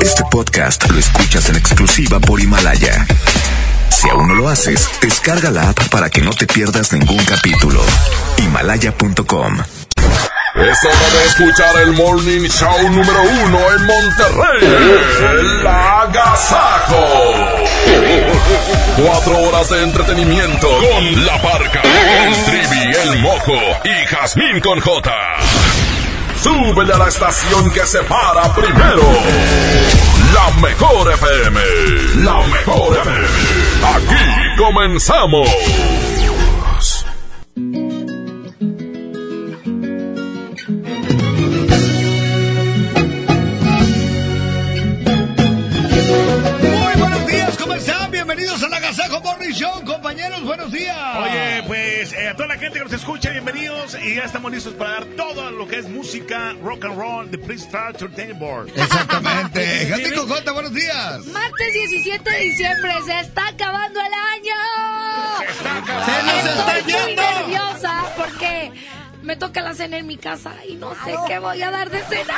Este podcast lo escuchas en exclusiva por Himalaya. Si aún no lo haces, descarga la app para que no te pierdas ningún capítulo. Himalaya.com. Es hora de escuchar el Morning Show número uno en Monterrey. El Agasajo. Cuatro horas de entretenimiento con La Parca, el Trivi, el Mojo y Jazmín con J. Súbele a la estación que se para primero. La mejor FM. La mejor FM. Aquí comenzamos. Show, compañeros, buenos días. Oye, pues eh, a toda la gente que nos escucha, bienvenidos y ya estamos listos para dar todo lo que es música, rock and roll, de Prince Star Entertainment Board. Exactamente. Jati Cojota, buenos días. Martes 17 de diciembre, se está acabando el año. Se nos está Estoy muy yendo. nerviosa porque me toca la cena en mi casa y no sé qué voy a dar de cena.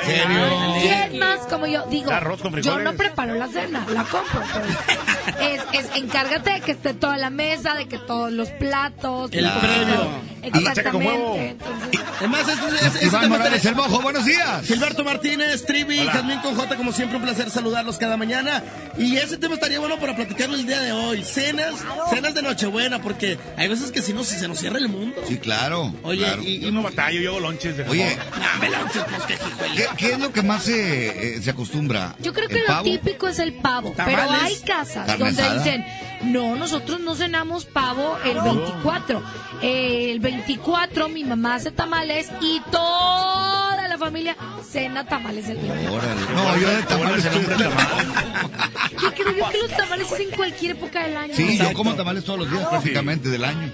¿En serio? ¿Quién más como yo? Digo, Arroz con yo no preparo la cena, la compro. pues. Es, es encárgate de que esté toda la mesa, de que todos los platos. El con huevo. Exactamente. Entonces, Además, este, este- este Iván Morales, está- el mojo, buenos días. Gilberto Martínez, Trivi, Jazmín con J, como siempre, un placer saludarlos cada mañana. Y ese tema estaría bueno para platicarlo el día de hoy. Cenas, cenas de Nochebuena, porque hay veces que si no, si se nos cierra el mundo. Sí, claro. Oye, claro. y, y no batallo, yo hago lonches de Oye, Ah, me lanzo, pues, que hijuele. ¿qué, qué es lo que más se, eh, se acostumbra? Yo creo que ¿El lo pavo? típico es el pavo, pero Tamales. hay casas donde dicen, no, nosotros no cenamos pavo el 24. Eh, el 24 mi mamá hace tamales y toda familia cena tamales el 24. Órale. No, yo de tamales el hombre tamal. Yo creo yo que los tamales es en cualquier época del año. Sí, yo como tamales todos los días prácticamente del año.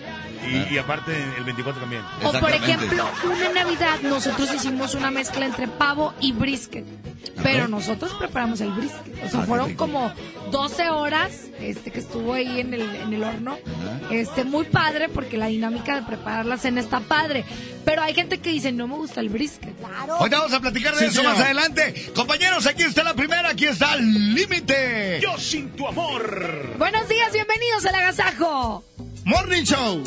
Y, y aparte el 24 también. O por ejemplo, una Navidad nosotros hicimos una mezcla entre pavo y brisket. Pero nosotros preparamos el brisket. O sea, fueron como 12 horas este que estuvo ahí en el, en el horno. Este, muy padre porque la dinámica de preparar la cena está padre. Pero hay gente que dice, no me gusta el brisket. Hoy vamos a platicar de Sí, eso señor. más adelante. Compañeros, aquí está la primera, aquí está el límite. Yo sin tu amor. Buenos días, bienvenidos al agasajo. Morning Show.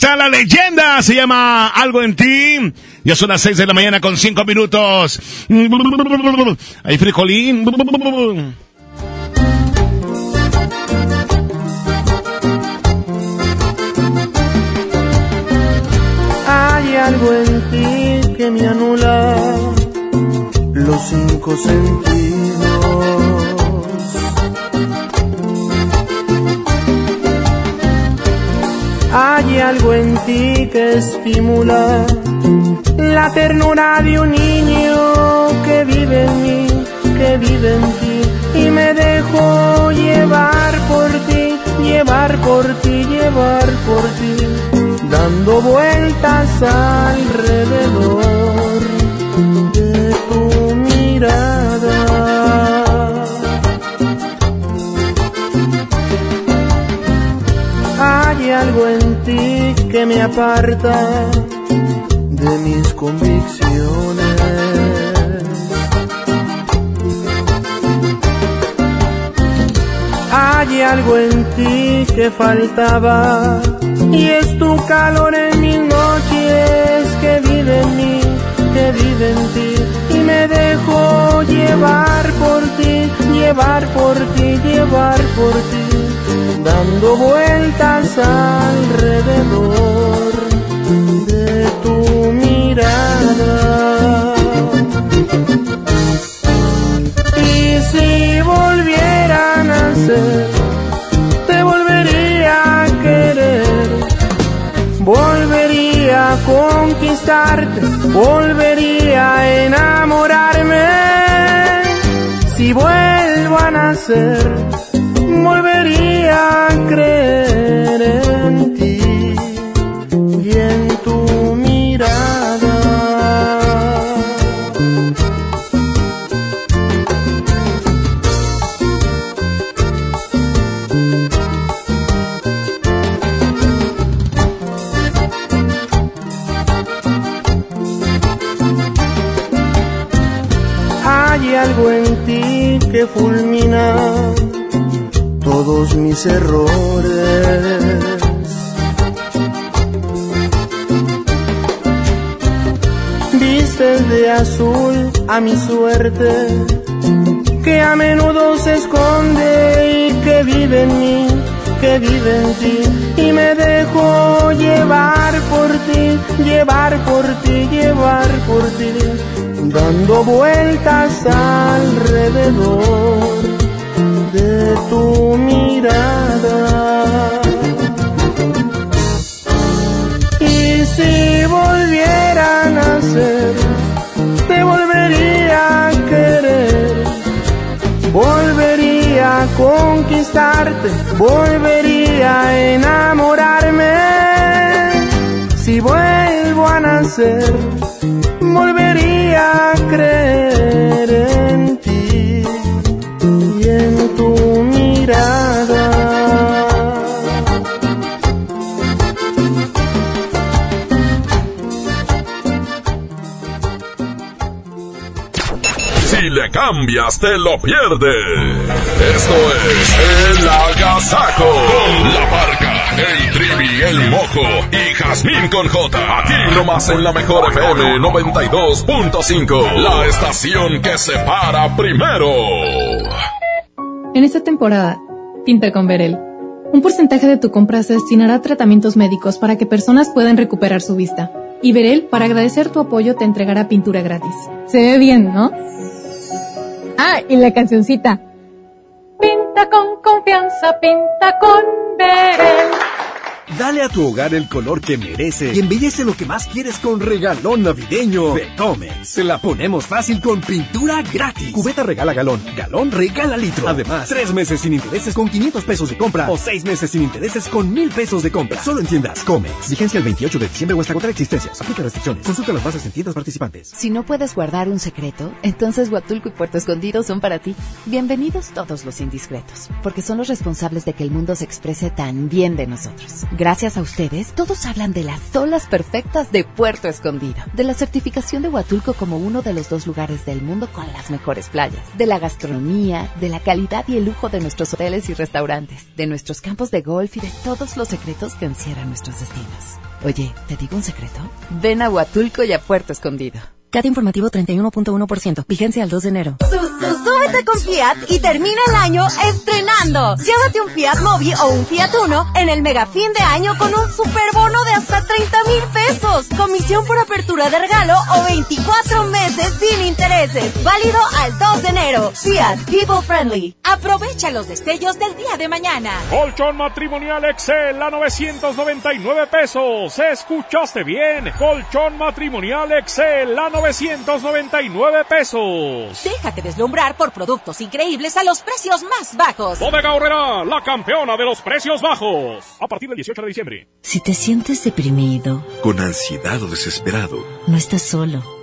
Está la leyenda. Se llama Algo en ti. Ya son las 6 de la mañana con 5 minutos. Hay frijolín. Me aparta de mis convicciones. Hay algo en ti que faltaba y es tu calor en mis noches que vive en mí, que vive en ti y me dejo llevar por ti, llevar por ti, llevar por ti, dando vueltas alrededor Y si volviera a nacer, te volvería a querer, volvería a conquistarte, volvería a enamorarme. Si vuelvo a nacer, dando vueltas alrededor de tu mirada. Y si volviera a nacer, te volvería a querer, volvería a conquistarte, volvería a enamorarme. Si vuelvo a nacer, volvería a creer en ti y en tu mirada. Si le cambias, te lo pierdes. Esto es El Agasajo. Con la barca, el trivi, el mojo y Jazmín con J. Aquí nomás en la mejor FM 92.5. La estación que se para primero. En esta temporada, pinta con Verel. Un porcentaje de tu compra se destinará a tratamientos médicos para que personas puedan recuperar su vista. Y Verel, para agradecer tu apoyo, te entregará pintura gratis. Se ve bien, ¿no? Ah, y la cancioncita. Pinta con confianza, pinta con Verel. Dale a tu hogar el color que merece y embellece lo que más quieres con regalón navideño de Comex. Se la ponemos fácil con pintura gratis. Cubeta regala galón, galón regala litro. Además, tres meses sin intereses con 500 pesos de compra o seis meses sin intereses con mil pesos de compra. Solo entiendas Comex. Vigencia el 28 de diciembre o hasta contra existencias. Aplica restricciones. Consulta las bases en tiendas participantes. Si no puedes guardar un secreto, entonces Huatulco y Puerto Escondido son para ti. Bienvenidos todos los indiscretos, porque son los responsables de que el mundo se exprese tan bien de nosotros. A ustedes, todos hablan de las olas perfectas de Puerto Escondido, de la certificación de Huatulco como uno de los dos lugares del mundo con las mejores playas, de la gastronomía, de la calidad y el lujo de nuestros hoteles y restaurantes, de nuestros campos de golf y de todos los secretos que encierran nuestros destinos. Oye, ¿te digo un secreto? Ven a Huatulco y a Puerto Escondido. CAT informativo 31.1%. Vigencia al 2 de enero. Súbete con Fiat y termina el año estrenando. Llévate un Fiat Mobi o un Fiat Uno en el mega fin de año con un superbono de hasta 30 mil pesos. Comisión por apertura de regalo o 24 meses sin intereses. Válido al 2 de enero. Fiat People Friendly. Aprovecha los destellos del día de mañana. Colchón matrimonial Excel a 999 pesos. ¿Escuchaste bien? Colchón matrimonial Excel a 999 pesos. Déjate deslumbrar por productos increíbles a los precios más bajos. Bodega Horrera, la campeona de los precios bajos. A partir del 18 de diciembre. Si te sientes deprimido, con ansiedad o desesperado, no estás solo.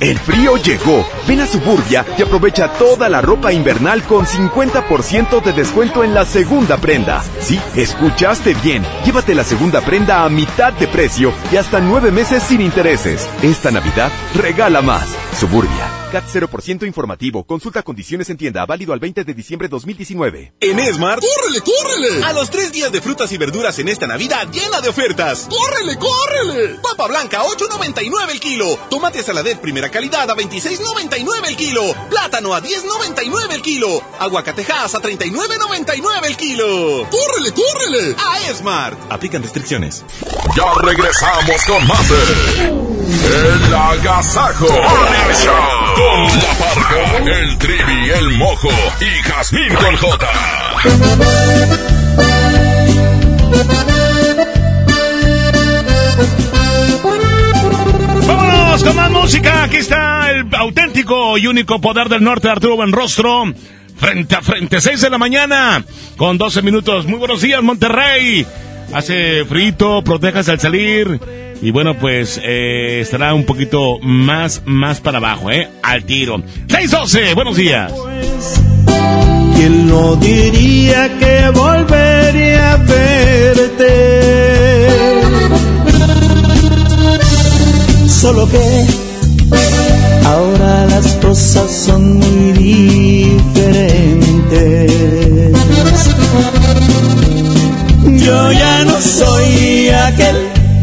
El frío llegó. Ven a Suburbia y aprovecha toda la ropa invernal con 50% de descuento en la segunda prenda. Sí, escuchaste bien. Llévate la segunda prenda a mitad de precio y hasta nueve meses sin intereses. Esta Navidad regala más. Suburbia. CAT 0% informativo. Consulta condiciones en tienda. Válido al 20 de diciembre 2019. En Smart, ¡córrele, córrele! A los tres días de frutas y verduras en esta Navidad llena de ofertas. ¡Córrele, córrele! Papa blanca, 8.99 el kilo. Tomate saladet primera calidad a 26.99 el kilo. Plátano a 10.99 el kilo. Aguacatejas a 39.99 el kilo. ¡Córrele, córrele! A Smart. Aplican restricciones. Ya regresamos con más El Agasajo con la parca, el trivi, el mojo y Jazmín con J. Vámonos con más música. Aquí está el auténtico y único poder del norte, Arturo Buenrostro. Frente a frente, 6 de la mañana, con 12 minutos. Muy buenos días, Monterrey. Hace frito, protéjase al salir. Y bueno, pues eh, estará un poquito más, más para abajo, ¿eh? Al tiro. 612, buenos días. ¿Quién no diría que volvería a verte? Solo que ahora las cosas son muy diferentes. Yo ya no soy aquel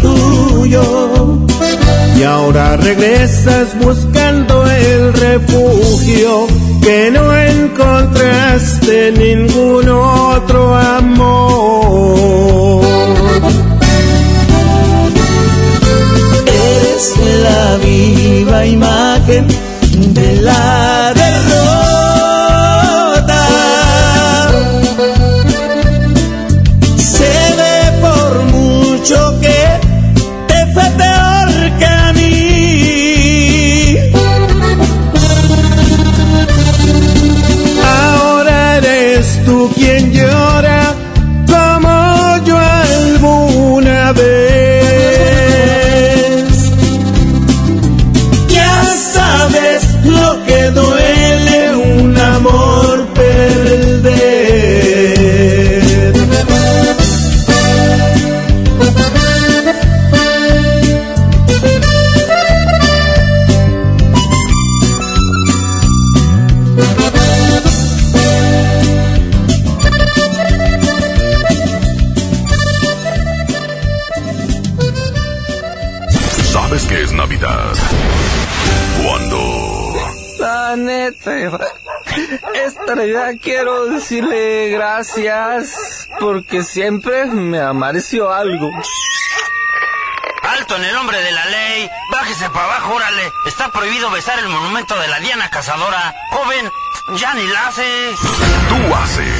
tuyo. Y ahora regresas buscando el refugio que no encontraste ningún otro amor. Gracias porque siempre me amareció algo. Alto en el nombre de la ley. Bájese para abajo, órale. Está prohibido besar el monumento de la Diana Cazadora. Joven, ya ni la hace. Tú haces.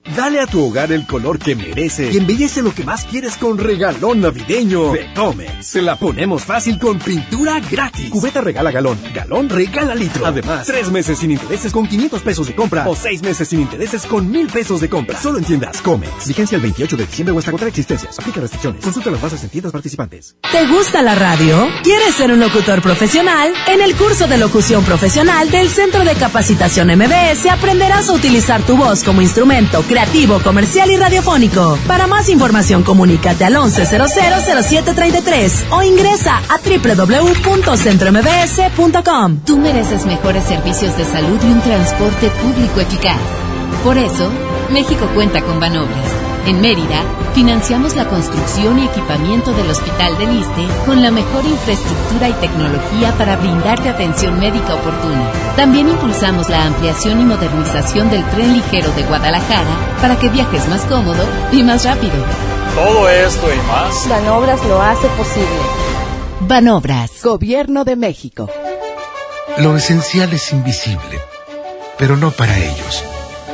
Dale a tu hogar el color que merece y embellece lo que más quieres con regalón navideño de Comex. Se la ponemos fácil con pintura gratis. Cubeta regala galón, galón regala litro. Además, tres meses sin intereses con 500 pesos de compra o seis meses sin intereses con mil pesos de compra. Solo en tiendas Comex. Vigencia el 28 de diciembre o hasta existencias. Aplica restricciones. Consulta las bases en tiendas participantes. ¿Te gusta la radio? ¿Quieres ser un locutor profesional? En el curso de locución profesional del Centro de Capacitación MBS aprenderás a utilizar tu voz como instrumento creativo, comercial y radiofónico. Para más información, comunícate al 11000733 o ingresa a www.centrombs.com. Tú mereces mejores servicios de salud y un transporte público eficaz. Por eso, México cuenta con Banobras. En Mérida, financiamos la construcción y equipamiento del Hospital del Iste con la mejor infraestructura y tecnología para brindarte atención médica oportuna. También impulsamos la ampliación y modernización del tren ligero de Guadalajara para que viajes más cómodo y más rápido. Todo esto y más. Banobras lo hace posible. Banobras, Gobierno de México. Lo esencial es invisible, pero no para ellos.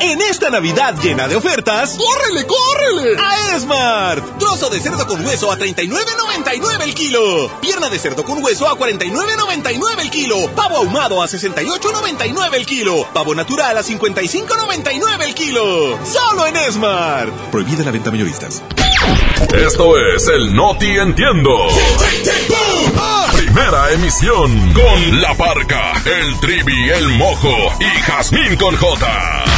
En esta Navidad llena de ofertas, ¡córrele, córrele! A Esmart. Trozo de cerdo con hueso a 39.99 el kilo. Pierna de cerdo con hueso a 49.99 el kilo. Pavo ahumado a 68.99 el kilo. Pavo natural a 55.99 el kilo. Solo en Esmart. Prohibida la venta mayoristas. Esto es el Noti Entiendo. Primera emisión con La Parca, el Trivi, el Mojo y Jazmín con J.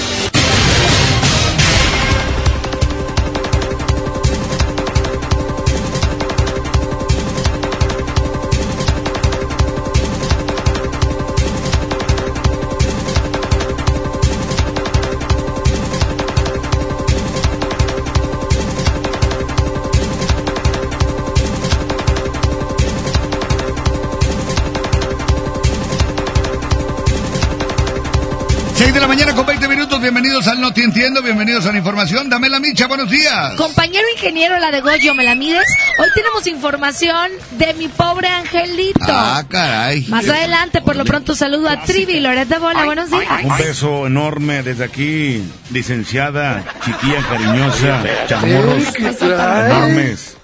No Te Entiendo, bienvenidos a la información. Dame la micha, buenos días. Compañero ingeniero, la de Goyo, ¿me la mides? Hoy tenemos información de mi pobre angelito. Ah, caray. Más adelante, por lo pronto, saludo a Trivi y Loretta Bola. Buenos días. Un beso enorme desde aquí, licenciada, chiquilla cariñosa, chamorros enormes,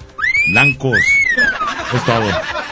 blancos. Es todo.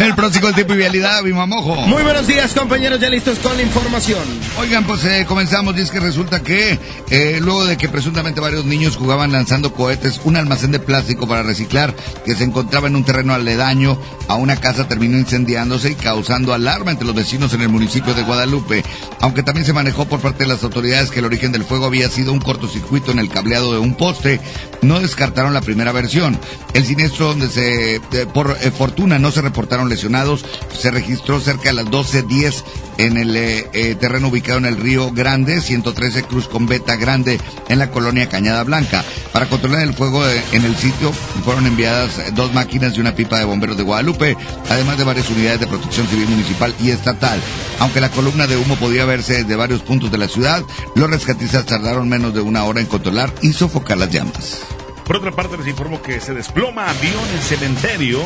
El próximo del tiempo y vialidad, mi mamojo. Muy buenos días, compañeros, ya listos con la información. Oigan, pues eh, comenzamos y es que resulta que eh, luego de que presuntamente varios niños jugaban lanzando cohetes, un almacén de plástico para reciclar que se encontraba en un terreno aledaño a una casa terminó incendiándose y causando alarma entre los vecinos en el municipio de Guadalupe, aunque también se manejó por parte de las autoridades que el origen del fuego había sido un cortocircuito en el cableado de un poste, no descartaron la primera versión. El siniestro donde se, eh, por fortuna no se reportaron lesionados, se registró cerca de las 12.10 en el eh, eh, terreno ubicado en el Río Grande, 113 Cruz con Beta Grande, en la colonia Cañada Blanca. Para controlar el fuego eh, en el sitio fueron enviadas dos máquinas y una pipa de bomberos de Guadalupe, además de varias unidades de protección civil municipal y estatal. Aunque la columna de humo podía verse desde varios puntos de la ciudad, los rescatistas tardaron menos de una hora en controlar y sofocar las llamas. Por otra parte, les informo que se desploma avión en cementerio.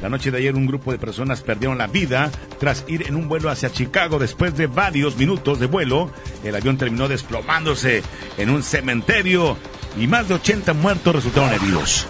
La noche de ayer un grupo de personas perdieron la vida tras ir en un vuelo hacia Chicago. Después de varios minutos de vuelo, el avión terminó desplomándose en un cementerio y más de 80 muertos resultaron heridos.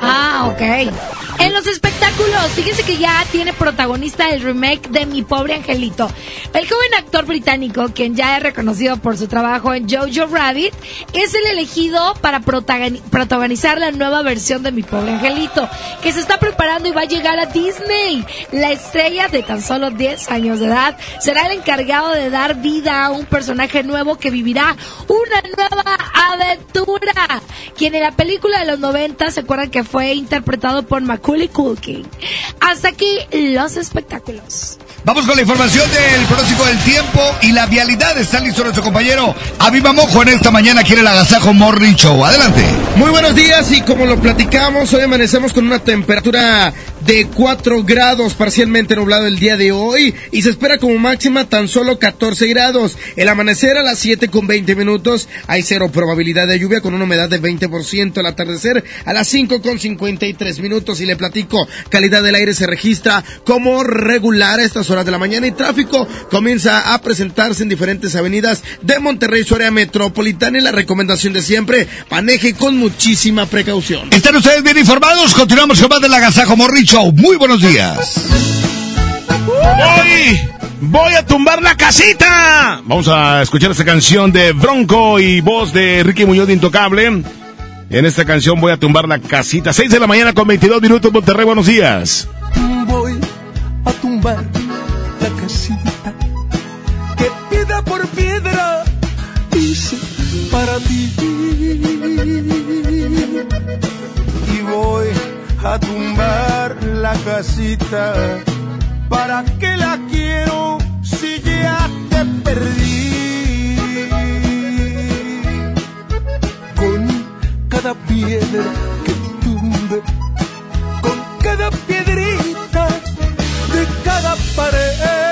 Ah, ok. En los espectáculos, fíjense que ya tiene protagonista el remake de Mi Pobre Angelito. El joven actor británico, quien ya es reconocido por su trabajo en Jojo Rabbit, es el elegido para protagoni- protagonizar la nueva versión de Mi Pobre Angelito, que se está preparando y va a llegar a Disney. La estrella de tan solo 10 años de edad será el encargado de dar vida a un personaje nuevo que vivirá una nueva aventura. Quien en la película de los 90 se acuerdan que fue interpretado por Macaulay Culkin. Hasta aquí los espectáculos. Vamos con la información del pronóstico del tiempo y la vialidad. Está listo nuestro compañero Aviva Mojo en esta mañana. Quiere el agasajo Morning Show. Adelante. Muy buenos días y como lo platicamos, hoy amanecemos con una temperatura de 4 grados, parcialmente nublado el día de hoy y se espera como máxima tan solo 14 grados. El amanecer a las 7 con 20 minutos, hay cero probabilidad de lluvia con una humedad de 20%. El atardecer a las 5 con 53 minutos y le platico, calidad del aire se registra como regular a estas horas de la mañana y tráfico comienza a presentarse en diferentes avenidas de Monterrey, su área metropolitana y la recomendación de siempre, maneje con muchísima precaución. ¿Están ustedes bien informados? Continuamos con más del agasajo Morning Show. Muy buenos días. Voy, voy a tumbar la casita. Vamos a escuchar esta canción de Bronco y voz de Ricky Muñoz de Intocable. En esta canción voy a tumbar la casita. 6 de la mañana con 22 minutos, Monterrey, buenos días. Voy a tumbar la casita que piedra por piedra hice para ti. Y voy a tumbar la casita. ¿Para qué la quiero si ya te perdí? Con cada piedra que tumbe, con cada piedrita de cada pared.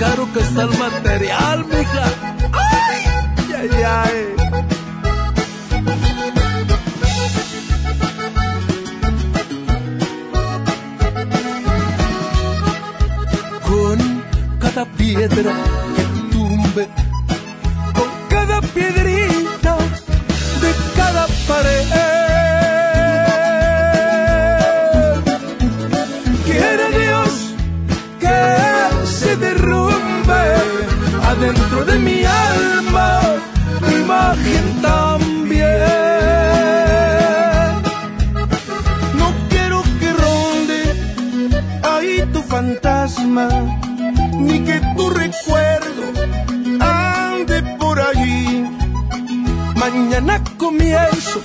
Caro que está el material, mija. Ay, ay, ay. Con cada piedra que tumbe, con cada piedrita de cada pared. dentro de mi alma tu imagen también. No quiero que ronde ahí tu fantasma, ni que tu recuerdo ande por allí. Mañana comienzo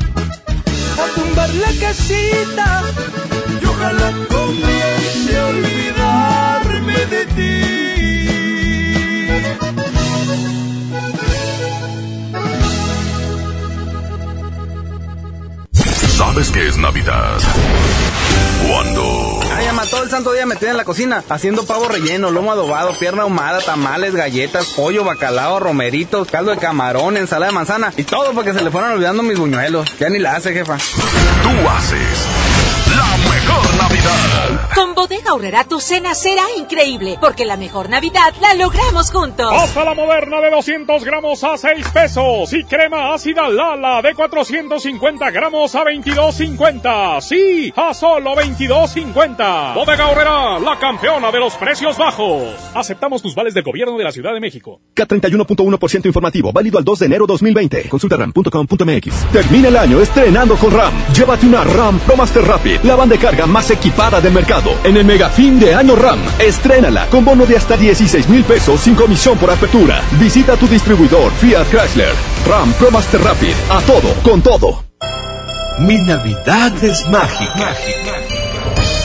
a tumbar la casita y ojalá conmigo. ¿Sabes qué es Navidad? Cuando Ay, ama, todo el santo día metida en la cocina, haciendo pavo relleno, lomo adobado, pierna ahumada, tamales, galletas, pollo, bacalao, romeritos, caldo de camarón, ensalada de manzana y todo porque se le fueron olvidando mis buñuelos. Ya ni la hace, jefa. tú haces Navidad. Con Bodega Aurrera tu cena será increíble, porque la mejor Navidad la logramos juntos. Pasta la moderna de 200 gramos a 6 pesos y crema ácida Lala de 450 gramos a 22.50. Sí, a solo 22.50. Bodega Aurrera, la campeona de los precios bajos. Aceptamos tus vales del gobierno de la Ciudad de México. K31.1% informativo, válido al 2 de enero 2020. Consulta ram.com.mx. Termina el año estrenando con RAM. Llévate una RAM Pro Master Rapid, la banda de carga más equipada del mercado. En el mega fin de año RAM, estrénala con bono de hasta 16 mil pesos sin comisión por apertura. Visita tu distribuidor Fiat Chrysler. RAM Pro Master Rapid, a todo, con todo. Mi Navidad es mágica.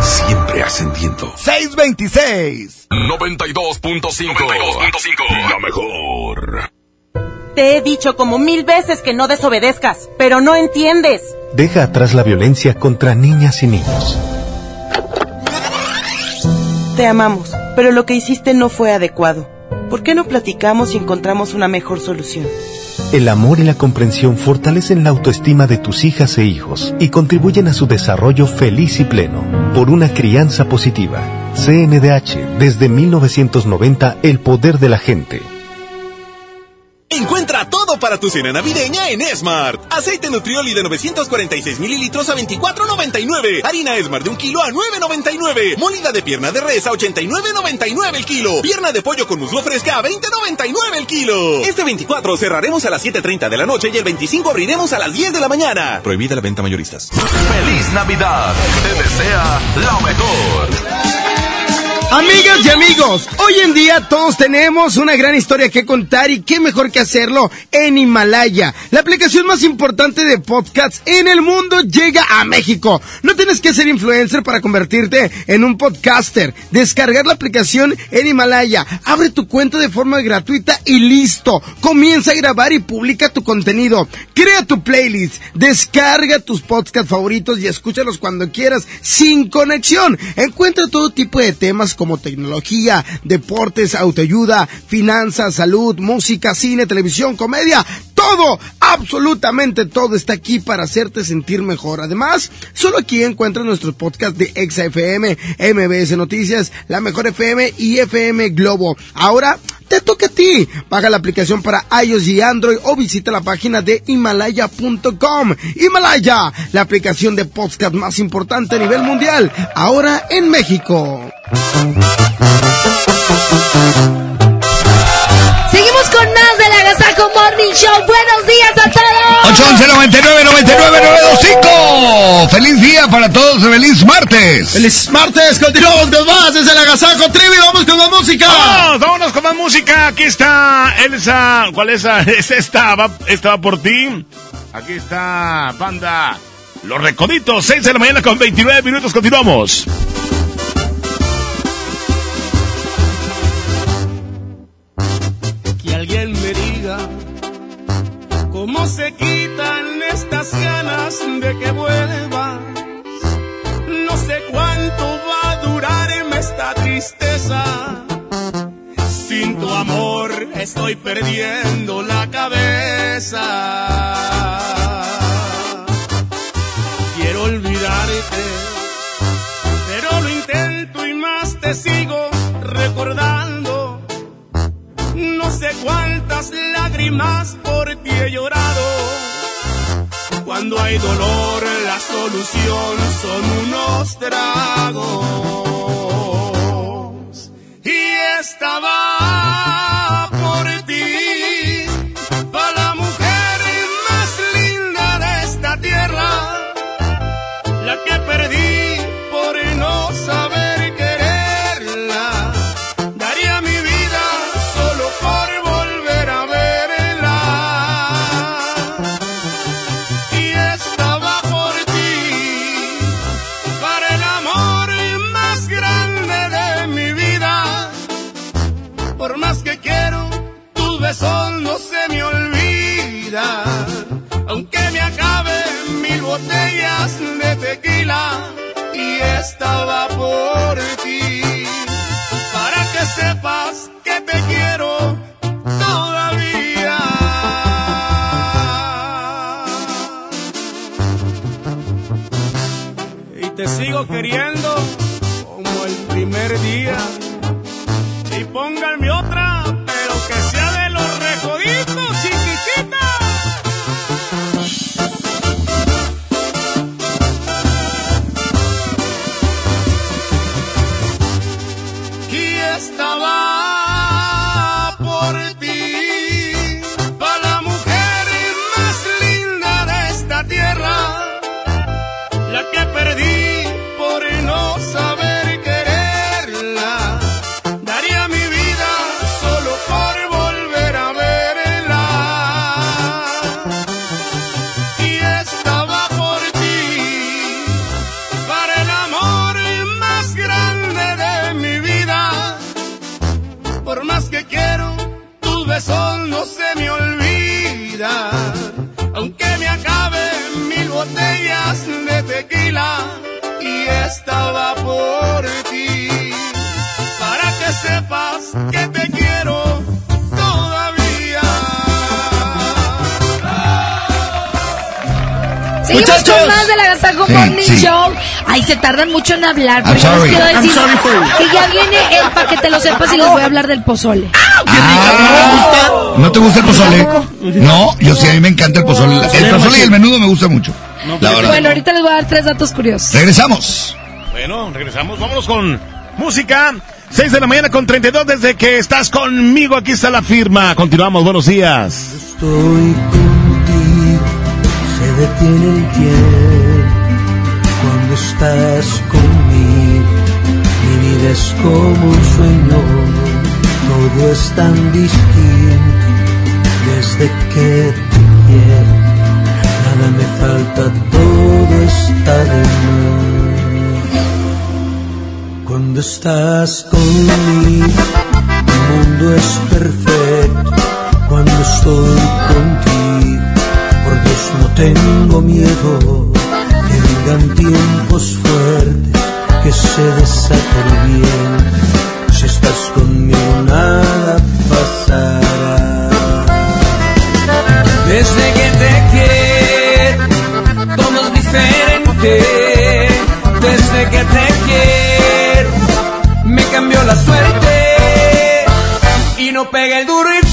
Siempre ascendiendo. 626 92.5 La mejor. Te he dicho como mil veces que no desobedezcas, pero no entiendes. Deja atrás la violencia contra niñas y niños. Te amamos, pero lo que hiciste no fue adecuado. ¿Por qué no platicamos y encontramos una mejor solución? El amor y la comprensión fortalecen la autoestima de tus hijas e hijos y contribuyen a su desarrollo feliz y pleno. Por una crianza positiva. CNDH, desde 1990, el poder de la gente. Encuentra para tu cena navideña en Esmart. Aceite Nutrioli de 946 mililitros a 24.99. Harina Esmart de un kilo a 9.99. Molida de pierna de res a 89.99 el kilo. Pierna de pollo con muslo fresca a 20.99 el kilo. Este 24 cerraremos a las 7.30 de la noche y el 25 abriremos a las 10 de la mañana. Prohibida la venta mayoristas. ¡Feliz Navidad! Te desea la mejor. Amigas y amigos, hoy en día todos tenemos una gran historia que contar y qué mejor que hacerlo en Himalaya. La aplicación más importante de podcasts en el mundo llega a México. No tienes que ser influencer para convertirte en un podcaster. Descargar la aplicación en Himalaya. Abre tu cuenta de forma gratuita y listo. Comienza a grabar y publica tu contenido. Crea tu playlist. Descarga tus podcasts favoritos y escúchalos cuando quieras sin conexión. Encuentra todo tipo de temas tecnología, deportes, autoayuda, finanzas, salud, música, cine, televisión, comedia. Todo, absolutamente todo está aquí para hacerte sentir mejor. Además, solo aquí encuentras nuestros podcasts de ExaFM, MBS Noticias, La Mejor FM y FM Globo. Ahora, te toca a ti. Baja la aplicación para iOS y Android o visita la página de Himalaya.com. Himalaya, la aplicación de podcast más importante a nivel mundial, ahora en México. Seguimos con más del Agasajo Morning Show. Buenos días a todos. 811 99 99 925. Feliz día para todos, feliz martes. Feliz martes, continuamos con más desde el Agasajo Trivi, vamos con más música. Vamos, vámonos con más música. Aquí está Elsa. ¿Cuál es esa? Es esta, va, esta va por ti. Aquí está, banda. Los Recoditos, 6 de la mañana con 29 minutos. Continuamos. Cómo se quitan estas ganas de que vuelvas. No sé cuánto va a durarme esta tristeza. Sin tu amor estoy perdiendo la cabeza. Quiero olvidarte, pero lo intento y más te sigo recordando. No sé lágrimas por ti he llorado. Cuando hay dolor, la solución son unos tragos. Y estaba estaba por ti. Para que sepas que te quiero todavía. Y te sigo queriendo como el primer día. Que te quiero todavía. Seguimos Muchachos. con más del Agasajo Sí, Morning sí. Show. Ay, se tardan mucho en hablar. I'm Pero yo les quiero decir que ya viene el para que te lo sepas y les voy a hablar del pozole. Ah, ¿No te gusta el pozole? No, yo sí, a mí me encanta el pozole. El pozole y el menudo me gusta mucho. La verdad. Bueno, ahorita les voy a dar tres datos curiosos. Regresamos. Bueno, regresamos. Vámonos con música. 6 de la mañana con 32 desde que estás conmigo. Aquí está la firma. Continuamos. Buenos días. Estoy contigo, se detiene el tiempo cuando estás conmigo. Mi vida es como un sueño, todo es tan distinto desde que te quiero. Nada me falta, todo está de más. Cuando estás conmigo, el mundo es perfecto cuando estoy contigo. Por Dios no tengo miedo, que vengan tiempos fuertes, que se desate bien. Si estás conmigo nada pasará. Desde que te quiero, todo es diferente. Desde que te suerte. Y no pega el duro y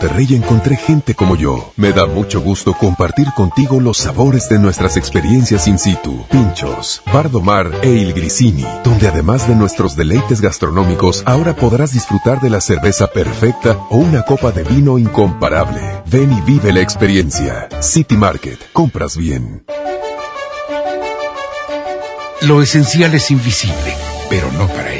Monterrey encontré gente como yo. Me da mucho gusto compartir contigo los sabores de nuestras experiencias in situ. Pinchos, Bardomar e Il Grisini, donde además de nuestros deleites gastronómicos, ahora podrás disfrutar de la cerveza perfecta o una copa de vino incomparable. Ven y vive la experiencia. City Market, compras bien. Lo esencial es invisible, pero no para.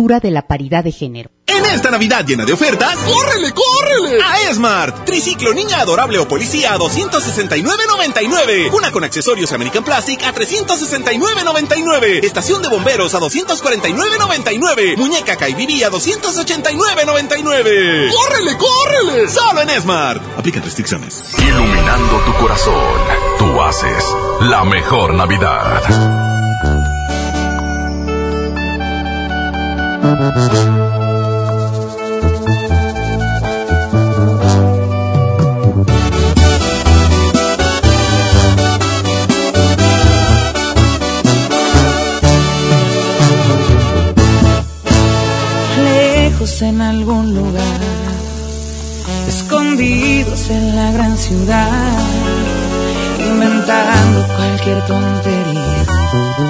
de la Paridad de Género. En esta Navidad llena de ofertas, ¡córrele, córrele! A Esmart. Triciclo niña adorable o policía a 269.99. Una con accesorios American Plastic a 369.99. Estación de bomberos a 249.99. Muñeca Kaibibi a 289.99. ¡Córrele, córrele! Solo en Esmart. Aplican restricciones. Iluminando tu corazón. Tú haces la mejor Navidad. En algún lugar, escondidos en la gran ciudad, inventando cualquier tontería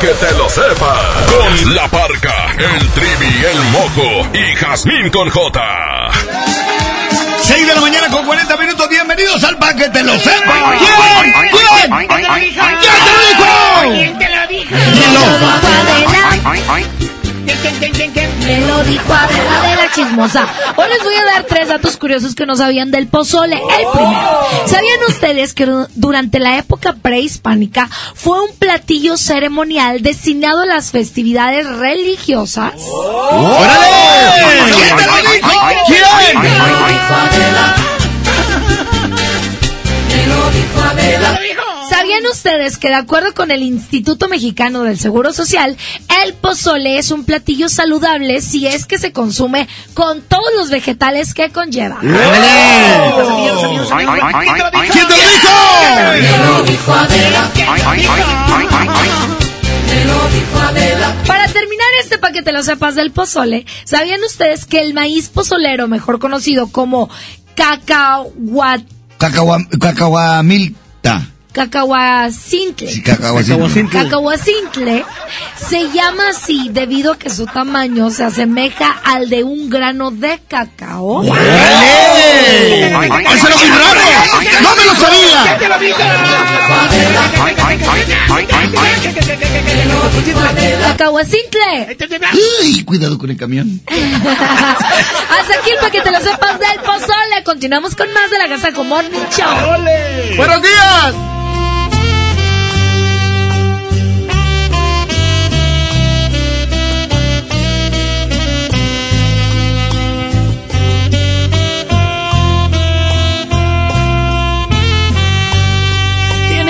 que te lo sepas. Con la parca, el trivi, el mojo y Jazmín con J. 6 de la mañana con 40 minutos. Bienvenidos al Pa' que te lo sepas. ¿Quién? ¿Quién? ¿Quién te lo dijo? ¿Quién te lo dijo? ¿Quién te lo dijo? Me lo dijo Adela de la chismosa. Hoy les voy a dar tres datos curiosos que no sabían del pozole. El primero, ¿sabían ustedes que durante la época prehispánica fue un platillo ceremonial destinado a las festividades religiosas? ¡Órale! ¿Quién te lo dijo? ¿Quién? ¿Sabían ustedes que de acuerdo con el Instituto Mexicano del Seguro Social, el pozole es un platillo saludable si es que se consume con todos los vegetales que conlleva? ¿Quién te lo dijo? Para terminar este paquete lo sepas del pozole, ¿sabían ustedes que el maíz pozolero, mejor conocido como cacahuat Cacahua- Cacahuamilta. Cacahuacintle. Sí, cacahuacintle. Cacahuacintle se llama así debido a que su tamaño se asemeja al de un grano de cacao. ¡Eso era muy raro! ¡No me lo sabía! Cacahuacintle. ¡Uy! Cuidado con el camión. Hasta aquí el paquete lo sepas del pozole. Continuamos con más de la Casa Morning Show. ¡Buenos días!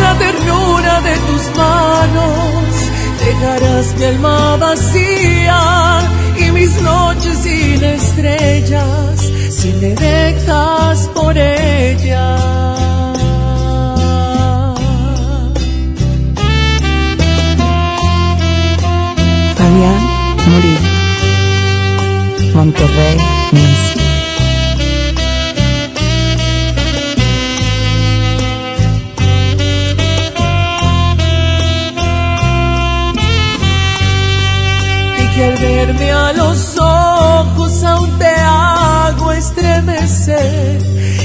la ternura de tus manos. Dejarás mi alma vacía y mis noches sin estrellas si me dejas por ella. Fabián Murillo. Monterrey Music.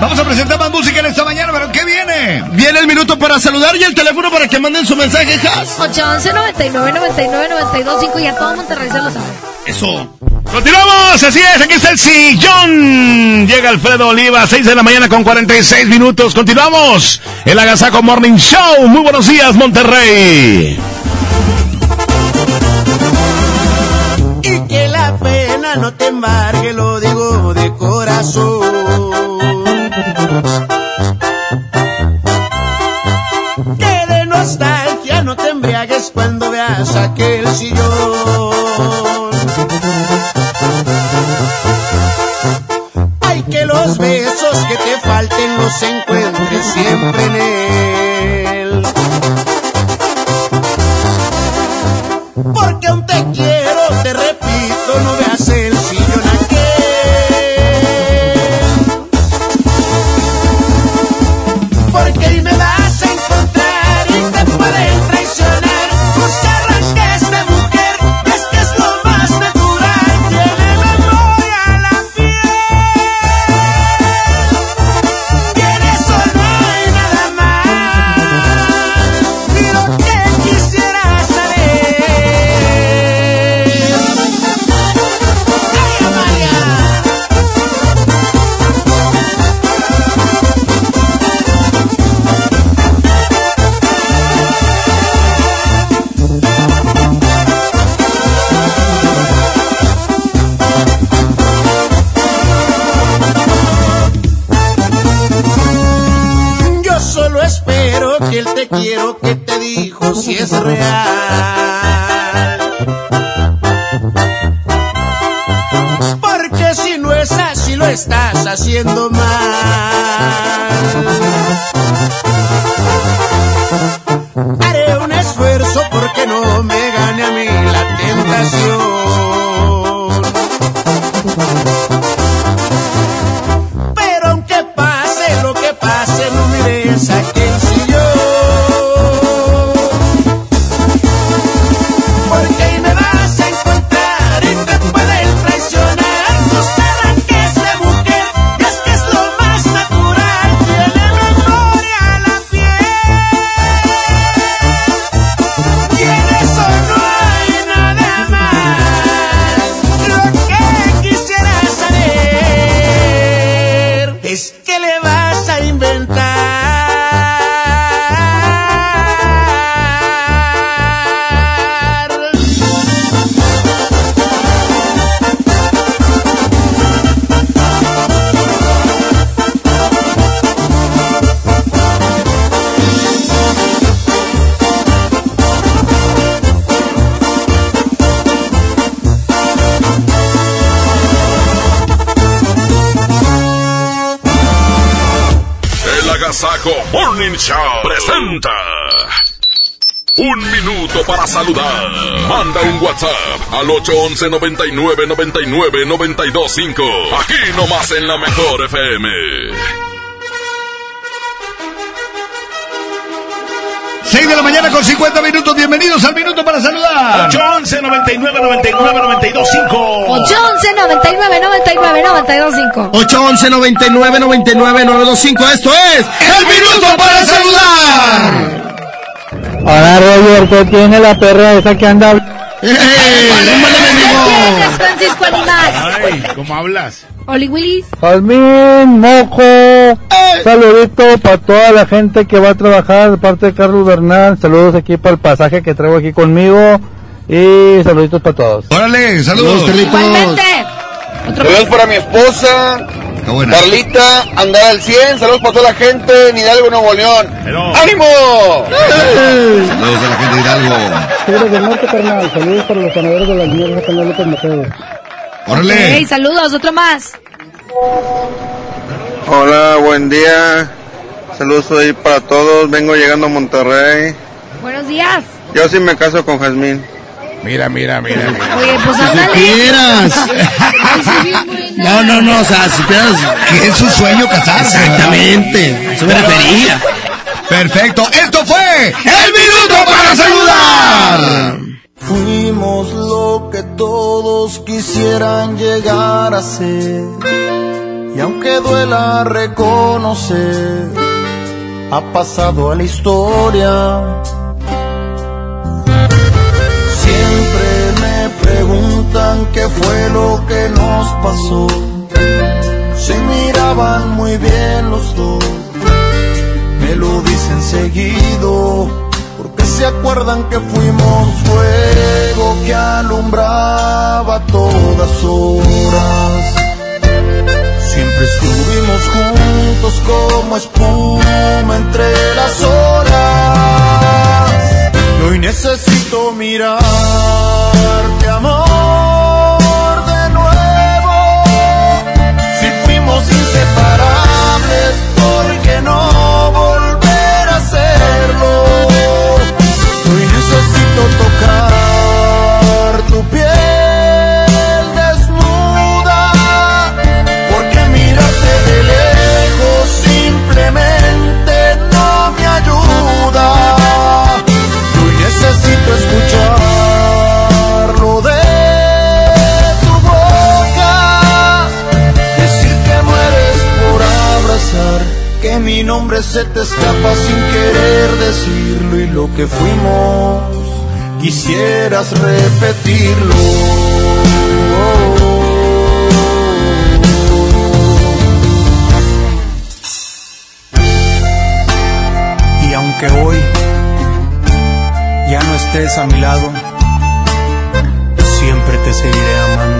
Vamos a presentar más música en esta mañana, pero ¿qué viene? Viene el minuto para saludar y el teléfono para que manden su mensaje, Has. 811 99 99 92 5 y a todo Monterrey se lo sabe. Eso. Continuamos, así es, aquí está el sillón. Llega Alfredo Oliva, 6 de la mañana con 46 minutos. Continuamos. El Agasaco Morning Show. Muy buenos días, Monterrey. Y que la pena no te embargue, lo digo de corazón. Que de nostalgia no te embriagues cuando veas aquel sillón. Ay, que los besos que te falten los encuentres siempre en él. Quiero que te dijo si es real. Al 811 99 99 925. Aquí nomás en la mejor FM. 6 de la mañana con 50 minutos. Bienvenidos al minuto para saludar. 811 99 99 925. 811 99 99 92 5. 811 99 99 925. Esto es El minuto para saludar. Hola Roger, ¿qué tiene la perra esa que anda? ¿Qué tienes, Francisco Animal? Ay, ¿cómo hablas? Oli Willis. Jazmín, mojo. Saludito para toda la gente que va a trabajar de parte de Carlos Bernal. Saludos aquí para el pasaje que traigo aquí conmigo. Y saluditos para todos. Órale, saludos. Igualmente. Saludos para mi esposa, Carlita, andar al 100. Saludos para toda la gente en Hidalgo, Nuevo León. ¡Ánimo! Saludos a la gente de Hidalgo. Tigres del Norte, carnal. Saludos para los ganadores de las mierdas de Canal López Mateo. ¡Órale! Ok, saludos, otro más. Hola, buen día. Saludos ahí para todos. Vengo llegando a Monterrey. Buenos días. Yo sí me caso con Jazmín. Mira, mira, mira, mira. Oye, pues ándale. supieras. No, no, no, o sea, si supieras que es su sueño casarse. Exactamente, a eso me refería. Perfecto, esto fue El Minuto para Saludar. Fuimos lo que todos quisieran llegar a ser. Y aunque duela reconocer, ha pasado a la historia. Siempre me preguntan qué fue lo que nos pasó. Se miraban muy bien los dos, me lo dicen seguido porque se acuerdan que fuimos fuego que alumbraba todas horas. Siempre estuvimos juntos como espuma entre las horas. Y hoy necesito mirarte, se te escapa sin querer decirlo y lo que fuimos quisieras repetirlo. Y aunque hoy ya no estés a mi lado, siempre te seguiré amando.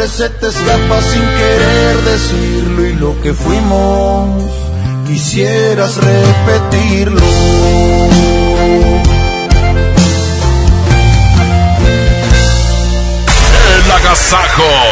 nombre se te escapa sin querer decirlo y lo que fuimos quisieras repetirlo. El agasajo.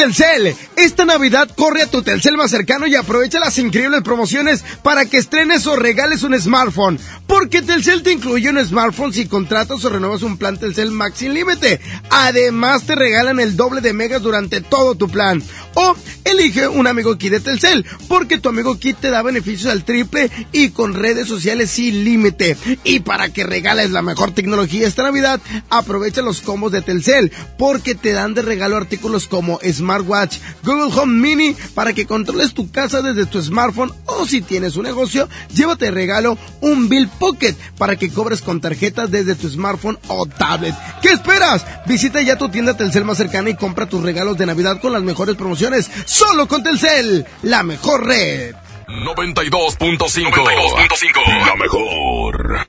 Telcel. Esta Navidad corre a tu Telcel más cercano y aprovecha las increíbles promociones para que estrenes o regales un smartphone. Porque Telcel te incluye un smartphone si contratas o renuevas un plan Telcel Max sin límite. Además te regalan el doble de megas durante todo tu plan. O elige un amigo kit de Telcel, porque tu amigo kit te da beneficios al triple y con redes sociales sin límite. Y para que regales la mejor tecnología esta Navidad, aprovecha los combos de Telcel, porque te dan de regalo artículos como Smartwatch, Google Home Mini, para que controles tu casa desde tu smartphone o si tienes un negocio, llévate de regalo un Bill Pocket para que cobres con tarjetas desde tu smartphone o tablet. ¿Qué esperas? Visita ya tu tienda Telcel más cercana y compra tus regalos de Navidad con las mejores promociones. Solo con Telcel, la mejor red. 92.5. 92.5. La mejor.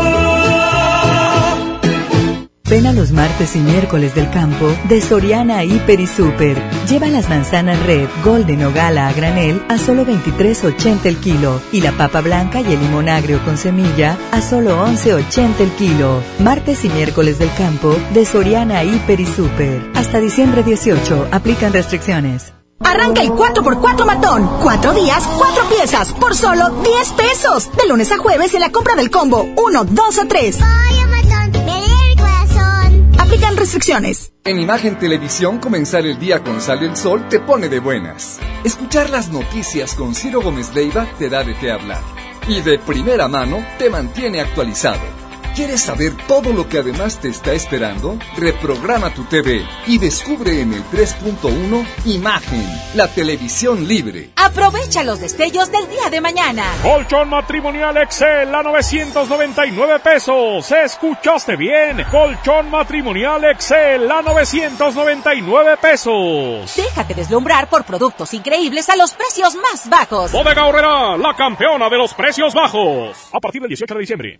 Ven a los martes y miércoles del campo de Soriana Hiper y Super. Lleva las manzanas red, golden o gala a granel a solo 23.80 el kilo y la papa blanca y el limón agrio con semilla a solo 11.80 el kilo. Martes y miércoles del campo de Soriana Hiper y Super. Hasta diciembre 18 aplican restricciones. Arranca el 4x4 matón. Cuatro días, cuatro piezas, por solo 10 pesos. De lunes a jueves en la compra del combo 1, 2 o 3. En Imagen Televisión, comenzar el día con Sale el Sol te pone de buenas. Escuchar las noticias con Ciro Gómez Leiva te da de qué hablar. Y de primera mano te mantiene actualizado. ¿Quieres saber todo lo que además te está esperando? Reprograma tu TV y descubre en el 3.1 Imagen, la televisión libre. Aprovecha los destellos del día de mañana. Colchón matrimonial Excel a 999 pesos. ¿Escuchaste bien? Colchón matrimonial Excel a 999 pesos. Déjate deslumbrar por productos increíbles a los precios más bajos. Bodega Horrera, la campeona de los precios bajos. A partir del 18 de diciembre.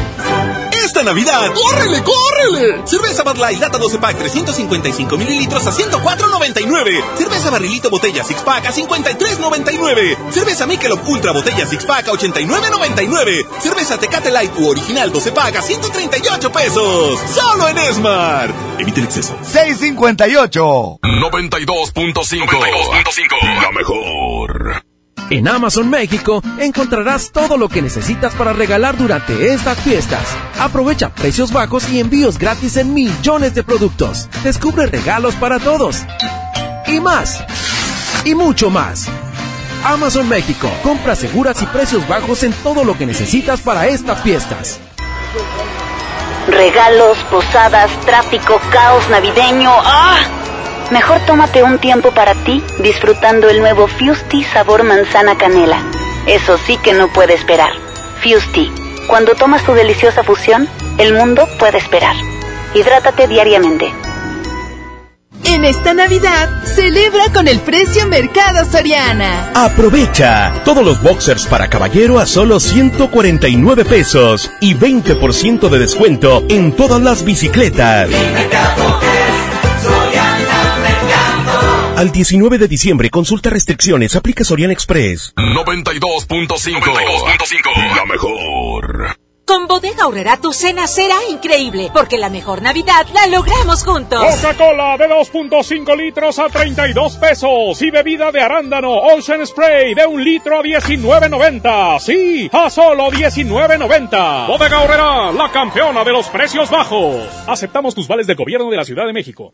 Esta Navidad, ¡córrele, córrele! Cerveza Bud Light Lata 12 Pack 355 mililitros a 104.99. Cerveza Barrilito Botella Six Pack a 53.99. Cerveza Michelob Ultra Botella Six Pack a 89.99. Cerveza Tecate Light u Original 12 Pack a 138 pesos. Solo en Esmar. Evite el exceso. 658. 92.5. La mejor. En Amazon México encontrarás todo lo que necesitas para regalar durante estas fiestas. Aprovecha precios bajos y envíos gratis en millones de productos. Descubre regalos para todos. Y más. Y mucho más. Amazon México. Compras seguras y precios bajos en todo lo que necesitas para estas fiestas. Regalos, posadas, tráfico, caos navideño. ¡Ah! Mejor tómate un tiempo para ti disfrutando el nuevo Fusti sabor manzana canela. Eso sí que no puede esperar. Fusti, cuando tomas tu deliciosa fusión, el mundo puede esperar. Hidrátate diariamente. En esta Navidad, celebra con el precio Mercado Soriana. Aprovecha todos los boxers para caballero a solo 149 pesos y 20% de descuento en todas las bicicletas. Al 19 de diciembre, consulta restricciones, aplica Sorian Express. 92.5. La mejor. Con Bodega Aurrera tu cena será increíble, porque la mejor Navidad la logramos juntos. Coca-Cola de 2.5 litros a 32 pesos y bebida de arándano Ocean Spray de un litro a 19.90. Sí, a solo 19.90. Bodega Aurrera, la campeona de los precios bajos. Aceptamos tus vales del gobierno de la Ciudad de México.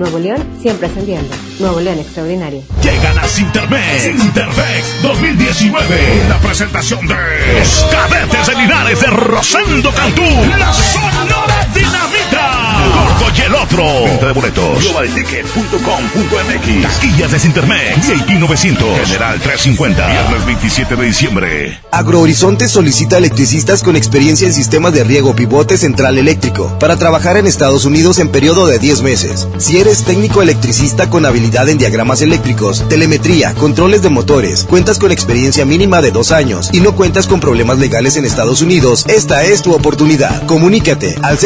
Nuevo León siempre ascendiendo. Nuevo León Extraordinario. Llegan a Sintermex. Sintermex 2019. La presentación de los cadetes de Linares de Rosendo Cantú. La Sonora Dinamita. Y el otro. Venta de boletos. Globalticket.com.mx. Taquillas de Sintermex. VIP 900. General 350. Viernes 27 de diciembre. Agrohorizonte solicita electricistas con experiencia en sistemas de riego pivote central eléctrico para trabajar en Estados Unidos en periodo de 10 meses. Si eres técnico electricista con habilidad en diagramas eléctricos, telemetría, controles de motores, cuentas con experiencia mínima de dos años y no cuentas con problemas legales en Estados Unidos, esta es tu oportunidad. Comunícate al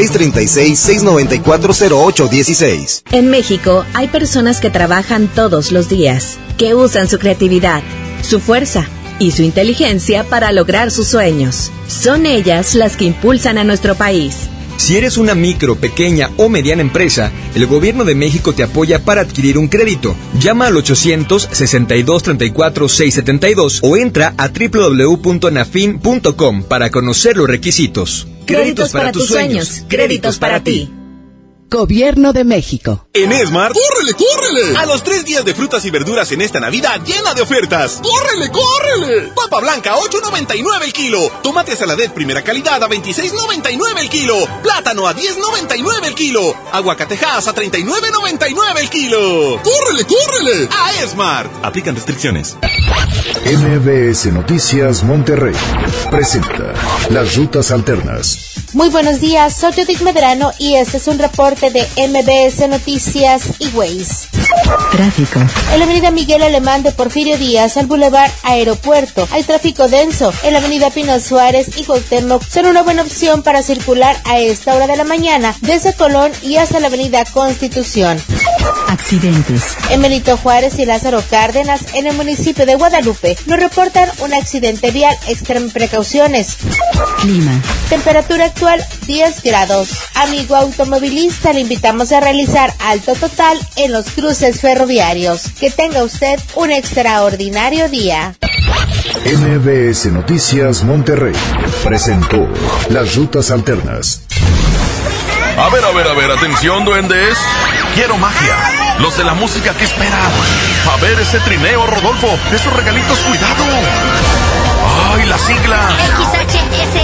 636-694-0816. En México hay personas que trabajan todos los días, que usan su creatividad, su fuerza y su inteligencia para lograr sus sueños. Son ellas las que impulsan a nuestro país. Si eres una micro, pequeña o mediana empresa, el Gobierno de México te apoya para adquirir un crédito. Llama al 800-6234-672 o entra a www.nafin.com para conocer los requisitos. Créditos, para, tus sueños, créditos para ti. Gobierno de México. En Esmar, ¡córrele, córrele! A los tres días de frutas y verduras en esta Navidad llena de ofertas. ¡Córrele, córrele! Papa blanca, 8.99 el kilo. Tomate saladet primera calidad a 26.99 el kilo. Plátano a 10.99 el kilo. Aguacatejas a 39.99 el kilo. ¡Córrele, córrele! A Esmar. Aplican restricciones. MBS Noticias Monterrey presenta Las Rutas Alternas. Muy buenos días, soy Judith Medrano y este es un reporte de MBS Noticias y Ways. Tráfico. En la avenida Miguel Alemán de Porfirio Díaz al Boulevard Aeropuerto hay tráfico denso. En la avenida Pino Suárez y Cuauhtémoc son una buena opción para circular a esta hora de la mañana desde Colón y hasta la avenida Constitución. Accidentes. En Benito Juárez y Lázaro Cárdenas, en el municipio de Guadalupe, nos reportan un accidente vial. Extremen precauciones. Clima. Temperatura actual 10 grados. Amigo automovilista, le invitamos a realizar alto total en los cruces ferroviarios. Que tenga usted un extraordinario día. MBS Noticias Monterrey presentó Las Rutas Alternas. A ver, a ver, a ver, atención, duendes. Quiero magia. Los de la música que esperan. A ver ese trineo, Rodolfo. Esos regalitos, cuidado. ¡Ay, la sigla! XHSRO.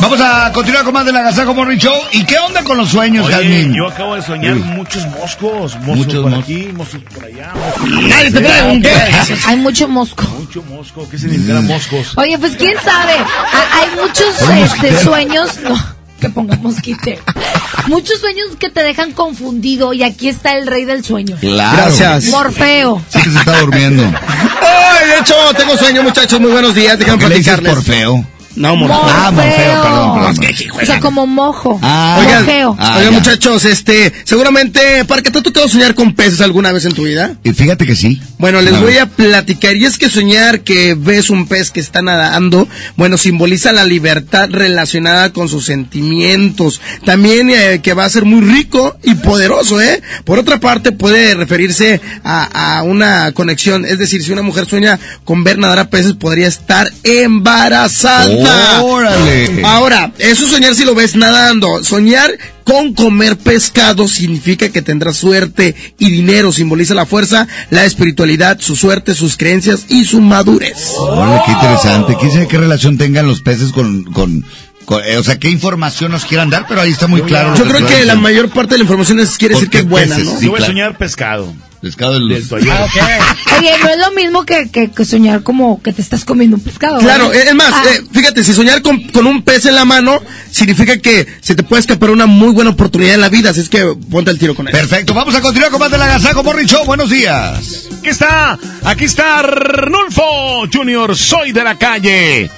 Vamos a continuar con más del Agasajo Morning Show. ¿Y qué onda con los sueños, Oye, yo acabo de soñar muchos moscos. Moscos Muchos por mos- aquí, moscos por allá. Nadie te preguntó. Hay mucho mosco. Mucho mosco. ¿Qué significa moscos? Oye, pues quién sabe. Ha- Hay muchos este, sueños. No, que pongamos quite. Muchos sueños que te dejan confundido. Y aquí está el rey del sueño. Claro. Gracias. Morfeo. Sí que se está durmiendo. Ay, de hecho, tengo sueño, muchachos. Muy buenos días. Déjenme ¿Por qué le dices platicarles. por feo? No, Morfeo. Ah, Morfeo, perdón, perdón. O sea, como mojo. Ah, Oigan, Mojeo. Ah, oigan, muchachos, este, seguramente, ¿para qué te ha tocado soñar con peces alguna vez en tu vida? Y fíjate que sí. Bueno, les voy a platicar. Y es que soñar que ves un pez que está nadando, bueno, simboliza la libertad relacionada con sus sentimientos. También eh, que va a ser muy rico y poderoso, ¿eh? Por otra parte, puede referirse a, a una conexión. Es decir, si una mujer sueña con ver nadar a peces, podría estar embarazada. ¡Órale! Ahora, eso soñar si lo ves nadando. Soñar con comer pescado significa que tendrás suerte y dinero. Simboliza la fuerza, la espiritualidad, su suerte, sus creencias y su madurez. Órale, qué interesante. ¿Quién sabe qué relación tengan los peces con... con, eh, o sea, qué información nos quieran dar? Pero ahí está muy claro. Yo creo que la mayor parte de la información es, quiere ¿Por decir que es buena, peces? ¿no? Sí, Yo voy a soñar pescado. Pescado del... Del toallero. Oye, no es lo mismo que, que, que soñar como que te estás comiendo un pescado. Claro, ¿verdad? es más, Ah, eh, fíjate, si soñar con, con un pez en la mano significa que se te puede escapar una muy buena oportunidad en la vida, así es que ponte el tiro con él. Perfecto, vamos a continuar con más del Agasajo Morning Show. Buenos días. Aquí está, aquí está Arnulfo Junior, soy de la calle.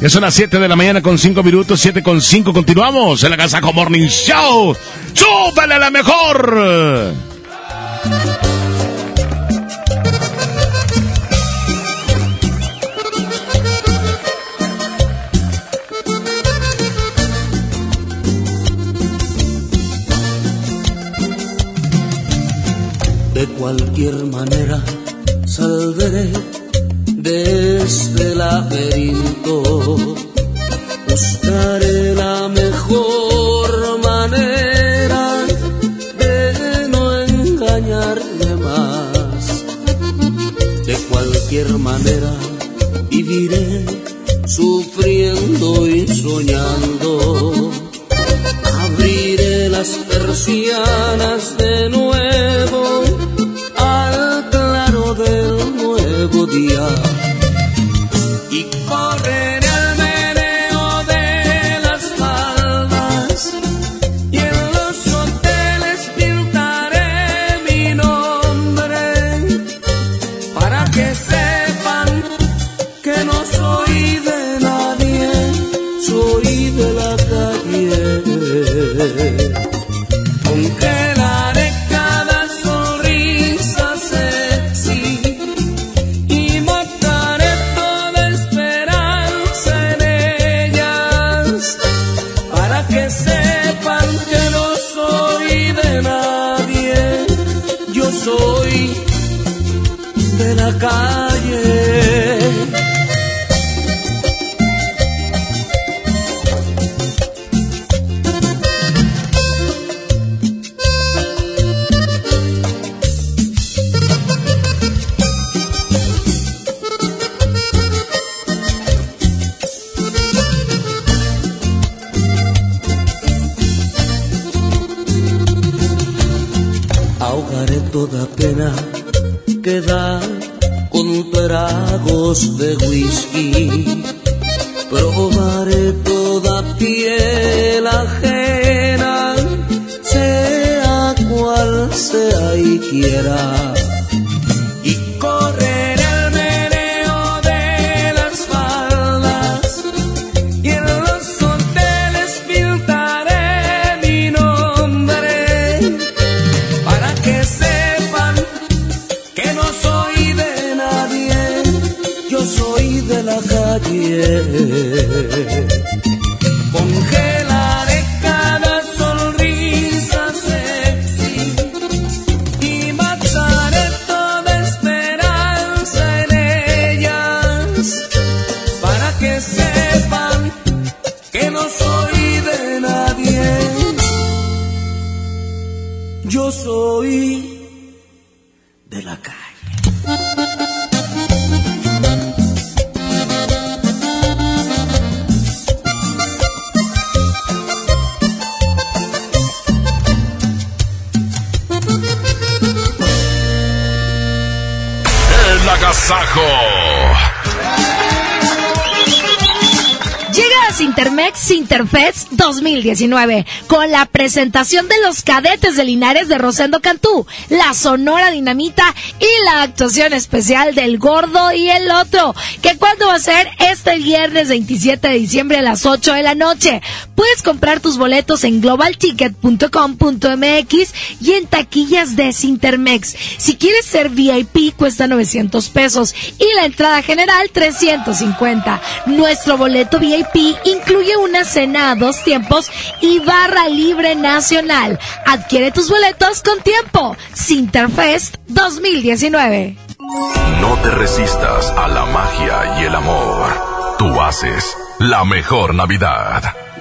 Ya son las 7 de la mañana con 5 minutos, 7 con 5, continuamos en la Gazaco Morning Show. ¡Súbele a la mejor! Cualquier manera saldré de este laberinto. Buscaré la mejor manera de no engañarme más. De cualquier manera viviré sufriendo y soñando. Abriré las persianas de nuevo nuevo día 2019 con la presentación de los cadetes de Linares de Rosendo Cantú, la Sonora Dinamita y la actuación especial del Gordo y el Otro, que cuando va a ser este viernes 27 de diciembre a las 8 de la noche. Puedes comprar tus boletos en globalticket.com.mx y en taquillas de Sintermex. Si quieres ser VIP cuesta 900 pesos y la entrada general 350. Nuestro boleto VIP incluye una cena a dos tiempos y barra libre nacional. Adquiere tus boletos con tiempo. Sinterfest 2019. No te resistas a la magia y el amor. Tú haces la mejor Navidad.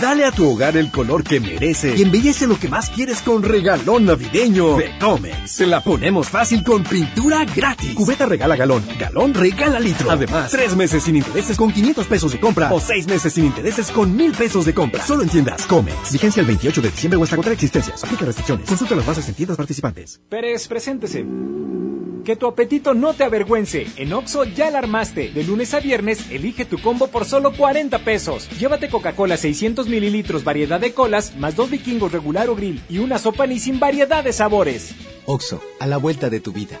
Dale a tu hogar el color que merece y embellece lo que más quieres con regalón navideño de Comex. Se la ponemos fácil con pintura gratis. Cubeta regala galón, galón regala litro. Además, tres meses sin intereses con 500 pesos de compra o seis meses sin intereses con mil pesos de compra. Solo en tiendas Comex. Vigencia el 28 de diciembre o hasta contra existencias. Aplica restricciones. Consulta las bases en tiendas participantes. Pérez, preséntese. Que tu apetito no te avergüence. En Oxo ya la armaste. De lunes a viernes, elige tu combo por solo 40 pesos. Llévate Coca-Cola 600 mililitros, variedad de colas, más dos vikingos regular o grill y una sopa ni sin variedad de sabores. Oxo, a la vuelta de tu vida.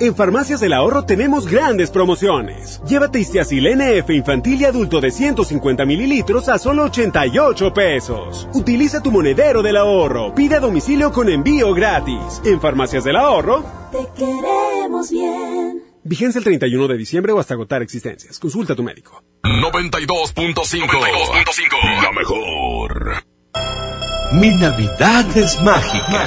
En Farmacias del Ahorro tenemos grandes promociones. Llévate Istiazil NF infantil y adulto de 150 mililitros a solo 88 pesos. Utiliza tu monedero del ahorro. Pide a domicilio con envío gratis. En Farmacias del Ahorro. Te queremos bien. Vigencia el 31 de diciembre o hasta agotar existencias. Consulta a tu médico. 92.5. La mejor. Mi Navidad es mágica.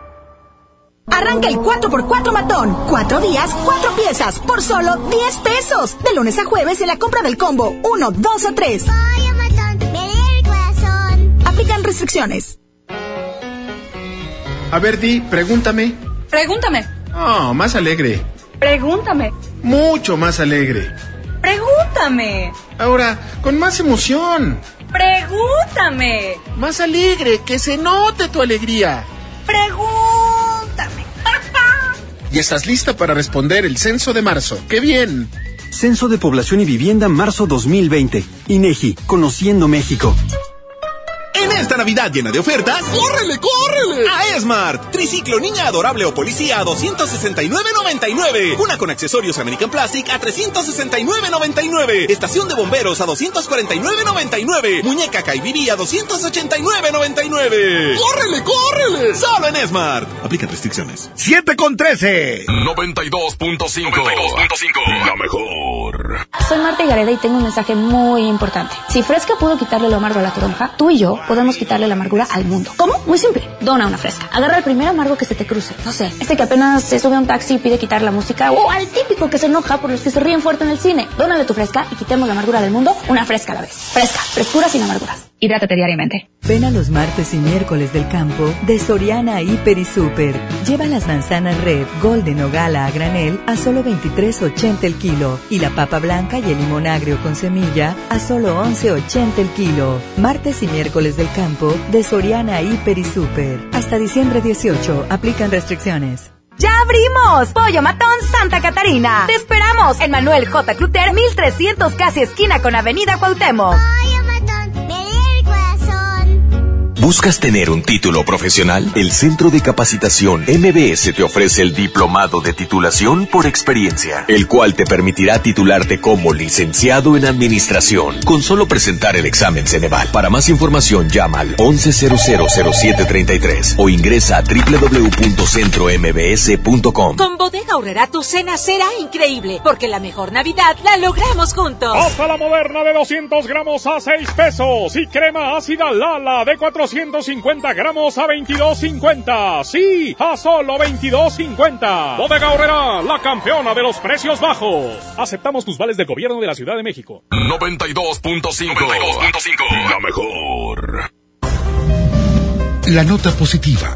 Arranca el 4x4 matón. Cuatro días, cuatro piezas, por solo 10 pesos. De lunes a jueves en la compra del combo 1, 2 o 3. Aplican restricciones. A ver, Di, pregúntame. Pregúntame. Oh, más alegre. Pregúntame. Mucho más alegre. Pregúntame. Ahora, con más emoción. Pregúntame. Más alegre, que se note tu alegría. Pregúntame. Y estás lista para responder el censo de marzo. ¡Qué bien! Censo de Población y Vivienda marzo 2020. INEGI, Conociendo México. En esta Navidad llena de ofertas, ¡córrele, córrele! A Esmart. Triciclo niña adorable o policía a 269.99. Una con accesorios American Plastic a 369.99. Estación de bomberos a 249.99. Muñeca Kaibibi a 289.99. ¡Córrele, córrele! Solo en Esmart. Aplica restricciones. 7 con 13. 92.5. La mejor. Soy Marta Gareda y tengo un mensaje muy importante. Si Fresca pudo quitarle lo amargo a la toronja, tú y yo podemos quitarle la amargura al mundo. ¿Cómo? Muy simple. Dona una Fresca. Agarra el primer amargo que se te cruce. No sé, este que apenas se sube a un taxi y pide quitar la música. O al típico que se enoja por los que se ríen fuerte en el cine. Dónale tu Fresca y quitemos la amargura del mundo una Fresca a la vez. Fresca. Frescura sin amarguras. Hidrátate diariamente. Ven a los martes y miércoles del campo de Soriana Hiper y Super. Lleva las manzanas red, golden o gala a granel a solo 23.80 el kilo y la papa blanca y el limón agrio con semilla a solo 11.80 el kilo. Martes y miércoles del campo de Soriana Hiper y Super. Hasta diciembre 18 aplican restricciones. ¡Ya abrimos! Pollo Matón Santa Catarina. Te esperamos en Manuel J. Cluter, 1300 casi esquina con Avenida Cuauhtémoc. ¿Buscas tener un título profesional? El Centro de Capacitación MBS te ofrece el Diplomado de Titulación por Experiencia, el cual te permitirá titularte como licenciado en Administración con solo presentar el examen Ceneval. Para más información llama al 11000733 o ingresa a www.centrombs.com. Con Bodega Aurrera tu cena será increíble, porque la mejor Navidad la logramos juntos. Hasta la moderna de 200 gramos a 6 pesos y crema ácida Lala de 450 gramos a 22.50. Sí, a solo 22.50. Bodega Aurrera, la campeona de los precios bajos. Aceptamos tus vales del gobierno de la Ciudad de México. 92.5. 92.5. La mejor. La nota positiva.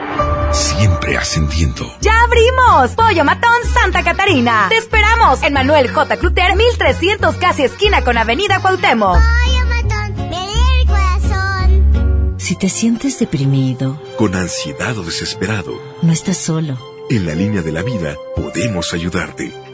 Siempre ascendiendo. ¡Ya abrimos! Pollo Matón Santa Catarina. Te esperamos en Manuel J. Cluter, 1300 casi esquina con Avenida Cuauhtémoc. Pollo Matón, me el corazón. Si te sientes deprimido, con ansiedad o desesperado, no estás solo. En la línea de la vida podemos ayudarte.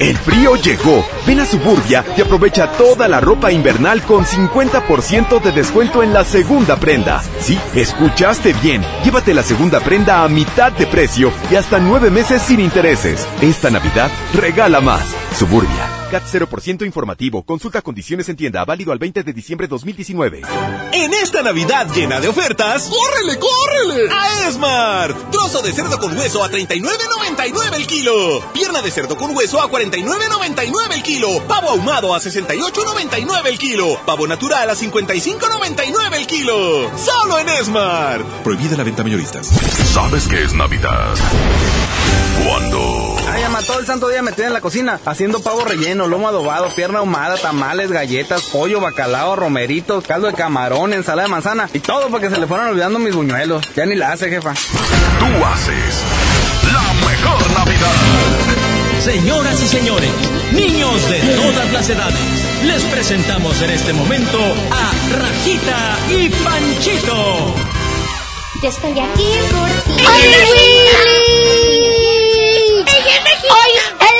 El frío llegó. Ven a Suburbia y aprovecha toda la ropa invernal con 50% de descuento en la segunda prenda. Sí, escuchaste bien. Llévate la segunda prenda a mitad de precio y hasta nueve meses sin intereses. Esta Navidad regala más. Suburbia. CAT 0% informativo. Consulta condiciones en tienda. Válido al 20 de diciembre 2019. En esta Navidad llena de ofertas, ¡córrele, córrele! A Esmart. Trozo de cerdo con hueso a 39.99 el kilo. Pierna de cerdo con hueso a 49.99 el kilo. Pavo ahumado a 68.99 el kilo. Pavo natural a 55.99 el kilo. Solo en Esmart. Prohibida la venta mayoristas. ¿Sabes qué es Navidad? Cuando Ay, ama, todo el santo día metida en la cocina, haciendo pavo relleno, lomo adobado, pierna ahumada, tamales, galletas, pollo, bacalao, romeritos, caldo de camarón, ensalada de manzana y todo porque se le fueron olvidando mis buñuelos. Ya ni la hace, jefa. Tú haces la mejor Navidad. Señoras y señores, niños de todas las edades, les presentamos en este momento a Rajita y Panchito. Yo estoy aquí por ti. Hoy en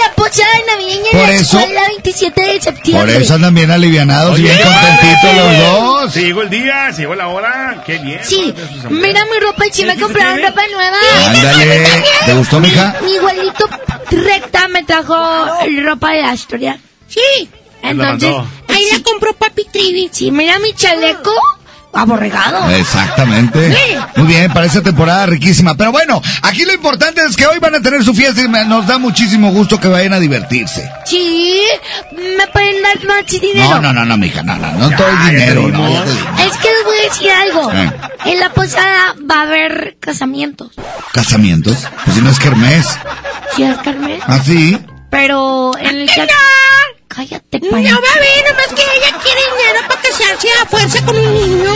la posada navideña Por en la eso- escuela 27 de septiembre. Por eso andan bien alivianados y bien contentitos los dos. Se llegó el día, se llegó la hora. Qué bien. Sí, mira mi ropa y sí me compraron ropa nueva. Ándale. ¿Te gustó, mija? Mi igualito recta me trajo ropa de Astoria. Sí. Entonces, ahí la compró Papi Trivi. Sí, mira mi chaleco aborregado. Exactamente. Sí. Muy bien, para esta temporada riquísima. Pero bueno, aquí lo importante es que hoy van a tener su fiesta y me- nos da muchísimo gusto que vayan a divertirse. Sí, me pueden dar más dinero. No, no, no, no, mija, no, no, no todo es dinero, no. Es que les voy a decir algo. Eh. En la posada va a haber casamientos. ¿Casamientos? Pues si no es kermés. ¿Sí es Carmen? ¿Ah, sí? Pero en el Cállate, No, Pancho. bebé, nomás que ella quiere dinero para casarse a fuerza con un niño.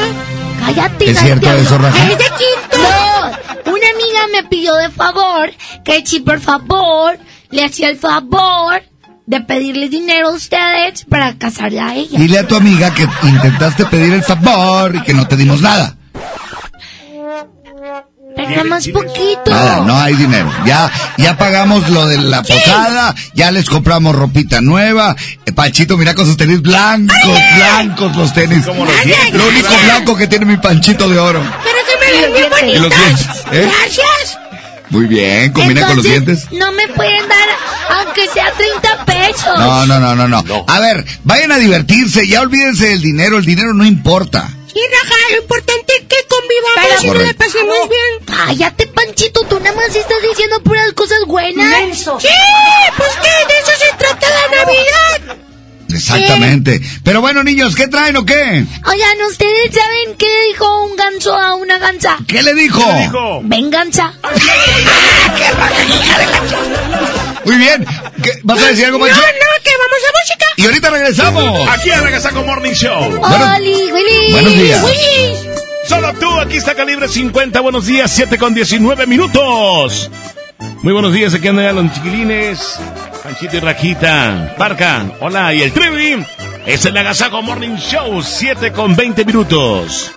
Cállate, ¿Es cierto eso, Rafa? Es de quinto. No, una amiga me pidió de favor que si por favor le hacía el favor de pedirle dinero a ustedes para casarla a ella. Dile a tu amiga que intentaste pedir el favor y que no te dimos nada. Pero nada más poquito. Nada, no hay dinero. Ya, ya pagamos lo de la posada, ya les compramos ropita nueva. Eh, Panchito, mira con sus tenis blancos, blancos los tenis. Lo único blanco que tiene mi Panchito de oro. Pero que me ven bien Y los bonitas. dientes, ¿eh? Gracias. Muy bien, combina con los Entonces, dientes. No me pueden dar, aunque sea 30 pesos. No, no, no, no, no. A ver, vayan a divertirse, ya olvídense del dinero, el dinero no importa. Sí, Raja, lo importante es que convivamos y nos la pasemos bien. Cállate, Panchito, tú nada más estás diciendo puras cosas buenas. Sí, pues que de eso se trata la Navidad. Exactamente. Pero bueno, niños, ¿qué traen o qué? Oigan, ¿ustedes saben qué le dijo un ganso a una gansa? ¿Qué le dijo? Venganza. Muy bien. ¿Qué- ¿Vas a decir algo, No, Pancho? no, que vamos a música. Y ahorita regresamos. Aquí en la Casaco Morning Show. Oli, Willy. Buenos días. Willy. Solo tú, aquí está Calibre 50. Buenos días, 7 con 19 minutos. Muy buenos días, aquí andan los chiquilines. Panchito y Rajita. Barca, hola, y el Trivi. Es el Agasago Morning Show, 7 con 20 minutos.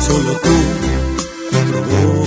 Solo tú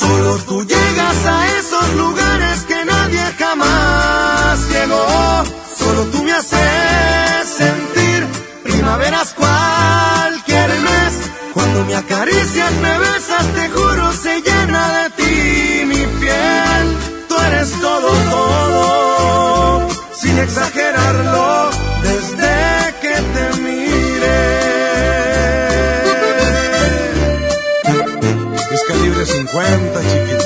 Solo tú llegas a esos lugares que nadie jamás llegó. Solo tú me haces sentir primaveras cualquier mes. Cuando me acaricias, me besas, te juro, se llena de ti mi piel. Tú eres todo, todo, sin exagerarlo, 50, chiquitita.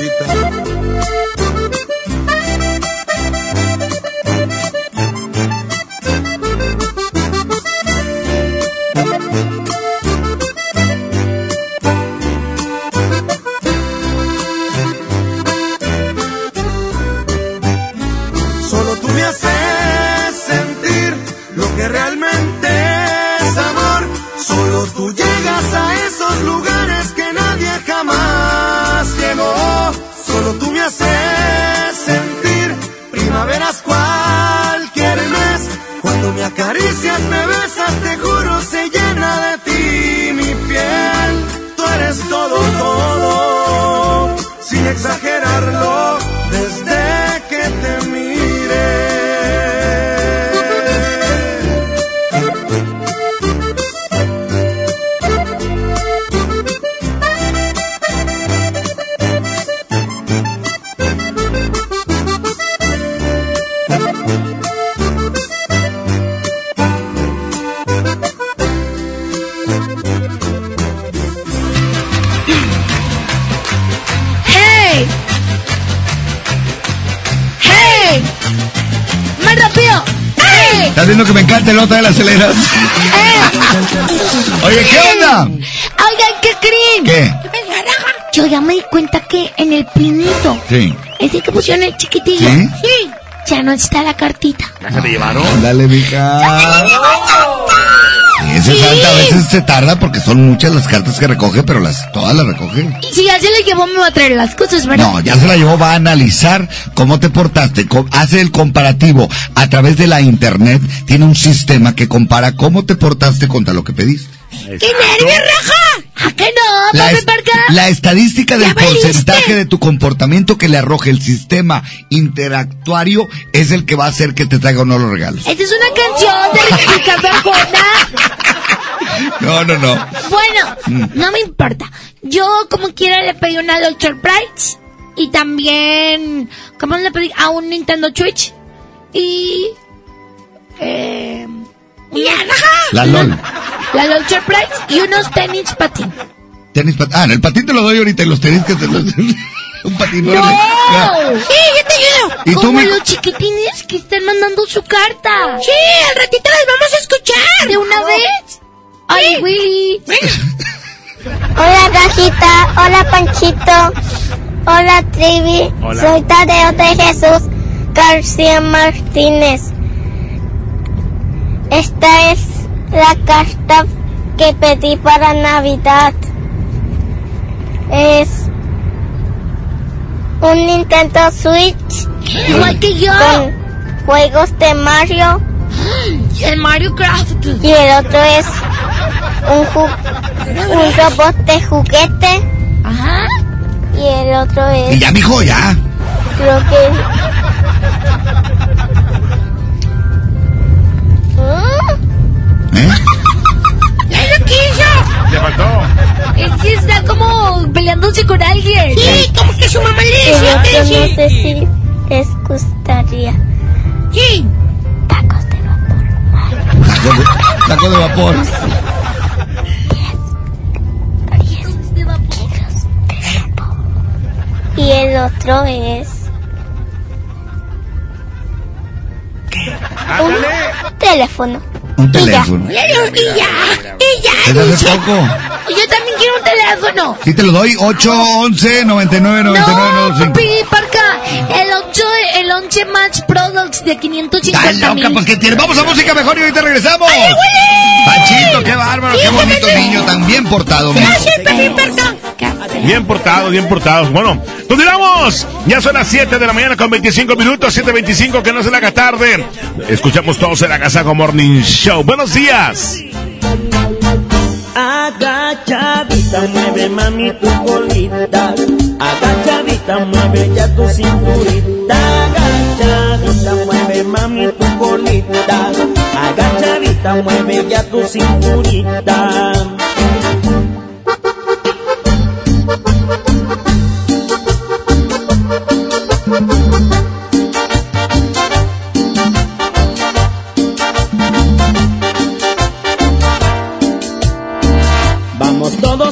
Sentir primaveras cualquier mes. Cuando me acaricias, me besas, te juro, se llena de ti mi piel. Tú eres todo, todo, sin exagerarlo, la aceleras? Oye, ¿qué onda? Oigan, ¿qué creen? ¿Qué? Yo ya me di cuenta que en el pinito, Sí. ese que pusieron el chiquitillo, ¿Sí? ya no está la cartita. ¿Se le llevaron? Dale, mija. Salta a veces se tarda porque son muchas las cartas que recoge, pero las todas las recoge. Y si ya se le llevó, me va a traer las cosas, ¿verdad? No, ya se la llevó, va a analizar cómo te portaste, hace el comparativo a través de la internet, tiene un sistema que compara cómo te portaste contra lo que pediste. ¡Qué nervio, raja! ¿A qué no, La, es- la estadística del porcentaje de tu comportamiento que le arroje el sistema interactuario es el que va a hacer que te traiga o no los regalos. Esta es una canción de Ricardo Arjona. No, no, no. Bueno, Mm. no me importa. Yo, como quiera, le pedí una Dolce Price. Y también, ¿cómo le pedí? A un Nintendo Switch. Y... Eh... La LOL. La Dolce Price y unos tenis patín. Tenis pat- ah, en el patín te lo doy ahorita y los tenis que te los... un patín ¡No! ¡Sí, yo te ayudo! ¿Y tú, Como mi- los chiquitines que están mandando su carta. ¡Sí, al ratito las vamos a escuchar! ¿De una vez? ¡Ay, Willy! Hola Rajita, hola Panchito, hola Trivi, Hola. soy Tadeo de Jesús García Martínez. Esta es la carta que pedí para Navidad. Es un Nintendo Switch. Igual que yo. Con juegos de Mario. El Mario Craft. Y el otro es un, ju- un robot de juguete. Ajá. Y el otro es... Y ya, mijo, ya. Creo que... ¿Eh? ¡Ya lo quiso! Le faltó. Es que está como peleándose con alguien. Sí, como que su mamá le decía que no sé si les gustaría. Sí. Taco de, taco de vapor. Y el otro es... Un teléfono. Un Y ya. teléfono. Y ya, y ya. Desde hace poco. Y yo también quiero un teléfono. Sí, te lo doy. 811 99 No, papi, parca. El 8, el 11 Match Products de 550 Está mil. loca, pues que tiene. Vamos a música mejor y ahorita regresamos. ¡Ay, Willy! Panchito, qué bárbaro, qué bonito niño, tan bien portado. Gracias, papi, parca. Bien portados, bien portados. Bueno, continuamos. Ya son las 7 de la mañana con 25 minutos, 7.25, que no se le haga tarde. Escuchamos todos el Agasajo Morning Show. Buenos días. Agachadita, mueve mami tu colita. Agachadita, mueve ya tu cinturita. Agachadita, mueve mami tu colita. Agachadita, mueve ya tu cinturita.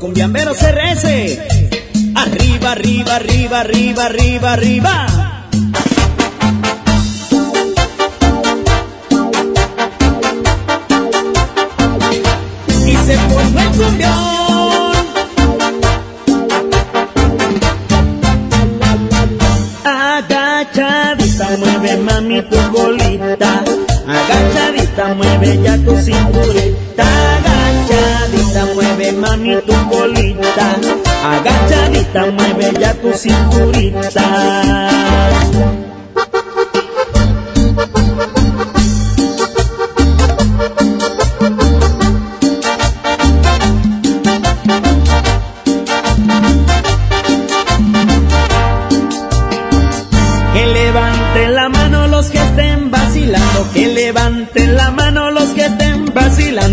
Cumbiamberos RS. Arriba, arriba, arriba, arriba, arriba, arriba. Y se formó el cumbión. Mueve mami tu colita. Agachadita, mueve ya tu cinturita. Mami tu colita. Agachadita, mueve ya tu cinturita.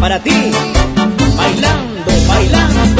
para ti, bailando, bailando.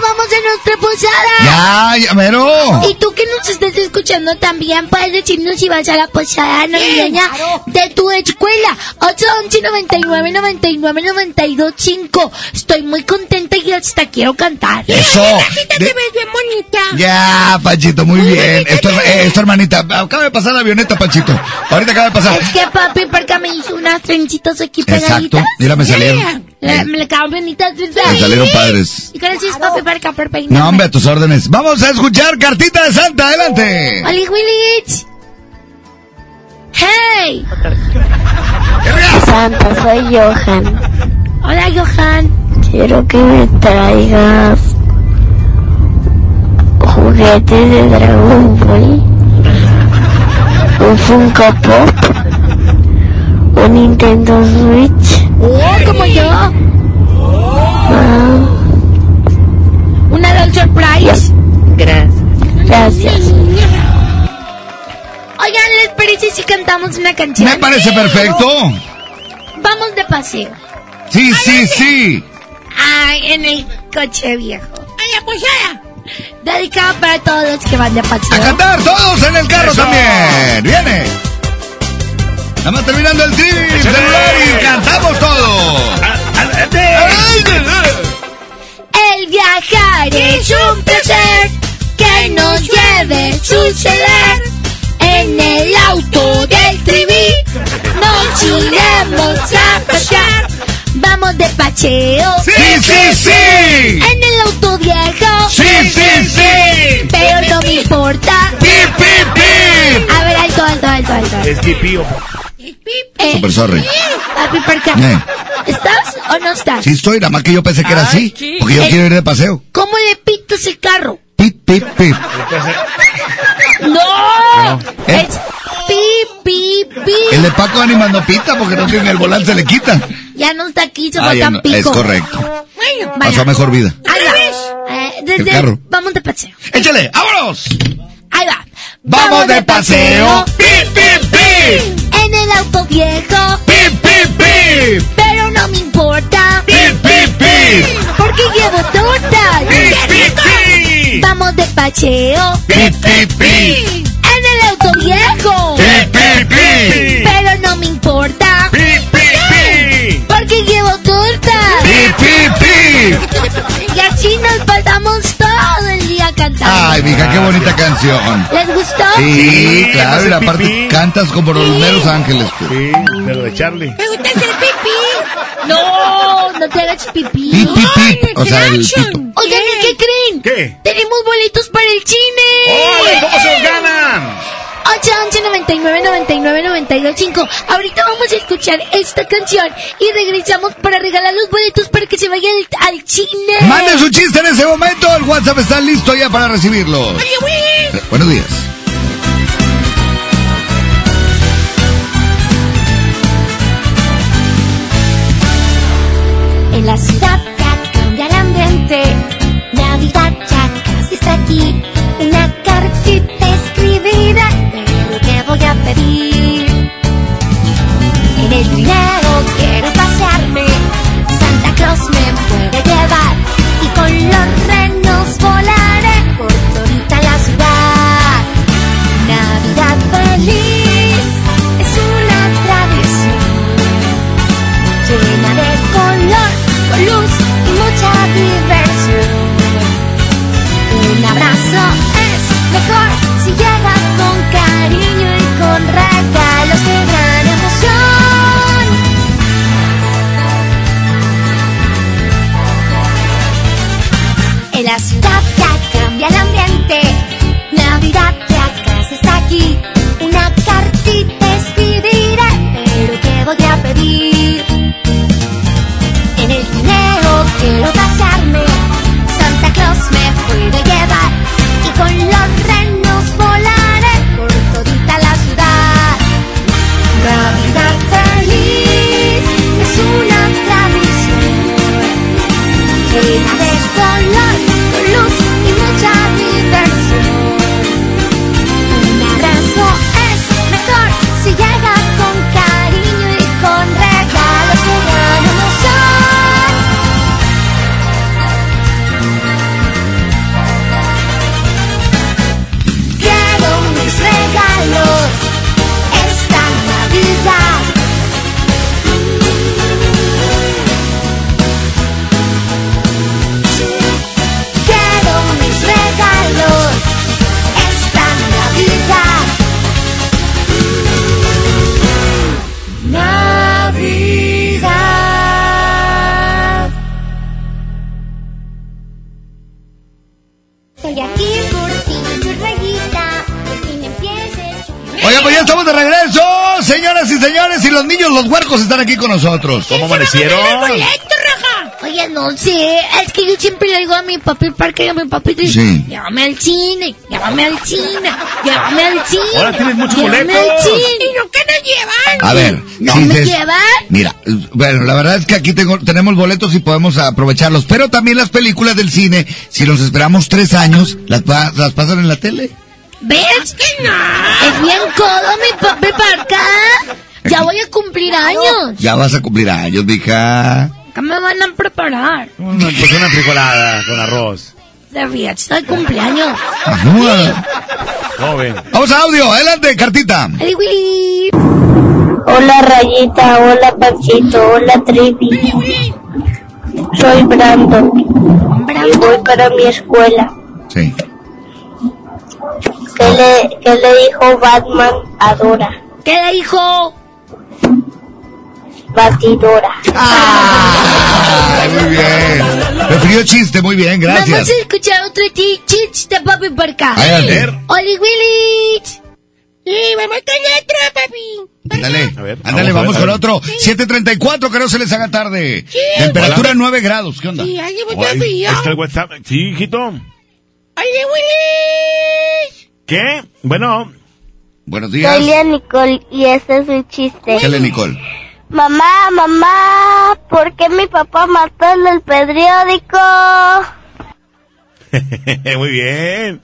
Nos vamos de nuestra posada. Ya, ya, mero. Y tú que nos estás escuchando también puedes decirnos si vas a la posada navideña de tu escuela. 811 99 99 92 5. Estoy muy contenta y hasta quiero cantar. Eso. Te De- ves bien bonita. Ya, Panchito, muy bien. Esto, eh, esto, hermanita, acaba de pasar la avioneta, Panchito. Ahorita acaba de pasar. Es que papi porque me hizo unas trencitas aquí Exacto. pegaditas. Mira, me salieron. Me salieron padres. Y gracias papi para por peinarme. No, hombre, a tus órdenes. Vamos a escuchar Cartita de Santa. Adelante. Oli Willich. Hey. Santa, soy Johan. Hola Johan. Quiero que me traigas juguetes de Dragon Ball, un Funko Pop, un Nintendo Switch, Oh, como yo. ah, Una Doll Surprise. Gracias. Gracias. Oigan, ¿les parece si cantamos una canción? Me parece perfecto. Vamos de paseo. Sí, sí, sí. Ay, en el coche viejo. ¡A la posada! Dedicado para todos los que van de paseo. A cantar todos en el carro Eso. también. Viene. Nada más terminando el trivi celular y cantamos todo. El viajar es un placer que nos lleve suceder. En el auto del trivi nos iremos a pasear. Vamos de paseo. ¡Sí, sí, sí! En el auto viejo. ¡Sí, sí, sí! Pero no me importa. ¡Pip, pip, pip! A ver, alto, alto, alto, alto. Es pipío. Eh, Super sorry. Papi, ¿por qué? Eh. ¿Estás o no estás? Sí estoy, nada más que yo pensé que era así. sí. Porque yo Eh. quiero ir de paseo. ¿Cómo le pitas el carro? Pip, pip, pip. ¡No! ¿Eh? Es pi, pi, pi. El de Paco Ánimas no pita porque no tiene el volante, se le quita. Ya no está aquí, se Ah, ya no, Tampico. es correcto. Bueno, Pasó a vaya. mejor vida. Ahí va. Eh, desde, El carro. Vamos de paseo. ¡Échale! ¡Vámonos! Ahí va. ¡Vamos de paseo! ¡Pip, pip, pip! El auto viejo. ¡Pip, pip, pip! Pero no me importa. ¡Pip, pip, pip! Porque llevo tortas. ¡Pip, pip, pip! Vamos de paseo. ¡Pip, pip, pip! En el auto viejo. ¡Pip, pip, pip! Pero no me importa. ¡Pip, pip, pip! Porque llevo tortas. ¡Pip, pip, pip! Y así nos pasamos Ay, mija, qué bonita canción. ¿Les gustó? Sí, claro, y aparte cantas como los meros ángeles. tú. Sí, pero de Charlie. ¿Me gusta hacer pipí? No, no te hagas pipí. Pip, pip, pip. O sea, el pito. Oigan, ¿y qué creen? ¿Qué? Tenemos boletos para el cine. ¡Órale! ¿Cómo se los ganan? 811 99 99 92 5. Ahorita vamos a escuchar esta canción y regresamos para regalar los boletos para que se vayan al, al cine. Mande su chiste en ese momento. El WhatsApp está listo ya para recibirlo. Eh, Buenos días. En la ciudad ya cambia el ambiente. Navidad ya casi está aquí. Una cartita En el dinero quiero pasearme. Santa Claus me puede llevar. Y con los señoras y señores, y los niños, los huercos están aquí con nosotros. ¿Cómo amanecieron? Oye, no sé, es que yo siempre le digo a mi papi Parque y a mi papi, Sí. llévame al cine, llévame al cine, llévame al cine. Ahora tienes muchos llévame boletos. al cine. ¿Y no qué nos llevan? A ver, ¿No si me llevan? Mira, bueno, la verdad es que aquí tengo, tenemos boletos y podemos aprovecharlos, pero también las películas del cine, si los esperamos tres años, las, pa- las pasan en la tele. ¿Ves? que no? Es bien codo mi papi Parca. Ya voy a cumplir años. Ya vas a cumplir años, mija. ¿Qué me van a preparar? Una, pues una frijolada con arroz. De fiesta de cumpleaños. Ajá. Joven. Vamos a audio, adelante, cartita. Ay, Willy. Hola Rayita, hola Panchito, hola Trivi. Soy Brandon. Y voy para mi escuela. Sí. ¿Qué le, qué le dijo Batman a Dora? ¿Qué le dijo? Batidora. Ay, muy bien. Prefirió chiste, muy bien, Vamos gracias. a escuchar otro chi- chich de papi por acá. Adelante. Oli Willy. Sí, vamos con otro, papi. Ándale, A ver, ándale, vamos vamos, a ver, con a ver. otro. 734, que no se les haga tarde. Sí. Temperatura 9 grados, ¿qué onda? Sí, ahí- frío. ahí está el WhatsApp. Sí, hijito. Oye, Willy. ¿Qué? Bueno. Buenos Soy días. Lía Nicole y este es un chiste. Échale, Nicole. Mamá, mamá, ¿por qué mi papá mató el del periódico? muy bien.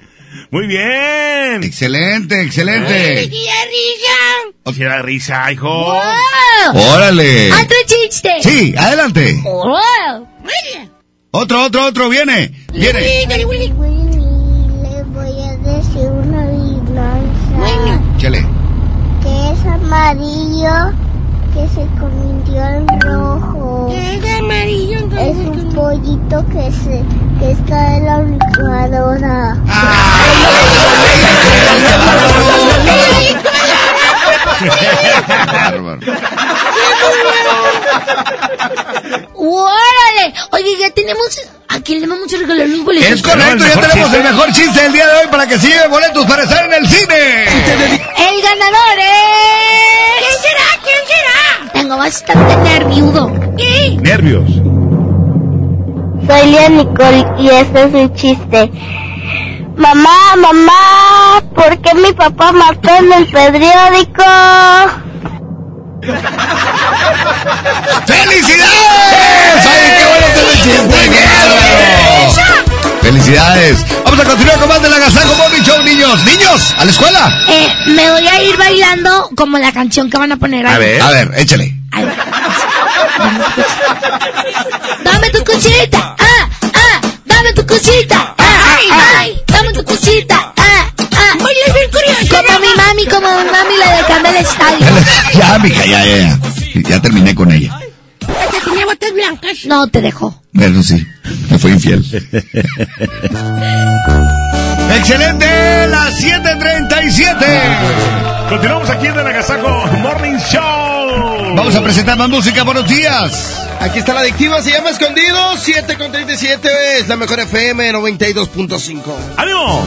Muy bien. Excelente, excelente. ¡Tía risa! O sea, la risa, hijo. ¡Wow! Órale. Otro chiste. Sí, adelante. ¡Wow! Otro, otro, otro, viene. Viene. Dale, Willy. Le voy a decir una adivinanza. Échale. Que es amarillo, que se convirtió en rojo. Es amarillo, Es un pollito que se que está en la licuadora. Bárbaro. ¡Órale! Oye, ya tenemos... ¿A quién le vamos a regalar los boletos? Es correcto, ya tenemos el mejor chiste del día de hoy para que se lleven boletos para estar en el cine. El ganador es... ¿Quién será? ¿Quién será? Tengo bastante nerviudo. Nervios. Soy Lía Nicole y este es un chiste. Mamá, mamá, ¿por qué mi papá mató en el periódico? ¡Felicidades! ¡Ay, qué bueno que me chiste! ¡Muy bien! ¡Felicidades! Vamos a continuar con más de la Gazajo Morning Show, niños. ¡Niños! ¡A la escuela! Eh, me voy a ir bailando como la canción que van a poner ahí. A ver. A ver, échale. Dame tu cosita, ah, ah, dame tu cosita, ah, ay, dame tu cosita, mami, como mi mami, la de Candela Estadio. ya, mija, ya, ya, ya. Ya terminé con ella. Hasta tenía botas blancas. No, te dejó. Bueno, sí, me fue infiel. ¡Excelente! ¡Las 7.37! Continuamos aquí en el Agasajo Morning Show. Vamos a presentar más música. Buenos días. Aquí está la adictiva, se llama Escondido, 7 con 37, es la mejor FM 92.5. ¡Ánimo!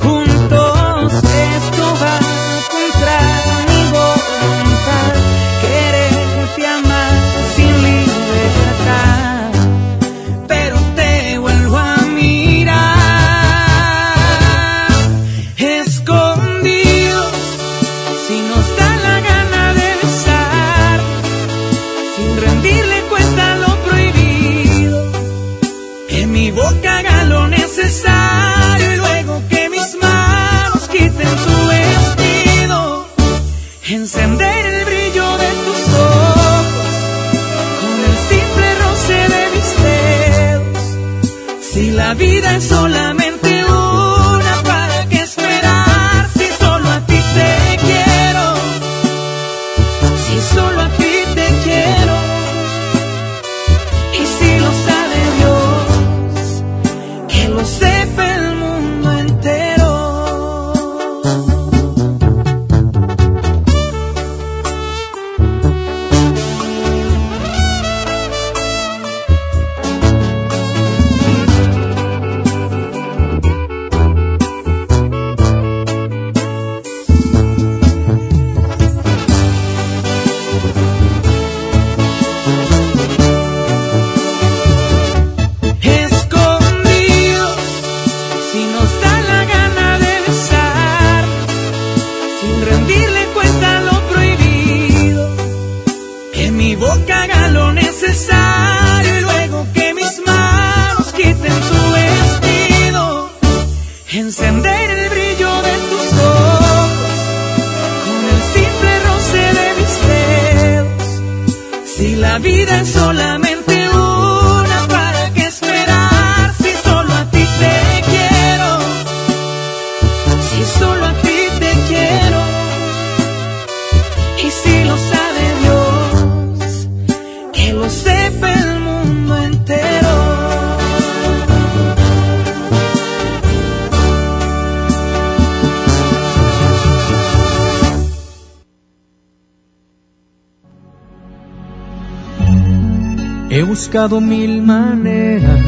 buscado mil maneras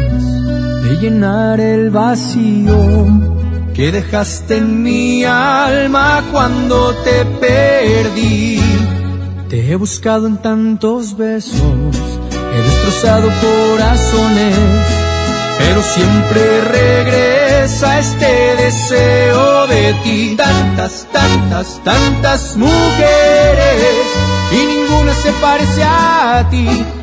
de llenar el vacío que dejaste en mi alma cuando te perdí. Te he buscado en tantos besos, he destrozado corazones, pero siempre regresa este deseo de ti. Tantas, tantas, tantas mujeres y ninguna se parece a ti.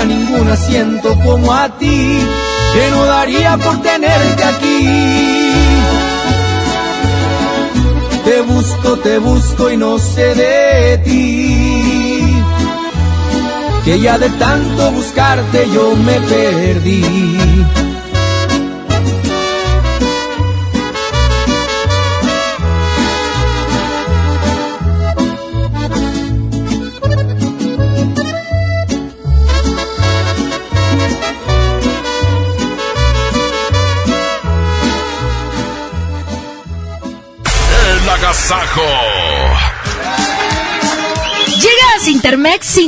A ninguna siento como a ti, que no daría por tenerte aquí. Te busco, te busco y no sé de ti. Que ya de tanto buscarte yo me perdí. Llega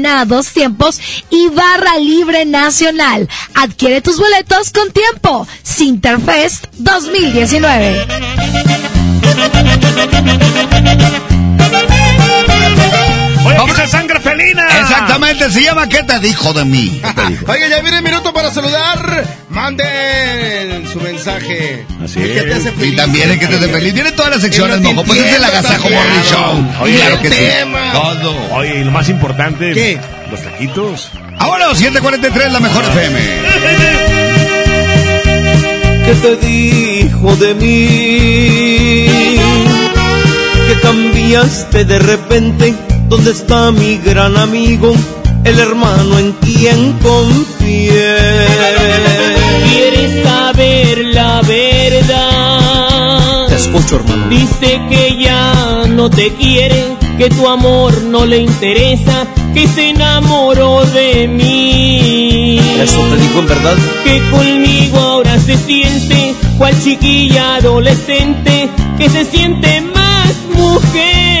a dos tiempos y barra libre nacional. Adquiere tus boletos con tiempo. Sinterfest 2019. Oye, Vamos a sangre felina. Exactamente, se llama ¿Qué te dijo de mí? Oiga, ya viene el minuto para saludar. Manden su mensaje. Así ¿Qué te hace Y feliz? también el que te hace feliz. Tiene todas las secciones, mojo. Pues es el agasajo morning show. Oye, claro que sí. tema. Todo. Oye, y lo más importante. ¿Qué? Los taquitos. Ahora, 743, la mejor FM. ¿Qué te dijo de mí? Que cambiaste de repente. ¿Dónde está mi gran amigo? El hermano en quien confié. ¿Quieres saber la verdad? Te escucho, hermano. Dice que ya no te quiere, que tu amor no le interesa, que se enamoró de mí. ¿Eso te dijo en verdad? Que conmigo ahora se siente, cual chiquilla adolescente, que se siente más mujer.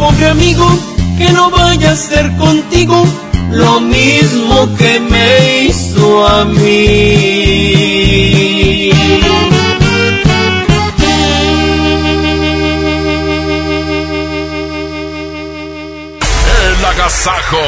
pobre amigo, que no vaya a ser contigo lo mismo que me hizo a mí. El agasajo.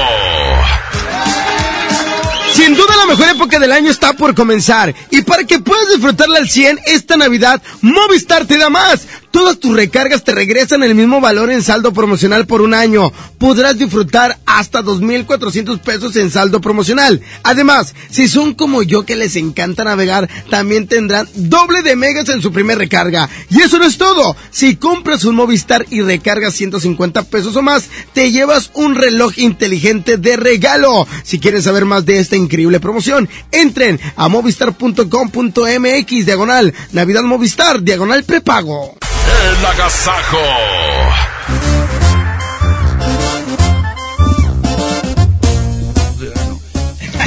Sin duda la mejor época del año está por comenzar y para que puedas disfrutarla al 100 esta Navidad, Movistar te da más. Todas tus recargas te regresan el mismo valor en saldo promocional por un año. Podrás disfrutar hasta 2.400 pesos en saldo promocional. Además, si son como yo que les encanta navegar, también tendrán doble de megas en su primer recarga. Y eso no es todo. Si compras un Movistar y recargas 150 pesos o más, te llevas un reloj inteligente de regalo. Si quieres saber más de esta increíble promoción, entren a movistar.com.mx diagonal Navidad Movistar diagonal prepago. El agasajo.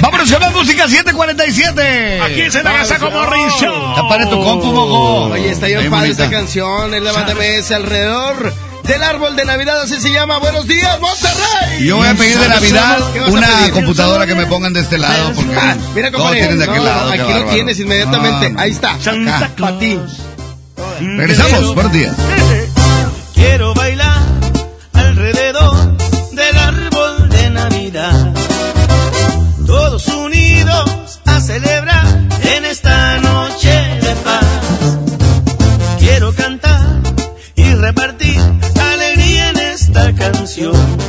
Vámonos con la música 747. Aquí es el Agasajo Morning Show. Tapare tu compu, mojo. Oye, está bien Ahí, padre bonita. esta canción, el Levántame ese alrededor del árbol de Navidad, así se llama. Buenos días, Monterrey. Yo voy a pedir de Navidad ¿Qué vas a una computadora que me pongan de este lado porque Ah, mira, todos compadre. tienen de aquel No, lado. qué Aquí lo bárbaro. tienes inmediatamente. No, Ahí está. Para ti. Regresamos, buenos días. Quiero bailar alrededor del árbol de Navidad. Todos unidos a celebrar en esta noche de paz. Quiero cantar y repartir alegría en esta canción.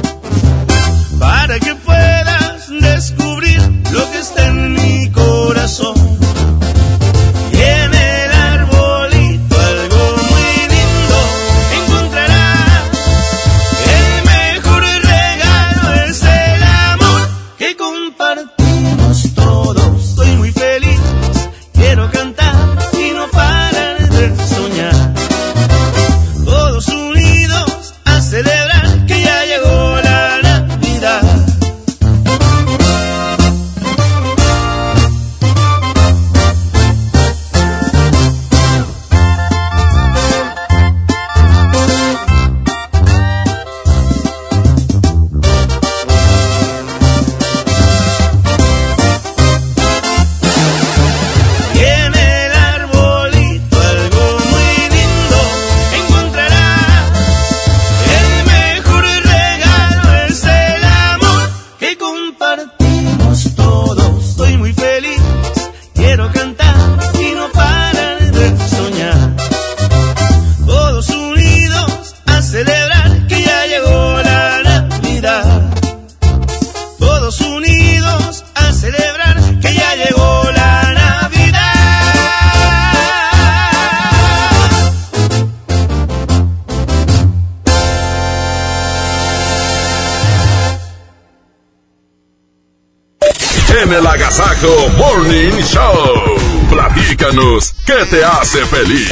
Qué te hace feliz.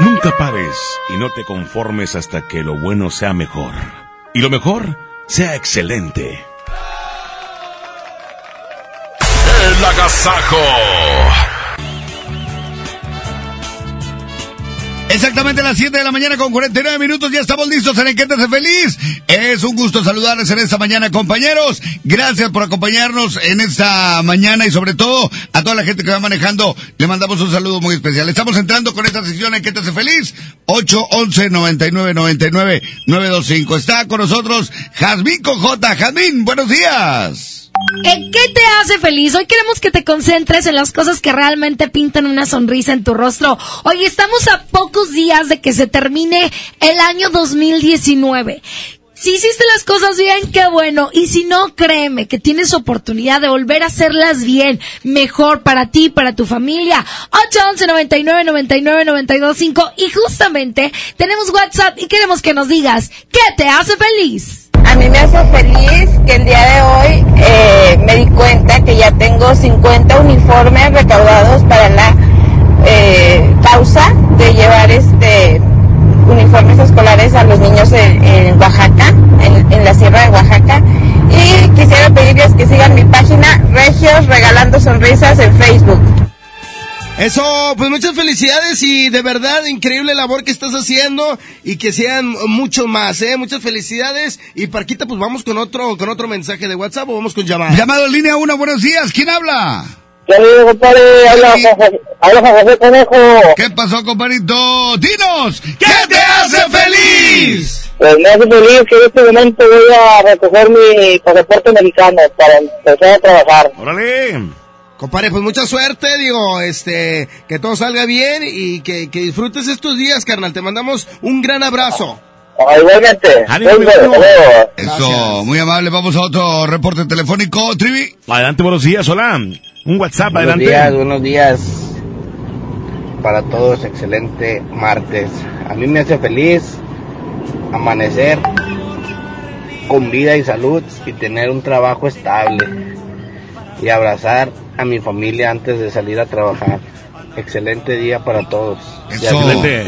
Nunca pares y no te conformes hasta que lo bueno sea mejor. Y lo mejor sea excelente. agasajo. Exactamente las 7 de la mañana con 49 minutos, ya estamos listos en Enquéntese Feliz. Es un gusto saludarles en esta mañana, compañeros. Gracias por acompañarnos en esta mañana y sobre todo a toda la gente que va manejando, le mandamos un saludo muy especial. Estamos entrando con esta sección Enquéntese Feliz, 811 99 99 925. Está con nosotros Jazmín Cojota. Jazmín, buenos días. ¿En qué te hace feliz? Hoy queremos que te concentres en las cosas que realmente pintan una sonrisa en tu rostro. Hoy estamos a pocos días de que se termine el año 2019. Si hiciste las cosas bien, qué bueno. Y si no, créeme que tienes oportunidad de volver a hacerlas bien, mejor para ti, para tu familia. 811 99 99 92 5 y justamente tenemos WhatsApp y queremos que nos digas qué te hace feliz. A mí me hace feliz que el día de hoy eh, me di cuenta que ya tengo 50 uniformes recaudados para la eh, causa de llevar este uniformes escolares a los niños en, Oaxaca, en la Sierra de Oaxaca. Y quisiera pedirles que sigan mi página Regios Regalando Sonrisas en Facebook. Eso, pues muchas felicidades y de verdad increíble labor que estás haciendo y que sean mucho más, eh, muchas felicidades y Parquita, pues vamos con otro con otro mensaje de WhatsApp o vamos con llamada. Llamado en línea 1, buenos días, ¿quién habla? ¿Qué digo, compadre? Habla, habla José Conejo. ¿Qué pasó, compadrito? Dinos, ¿qué te hace feliz? Pues me hace feliz que en este momento voy a recoger mi pasaporte americano para empezar a trabajar. Órale. Compadre, pues mucha suerte, digo, este, que todo salga bien y que, que disfrutes estos días, carnal. Te mandamos un gran abrazo. Ah, igualmente. Ánimo. Eso, muy amable. Vamos a otro reporte telefónico, Trivi. Adelante, buenos días, hola. Un WhatsApp, Buenos adelante. días, buenos días para todos, excelente martes. A mí me hace feliz amanecer con vida y salud y tener un trabajo estable y abrazar a mi familia antes de salir a trabajar. Excelente día para todos. Eso.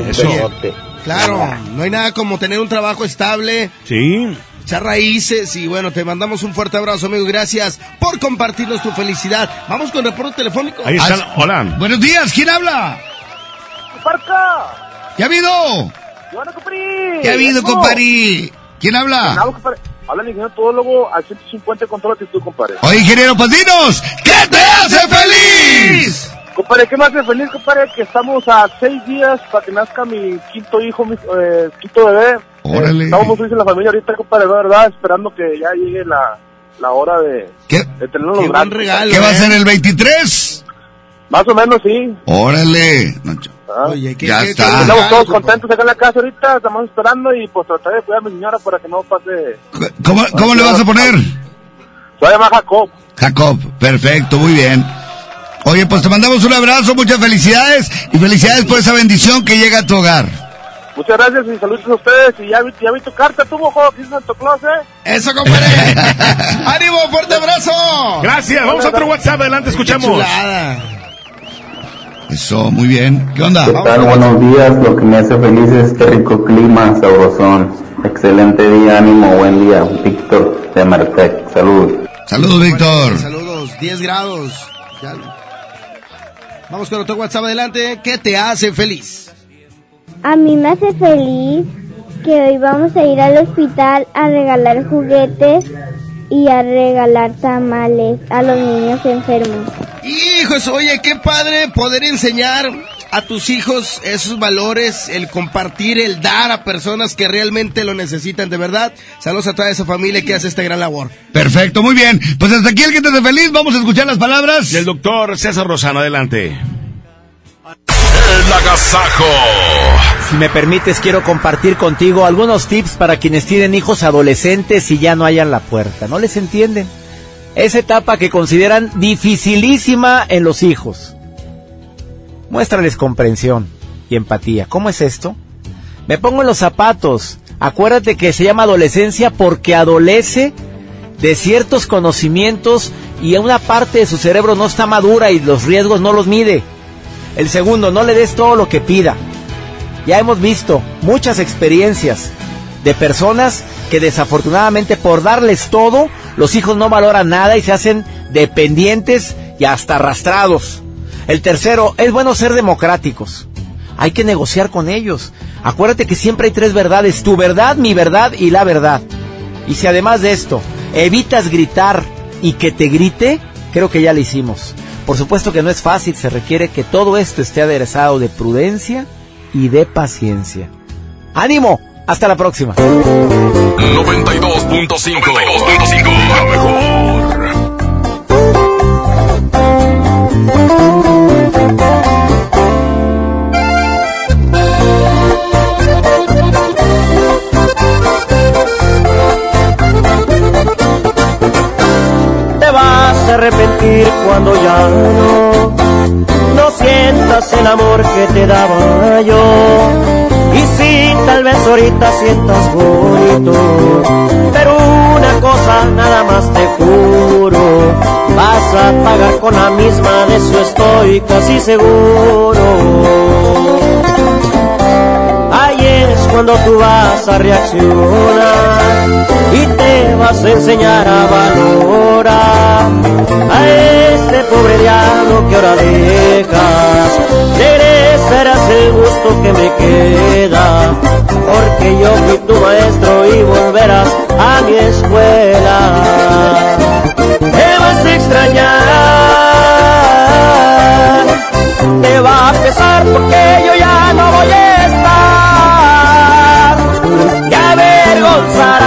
Excelente. Claro, no hay nada como tener un trabajo estable. Sí. Echar raíces y bueno, te mandamos un fuerte abrazo, amigo. Gracias por compartirnos tu felicidad. Vamos con reporte telefónico. Ahí están, hola. Buenos días, ¿quién habla? ¡Parca! ¿Qué ha habido? ¿Qué ha habido, compadre? ¿Quién habla? Habla, el ingeniero todólogo al 150 con toda la actitud, compadre. Oye, ingeniero, dinos, ¿qué te hace feliz? Compadre, ¿qué me hace feliz, compadre? Que estamos a seis días para que nazca mi quinto hijo, mi eh, quinto bebé. Órale. Eh, estamos muy felices en la familia ahorita, compadre, de verdad, esperando que ya llegue la, la hora de, ¿Qué? de tenerlo los brazos. ¿Qué va a ser el 23? Más o menos, sí. Órale. Oye, ya está. Estamos todos contentos acá en la casa ahorita, estamos esperando y pues trataré de cuidar a mi señora para que no pase... ¿Cómo, cómo le vas a poner? Se va a llamar Jacob. Jacob, perfecto, muy bien. Oye, pues te mandamos un abrazo, muchas felicidades y felicidades por esa bendición que llega a tu hogar. Muchas gracias y saludos a ustedes. Y ya vi, ya vi tu carta, tú, mojo, Santo Claus, ¿eh? Eso, compadre. ¡Ánimo, fuerte abrazo! Gracias, vamos a otro WhatsApp, adelante, escuchamos. Eso, muy bien. ¿Qué onda? ¿Qué tal? Buenos días. Lo que me hace feliz es este rico clima, sabrosón. Excelente día, ánimo, buen día. Víctor de Merced. Saludos. Saludos, Víctor. Saludos, 10 grados. Ya. Vamos con otro WhatsApp adelante. ¿Qué te hace feliz? A mí me hace feliz que hoy vamos a ir al hospital a regalar juguetes y a regalar tamales a los niños enfermos. Hijos, oye, qué padre poder enseñar a tus hijos esos valores, el compartir, el dar a personas que realmente lo necesitan, de verdad. Saludos a toda esa familia que hace esta gran labor. Perfecto, muy bien. Pues hasta aquí el que te hace feliz. Vamos a escuchar las palabras. Del doctor César Rosano, adelante. El agasajo. Si me permites, quiero compartir contigo algunos tips para quienes tienen hijos adolescentes y ya no hayan la puerta. No les entienden. Esa etapa que consideran dificilísima en los hijos. Muéstrales comprensión y empatía. ¿Cómo es esto? Me pongo en los zapatos. Acuérdate que se llama adolescencia porque adolece de ciertos conocimientos y una parte de su cerebro no está madura y los riesgos no los mide. El segundo, no le des todo lo que pida. Ya hemos visto muchas experiencias de personas que desafortunadamente por darles todo, los hijos no valoran nada y se hacen dependientes y hasta arrastrados. El tercero, es bueno ser democráticos. Hay que negociar con ellos. Acuérdate que siempre hay tres verdades, tu verdad, mi verdad y la verdad. Y si además de esto evitas gritar y que te grite, creo que ya lo hicimos. Por supuesto que no es fácil, se requiere que todo esto esté aderezado de prudencia y de paciencia. ¡Ánimo! Hasta la próxima. 92.5 La mejor. Te vas a arrepentir cuando ya no, no sientas el amor que te daba yo. Y sí, tal vez ahorita sientas bonito, pero una cosa nada más te juro, vas a pagar con la misma, de eso estoy casi seguro. Ahí es cuando tú vas a reaccionar y te vas a enseñar a valorar a este pobre diablo que ahora dejas. Regresarás el gusto que me queda, porque yo fui tu maestro y volverás a mi escuela. Te vas a extrañar, te va a pesar porque yo ya no voy a estar. Te avergonzarás,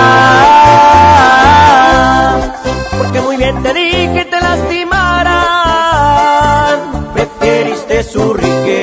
porque muy bien te dije te lastimarán. Preferiste su riqueza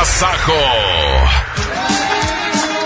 El agasajo.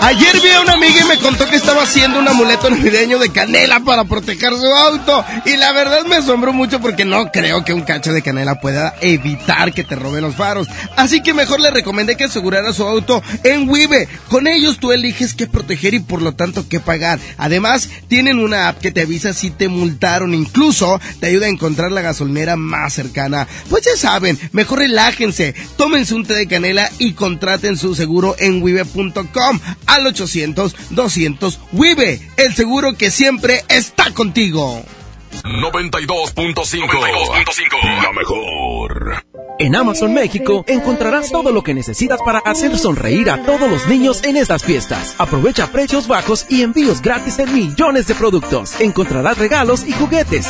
Ayer vi a una amiga y me contó que estaba haciendo un amuleto navideño de canela para proteger su auto. Y la verdad me asombró mucho porque no creo que un cacho de canela pueda evitar que te roben los faros. Así que mejor le recomendé que asegurara su auto en Wibe. Con ellos tú eliges qué proteger y por lo tanto qué pagar. Además, tienen una app que te avisa si te multaron. Incluso te ayuda a encontrar la gasolinera más cercana. Pues ya saben, mejor relájense, tómense un té de canela y contraten su seguro en wibe.com al 800-200 WIBE, el seguro que siempre está contigo. 92.5 La mejor. En Amazon México encontrarás todo lo que necesitas para hacer sonreír a todos los niños en estas fiestas. Aprovecha precios bajos y envíos gratis en millones de productos. Encontrarás regalos y juguetes.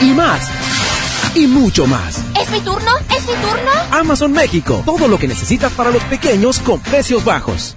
Y más. Y mucho más. ¿Es mi turno? ¿Es mi turno? Amazon México. Todo lo que necesitas para los pequeños con precios bajos.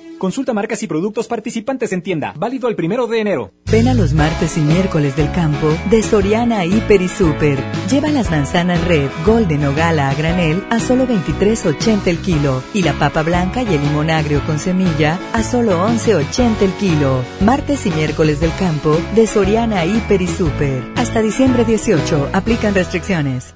Consulta marcas y productos participantes en tienda. Válido el primero de enero. Ven a los martes y miércoles del campo de Soriana Hiper y Super. Lleva las manzanas red, golden o gala a granel a solo 23.80 el kilo y la papa blanca y el limón agrio con semilla a solo 11.80 el kilo. Martes y miércoles del campo de Soriana Hiper y Super. Hasta diciembre 18 aplican restricciones.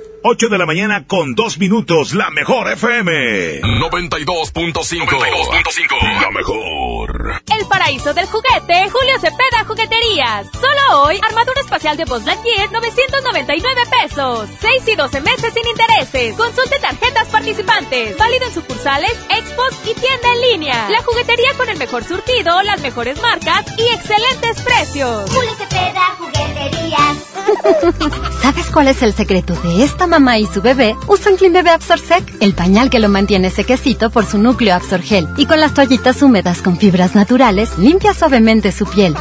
8 de la mañana con 2 minutos, la mejor FM. 92.5. La mejor. El paraíso del juguete, Julio Cepeda Jugueterías. Solo hoy, armadura espacial de Buzz Lightyear, 999 pesos. 6 y 12 meses sin intereses. Consulte tarjetas participantes. Válido en sucursales, expos y tienda en línea. La juguetería con el mejor surtido, las mejores marcas y excelentes precios. Julio Cepeda Jugueterías. ¿Sabes cuál es el secreto de esta mamá y su bebé? Usan Clean Bebé Absorsec, el pañal que lo mantiene sequecito por su núcleo Absorgel. Y con las toallitas húmedas con fibras naturales, limpia suavemente su piel.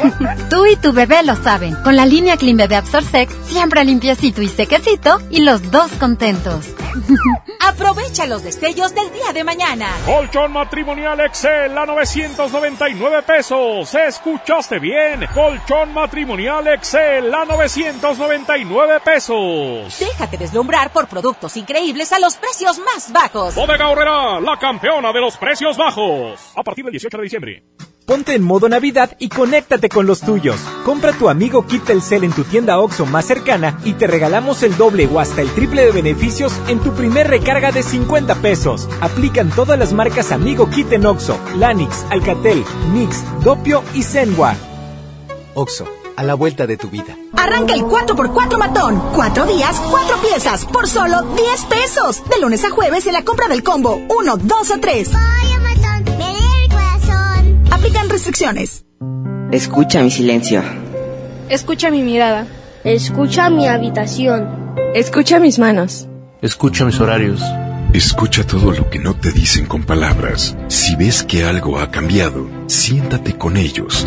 Tú y tu bebé lo saben. Con la línea Clean Bebé Absorsec, siempre limpiecito y sequecito y los dos contentos. Aprovecha los destellos del día de mañana. Colchón matrimonial Excel a 999 pesos. ¿Escuchaste bien? Colchón matrimonial Excel a 999 pesos. Déjate deslumbrar por productos increíbles a los precios más bajos. Bodega Horrera, la campeona de los precios bajos. A partir del 18 de diciembre. Ponte en modo Navidad y conéctate con los tuyos. Compra tu amigo Kit Telcel en tu tienda OXO más cercana y te regalamos el doble o hasta el triple de beneficios en tu primer recarga de 50 pesos. Aplican todas las marcas Amigo Kit en OXO, Lanix, Alcatel, Mix, Dopio y Zenwa. Oxo, a la vuelta de tu vida. Arranca el 4x4 matón. Cuatro días, cuatro piezas, por solo 10 pesos. De lunes a jueves en la compra del combo 1, 2 o 3. Aplican restricciones. Escucha mi silencio. Escucha mi mirada. Escucha mi habitación. Escucha mis manos. Escucha mis horarios. Escucha todo lo que no te dicen con palabras. Si ves que algo ha cambiado, siéntate con ellos.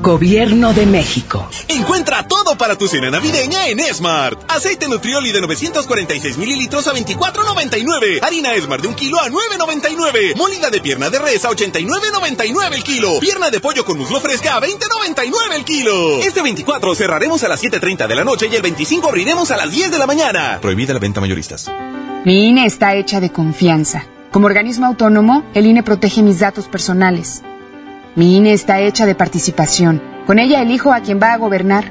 Gobierno de México. Encuentra todo para tu cena navideña en Smart. Aceite Nutrioli de 946 mililitros a 24.99. Harina Smart de un kilo a 9.99. Molida de pierna de res a 89.99 el kilo. Pierna de pollo con muslo fresca a 20.99 el kilo. Este 24 cerraremos a las 7.30 de la noche y el 25 abriremos a las 10 de la mañana. Prohibida la venta mayoristas. Mi INE está hecha de confianza. Como organismo autónomo, el INE protege mis datos personales. Mi INE está hecha de participación. Con ella elijo a quien va a gobernar.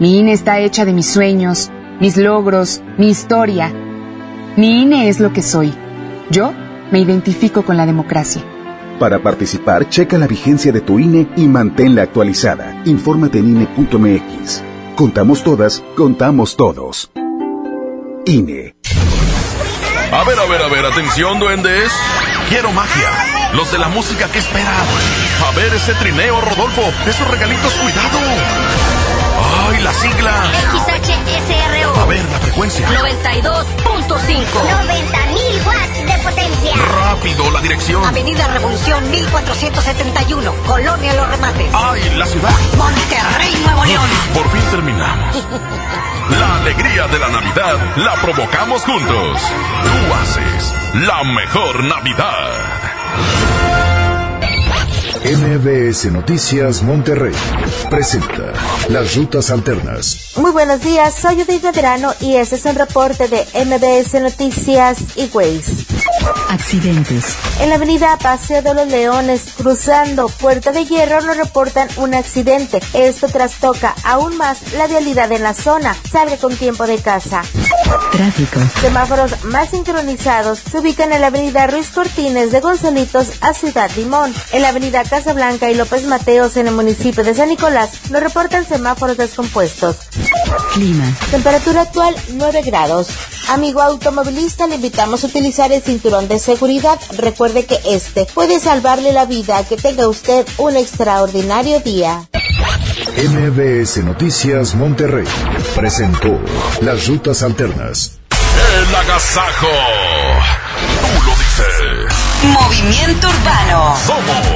Mi INE está hecha de mis sueños, mis logros, mi historia. Mi INE es lo que soy. Yo me identifico con la democracia. Para participar, checa la vigencia de tu INE y manténla actualizada. Infórmate en INE.mx. Contamos todas, contamos todos. INE. A ver, a ver, a ver, atención, duendes. Quiero magia. Los de la música que esperan. A ver ese trineo, Rodolfo. Esos regalitos, cuidado. ¡Ay, la sigla! XHSRO. A ver, la frecuencia. 92.5. 90.000 watts de potencia. Rápido, la dirección. dirección? Avenida Revolución 1471, Colonia Los Remates. ¡Ay, la ciudad! Monterrey, Nuevo León. Por fin terminamos. La alegría de la Navidad la provocamos juntos. Tú haces la mejor Navidad. MBS Noticias Monterrey presenta Las Rutas Alternas. Muy buenos días, soy Judith Verano y este es el reporte de MBS Noticias y Waze. Accidentes. En la avenida Paseo de los Leones, cruzando Puerta de Hierro, nos reportan un accidente. Esto trastoca aún más la vialidad en la zona. Salga con tiempo de casa. Tráfico. Semáforos más sincronizados se ubican en la avenida Ruiz Cortines de Gonzalitos a Ciudad Limón. En la avenida Casablanca y López Mateos en el municipio de San Nicolás nos reportan semáforos descompuestos. Clima. Temperatura actual 9 grados. Amigo automovilista, le invitamos a utilizar el cinturón de seguridad. Recuerde que este puede salvarle la vida. Que tenga usted un extraordinario día. MBS Noticias Monterrey presentó Las Rutas Alternas. El agasajo. Movimiento Urbano. Somos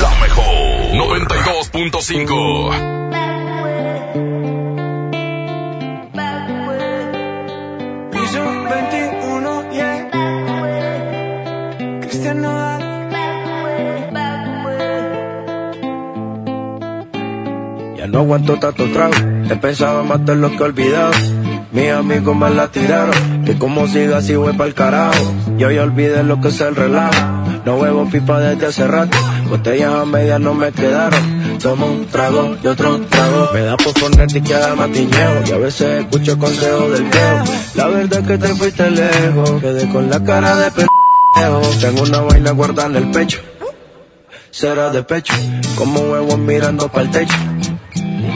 la mejor. 92.5. Piso 21, yeah. Cristian Nodal. Ya no aguanto tanto trago. He pensado matar lo que he olvidado. Mis amigos me la tiraron. Que como siga así voy pa'l carajo. Yo ya olvidé lo que es el relajo. No huevo pipa desde hace rato. Botellas a medias no me quedaron. Tomo un trago y otro trago. Me da por ponerte y queda matiñeo. Y a veces escucho consejos del viejo. La verdad es que te fuiste lejos. Quedé con la cara de pendejo. Tengo una vaina guardada en el pecho. Será de pecho. Como huevo mirando para el techo.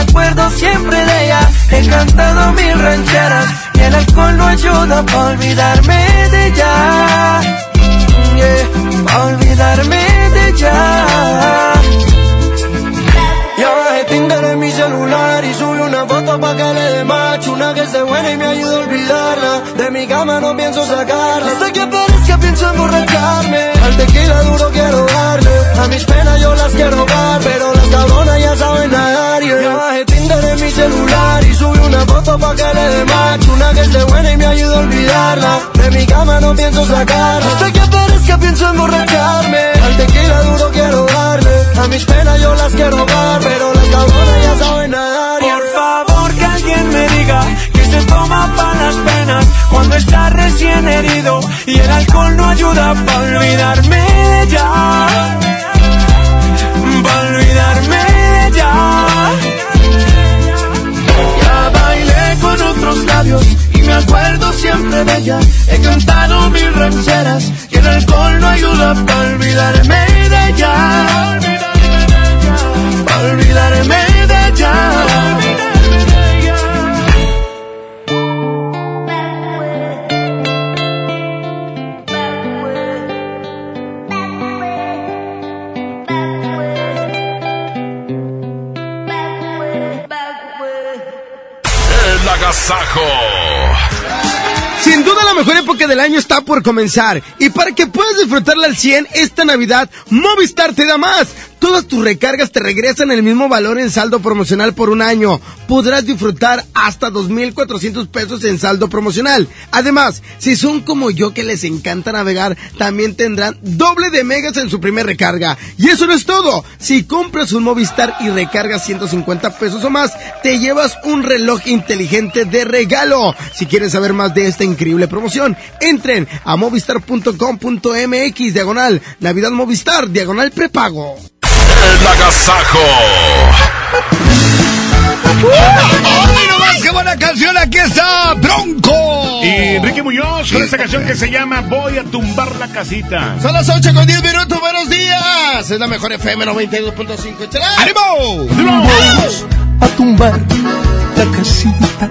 acuerdo siempre de ella. He cantado mil rancheras y el alcohol no ayuda para olvidarme de ella. Yeah, para olvidarme de ella. Ya bajé Tinder en mi celular y subí una foto pa' que le dé match Una que esté buena y me ayude a olvidarla De mi cama no pienso sacarla Hasta que parezca pienso emborracharme Al tequila duro quiero darle A mis penas yo las quiero dar Pero las cabronas ya saben nadar. Yeah. Ya bajé Tinder en mi celular y subí una foto pa' que le dé match. Una que esté buena y me ayude a olvidarla. De mi cama no pienso sacarla. Hasta que pienso emborracharme Al tequila duro quiero darle. A mis penas yo las quiero dar Pero las cabronas ya saben nadar. Por favor que alguien me diga que se toma para las penas cuando está recién herido y el alcohol no ayuda para olvidarme de ella. Olvidarme de ella. Ya bailé con otros labios y me acuerdo siempre de ella. He cantado mil rancheras y el alcohol no ayuda para olvidarme de ella. Para olvidarme agasajo. Sin duda la mejor época del año está por comenzar y para que puedas disfrutarla al 100 esta Navidad, Movistar te da más. Todas tus recargas te regresan el mismo valor en saldo promocional por un año. Podrás disfrutar hasta 2.400 pesos en saldo promocional. Además, si son como yo que les encanta navegar, también tendrán doble de megas en su primera recarga. Y eso no es todo. Si compras un Movistar y recargas 150 pesos o más, te llevas un reloj inteligente de regalo. Si quieres saber más de esta increíble promoción, entren a movistar.com.mx diagonal Navidad Movistar diagonal prepago. El agasajo. ¡Ay, no más! ¡Qué buena canción! Aquí está Bronco. Y Enrique Muñoz con esta canción que se llama Voy a tumbar la casita. Son las 8 con 10 minutos. Buenos días. Es la mejor FM 92.5. ¡Échale! ¡Ánimo! ¡Vamos! a tumbar la casita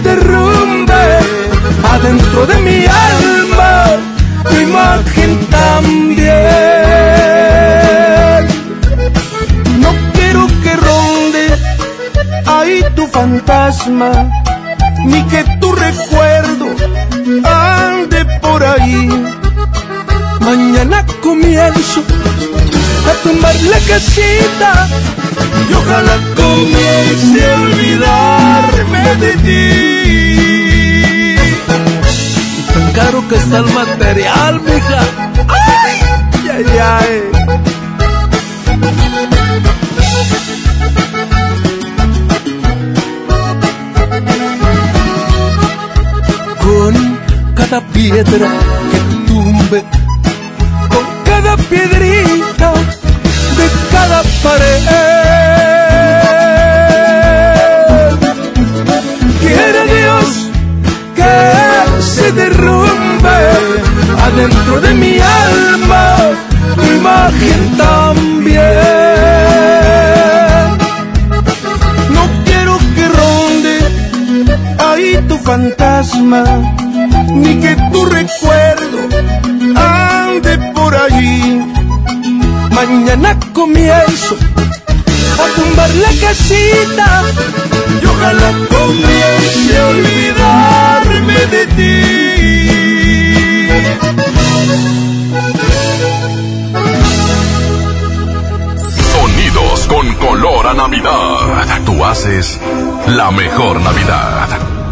Derrumbe adentro de mi alma tu imagen también. No quiero que ronde ahí tu fantasma, ni que tu recuerdo ande por ahí. Mañana comienzo a tumbar la casita y ojalá comience a olvidarme de ti. Y tan caro que está el material, mija. ¡Ay! ¡Ay, ay! Con cada piedra que tumbe con cada piedrita pared. Quiere Dios que se derrumbe adentro de mi alma tu imagen también. No quiero que ronde ahí tu fantasma, ni que tu recuerdo ande por allí. Mañana comienzo a tumbar la casita y ojalá comience a olvidarme de ti. Sonidos con color a Navidad. Tú haces la mejor Navidad.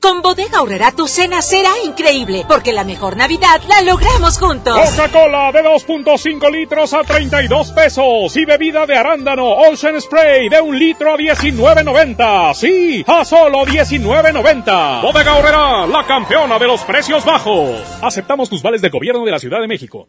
Con Bodega Aurrera tu cena será increíble, porque la mejor Navidad la logramos juntos. Coca-Cola de 2.5 litros a 32 pesos y bebida de arándano Ocean Spray de un litro a 19.90. Sí, a solo 19.90. Bodega Aurrera, la campeona de los precios bajos. Aceptamos tus vales de gobierno de la Ciudad de México.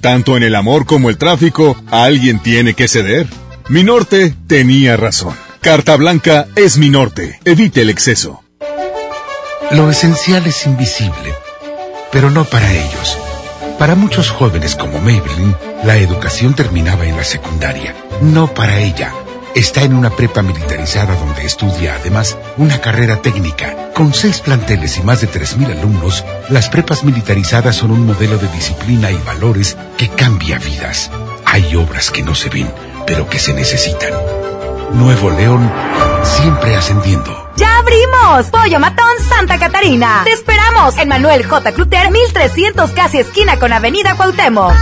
Tanto en el amor como el tráfico, alguien tiene que ceder. Mi norte tenía razón. Carta Blanca es mi norte. Evite el exceso. Lo esencial es invisible, pero no para ellos. Para muchos jóvenes como Maybelline, la educación terminaba en la secundaria. No para ella. Está en una prepa militarizada donde estudia además una carrera técnica. Con seis planteles y más de 3.000 alumnos, las prepas militarizadas son un modelo de disciplina y valores que cambia vidas. Hay obras que no se ven, pero que se necesitan. Nuevo León, siempre ascendiendo. ¡Ya abrimos! Pollo Matón Santa Catarina. Te esperamos en Manuel J. Cluter, 1300 casi esquina con Avenida Cuauhtémoc.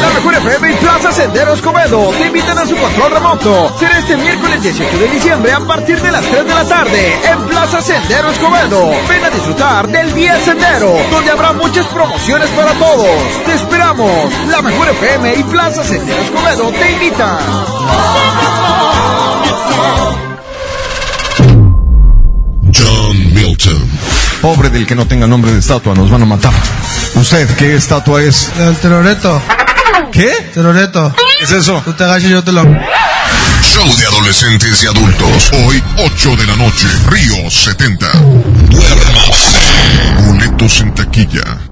La mejor FM y Plaza Sendero Escobedo te invitan a su control remoto. Será este miércoles 18 de diciembre a partir de las 3 de la tarde en Plaza Sendero Escobedo. Ven a disfrutar del Día Sendero, donde habrá muchas promociones para todos. Te esperamos. La mejor FM y Plaza Sendero Escobedo te invitan. Pobre del que no tenga nombre de estatua, nos van a matar. ¿Usted qué estatua es? El teroreto. ¿Qué? Teroreto. ¿Qué es eso? Tú te agachas y yo te lo... Show de adolescentes y adultos. Hoy, 8 de la noche. Río 70. Duermas. Boletos en taquilla.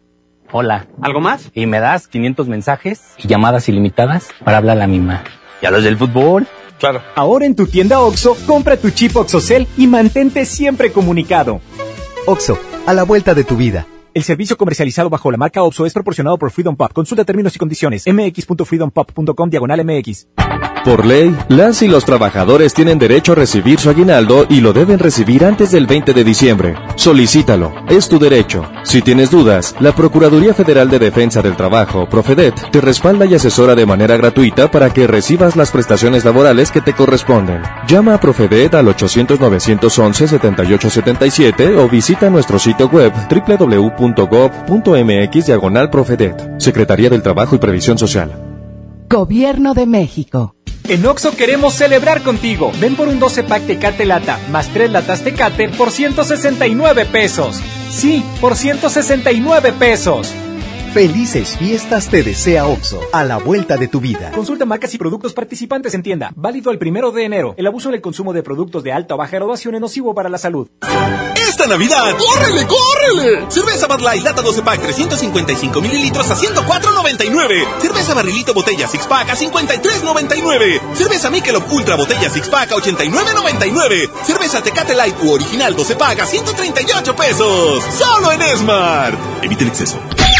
Hola. ¿Algo más? Y me das 500 mensajes y llamadas ilimitadas para hablar a la misma. ¿Y a los del fútbol? Claro. Ahora en tu tienda OXO, compra tu chip OXOCEL y mantente siempre comunicado. OXO, a la vuelta de tu vida. El servicio comercializado bajo la marca OPSO es proporcionado por Freedom Pop. Consulta términos y condiciones. mx.freedompop.com diagonal mx. Por ley, las y los trabajadores tienen derecho a recibir su aguinaldo y lo deben recibir antes del 20 de diciembre. Solicítalo. Es tu derecho. Si tienes dudas, la Procuraduría Federal de Defensa del Trabajo, Profedet, te respalda y asesora de manera gratuita para que recibas las prestaciones laborales que te corresponden. Llama a Profedet al 800-911-7877 o visita nuestro sitio web www.gov.mx diagonal Profedet. Secretaría del Trabajo y Previsión Social. Gobierno de México. En Oxo queremos celebrar contigo. Ven por un 12 pack Tecate Lata más 3 latas Tecate por 169 pesos. Sí, por 169 pesos. Felices fiestas te desea OXO, a la vuelta de tu vida. Consulta marcas y productos participantes en tienda. Válido el primero de enero. El abuso en el consumo de productos de alta o baja graduación es nocivo para la salud. Esta Navidad, ¡córrele, córrele! Cerveza Bud Light Lata 12 Pack 355 mililitros a 104.99. Cerveza Barrilito Botella Six Pack a 53.99. Cerveza Michelob Ultra Botella Six Pack a 89.99. Cerveza Tecate Light u Original 12 Pack a 138 pesos. Solo en Smart. Evite el exceso.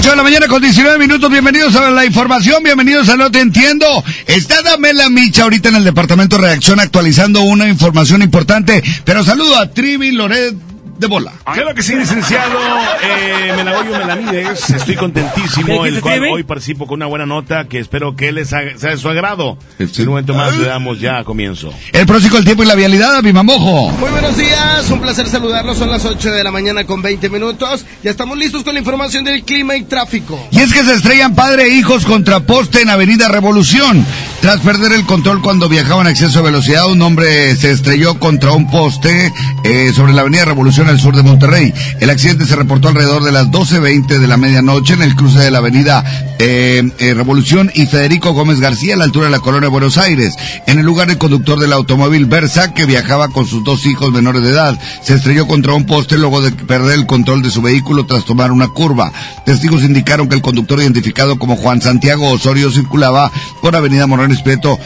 8 de la mañana con 19 minutos, bienvenidos a la información, bienvenidos a No Te Entiendo. Está Damela Micha ahorita en el departamento de reacción actualizando una información importante, pero saludo a Trivi Loret de bola. Claro que sí, licenciado eh, Melagoyo Melamides. Estoy contentísimo, el cual hoy participo con una buena nota que espero que les haga- sea de su agrado. En un momento más le damos ya comienzo. El próximo el tiempo y la vialidad, a Bimamojo. Muy buenos días, un placer saludarlos. Son las 8 de la mañana con 20 minutos. Ya estamos listos con la información del clima y tráfico. Y es que se estrellan padre e hijos contra poste en Avenida Revolución. Tras perder el control cuando viajaban a exceso de velocidad, un hombre se estrelló contra un poste eh, sobre la Avenida Revolución al sur de Monterrey. El accidente se reportó alrededor de las 12.20 de la medianoche en el cruce de la Avenida eh, eh, Revolución y Federico Gómez García a la altura de la colonia de Buenos Aires. En el lugar, el conductor del automóvil Versa, que viajaba con sus dos hijos menores de edad, se estrelló contra un poste luego de perder el control de su vehículo tras tomar una curva. Testigos indicaron que el conductor identificado como Juan Santiago Osorio circulaba por Avenida Morales Prieto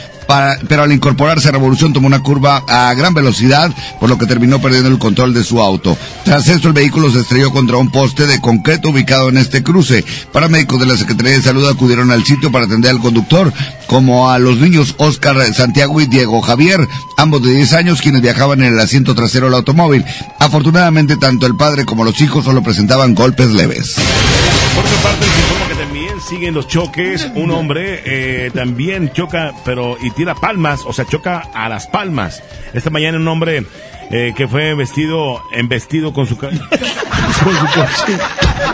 pero al incorporarse a Revolución tomó una curva a gran velocidad, por lo que terminó perdiendo el control de su auto. Tras esto, el vehículo se estrelló contra un poste de concreto ubicado en este cruce. Paramédicos de la Secretaría de Salud acudieron al sitio para atender al conductor, como a los niños Oscar Santiago y Diego Javier, ambos de 10 años, quienes viajaban en el asiento trasero del automóvil. Afortunadamente, tanto el padre como los hijos solo presentaban golpes leves. Por otra parte, les informo que también siguen los choques. Un hombre eh, también choca, pero tira palmas, o sea, choca a las palmas. Esta mañana un hombre eh, que fue vestido, en vestido con su, con su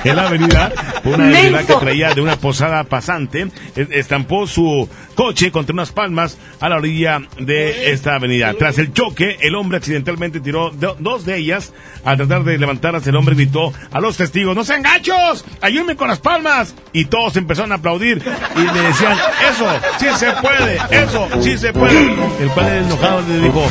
en la avenida, una avenida que traía de una posada pasante, es- estampó su coche contra unas palmas a la orilla de esta avenida. Tras el choque, el hombre accidentalmente tiró do- dos de ellas. Al tratar de levantarlas, el hombre gritó a los testigos, ¡No sean gachos! ¡Ayúdenme con las palmas! Y todos empezaron a aplaudir y le decían, ¡Eso! ¡Sí se puede! ¡Eso! ¡Sí se puede! El padre enojado le dijo,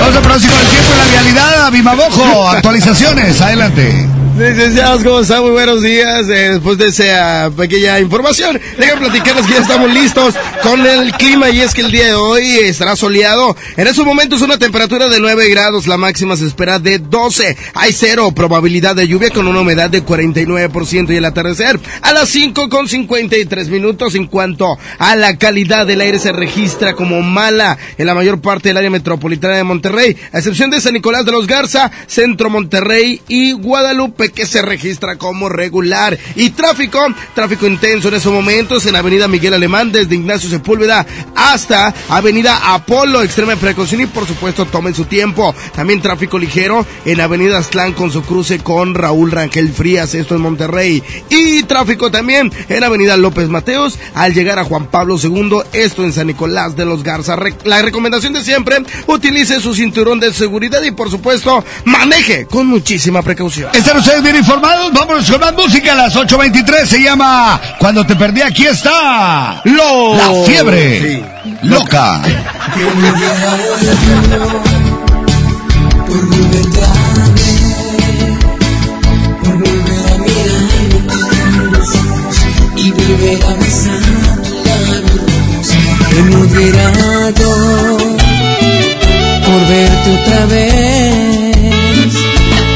Vamos al próximo del tiempo y la vialidad, a Bimamojo. Actualizaciones, adelante. Licenciados, ¿cómo están? Muy buenos días. Eh, después de esa pequeña información, déjenme platicarles que ya estamos listos con el clima y es que el día de hoy estará soleado. En estos momentos una temperatura de 9 grados, la máxima se espera de 12. Hay cero probabilidad de lluvia con una humedad de 49% y el atardecer a las 5 con 53 minutos. En cuanto a la calidad del aire se registra como mala en la mayor parte del área metropolitana de Monterrey, a excepción de San Nicolás de los Garza, Centro Monterrey y Guadalupe que se registra como regular. Y tráfico, tráfico intenso en esos momentos en Avenida Miguel Alemán desde Ignacio Sepúlveda hasta Avenida Apolo, extrema precaución y por supuesto tomen su tiempo. También tráfico ligero en Avenida Aztlán con su cruce con Raúl Rangel Frías, esto en Monterrey. Y tráfico también en Avenida López Mateos al llegar a Juan Pablo II, esto en San Nicolás de los Garza. La recomendación de siempre, utilice su cinturón de seguridad y por supuesto maneje con muchísima precaución. ¿Están ustedes bien informados? Vámonos con más música a las 8.23. Se llama Cuando te perdí, aquí está. Lo... La fiebre. Loca. Por volverte a ver, por volver a mirar tus ojos y volver a besar labios rojos. He moderado por verte otra vez,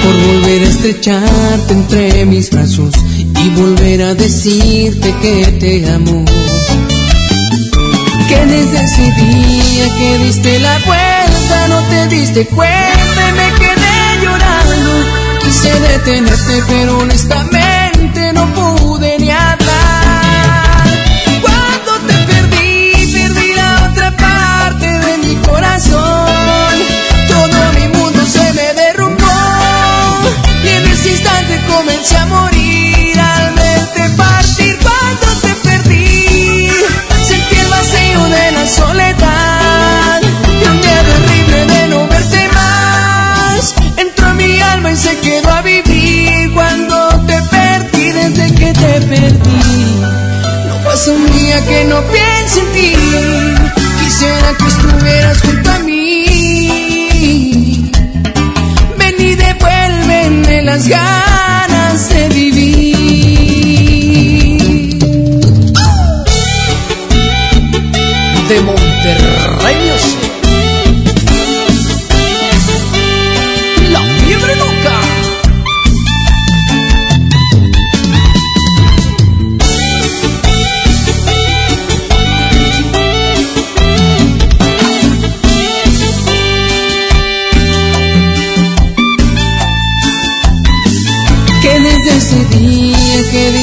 por volver a estrecharte entre mis brazos y volver a decirte que te amo. Que desde ese día que diste la vuelta no te diste cuenta y me quedé llorando. Quise detenerte, pero honestamente no pude ni hablar. Cuando te perdí, perdí la otra parte de mi corazón. Comencé a morir al verte partir. Cuando te perdí, sentí el vacío de la soledad. Y un miedo horrible de no verte más. Entró en mi alma y se quedó a vivir cuando te perdí, desde que te perdí. No pasa un día que no piense en ti. Quisiera que estuvieras junto a mí. Ven y devuélveme las ganas de vivir. De Monterrey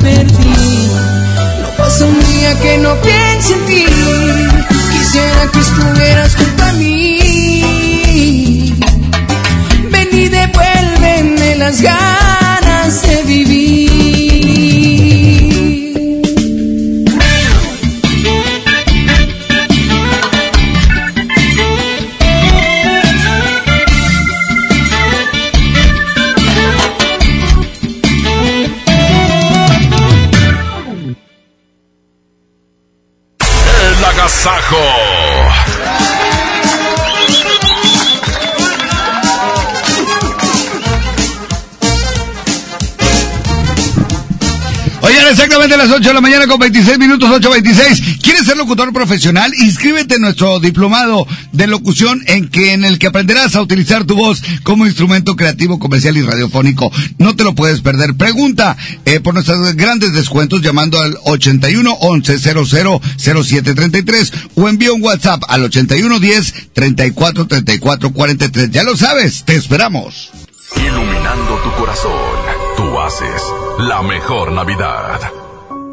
No pasa un día que no piense en ti. Quisiera que estuvieras junto a mí. Ven y devuélveme las ganas de vivir. Las 8 de la mañana con 26 minutos, 8.26. ¿Quieres ser locutor profesional? Inscríbete en nuestro diplomado de locución en que en el que aprenderás a utilizar tu voz como instrumento creativo, comercial y radiofónico. No te lo puedes perder. Pregunta eh, por nuestros grandes descuentos llamando al 81 11 00 0733 o envía un WhatsApp al 81 10 34 34 43. Ya lo sabes, te esperamos. Iluminando tu corazón, tú haces la mejor Navidad.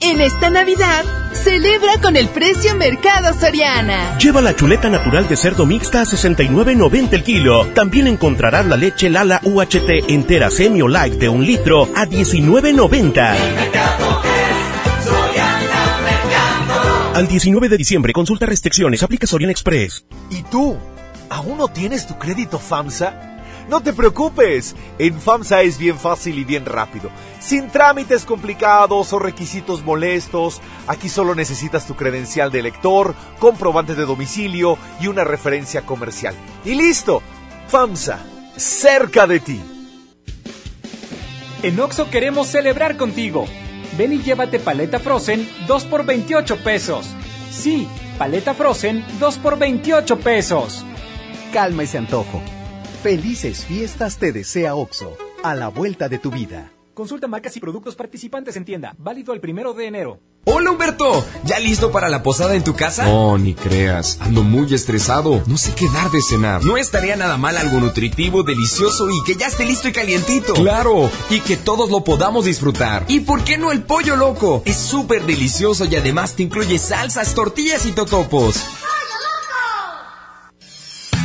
En esta Navidad, celebra con el precio Mercado Soriana. Lleva la chuleta natural de cerdo mixta a 69.90 el kilo. También encontrarás la leche Lala UHT entera semi o light de un litro a 19.90. Al 19 de diciembre, consulta restricciones, aplica Soriana Express. ¿Y tú? ¿Aún no tienes tu crédito FAMSA? No te preocupes, en FAMSA es bien fácil y bien rápido. Sin trámites complicados o requisitos molestos, aquí solo necesitas tu credencial de lector, comprobante de domicilio y una referencia comercial. Y listo, FAMSA, cerca de ti. En Oxo queremos celebrar contigo. Ven y llévate paleta Frozen 2 por 28 pesos. Sí, paleta Frozen 2 por 28 pesos. Calma ese antojo. Felices fiestas te desea OXO, a la vuelta de tu vida. Consulta marcas y productos participantes en tienda. Válido el primero de enero. Hola Humberto, ¿ya listo para la posada en tu casa? No, ni creas, ando muy estresado, no sé qué dar de cenar. No estaría nada mal algo nutritivo, delicioso y que ya esté listo y calientito. Claro, y que todos lo podamos disfrutar. ¿Y por qué no el pollo loco? Es súper delicioso y además te incluye salsas, tortillas y totopos.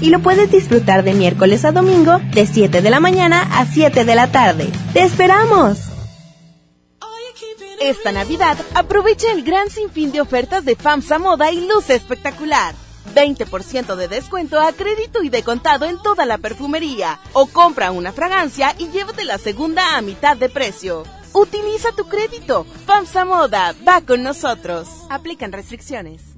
y lo puedes disfrutar de miércoles a domingo de 7 de la mañana a 7 de la tarde. ¡Te esperamos! Esta Navidad aprovecha el gran sinfín de ofertas de FAMSA Moda y luce espectacular. 20% de descuento a crédito y de contado en toda la perfumería. O compra una fragancia y llévate la segunda a mitad de precio. Utiliza tu crédito. FAMSA Moda va con nosotros. Aplican restricciones.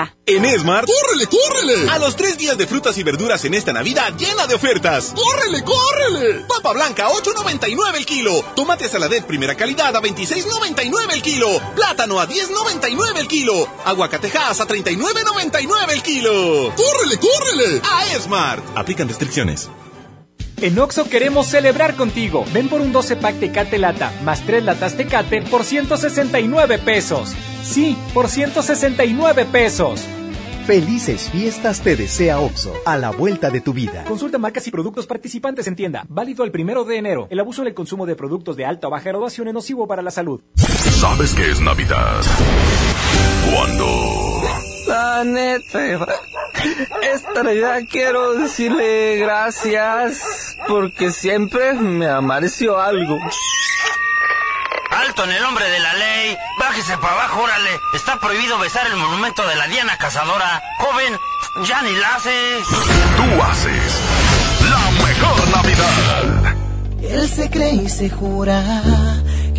En Esmart, ¡córrele, córrele! A los tres días de frutas y verduras en esta Navidad llena de ofertas. ¡Córrele, córrele! Papa blanca, 8.99 el kilo. Tomate saladet primera calidad a 26.99 el kilo. Plátano a 10.99 el kilo. Aguacatejas a 39.99 el kilo. ¡Córrele, córrele! A Esmart. Aplican restricciones. En Oxo queremos celebrar contigo. Ven por un 12 pack Tecate Lata más 3 latas Tecate por 169 pesos. Sí, por 169 pesos. Felices fiestas te desea Oxo, a la vuelta de tu vida. Consulta marcas y productos participantes en tienda. Válido el primero de enero. El abuso en el consumo de productos de alta o baja graduación es nocivo para la salud. ¿Sabes qué es Navidad? Cuando... La neta, esta Navidad quiero decirle gracias porque siempre me amareció algo. Alto en el nombre de la ley. Bájese para abajo, órale. Está prohibido besar el monumento de la Diana Cazadora. Joven, ya ni la haces. Tú haces la mejor Navidad. Él se cree y se jura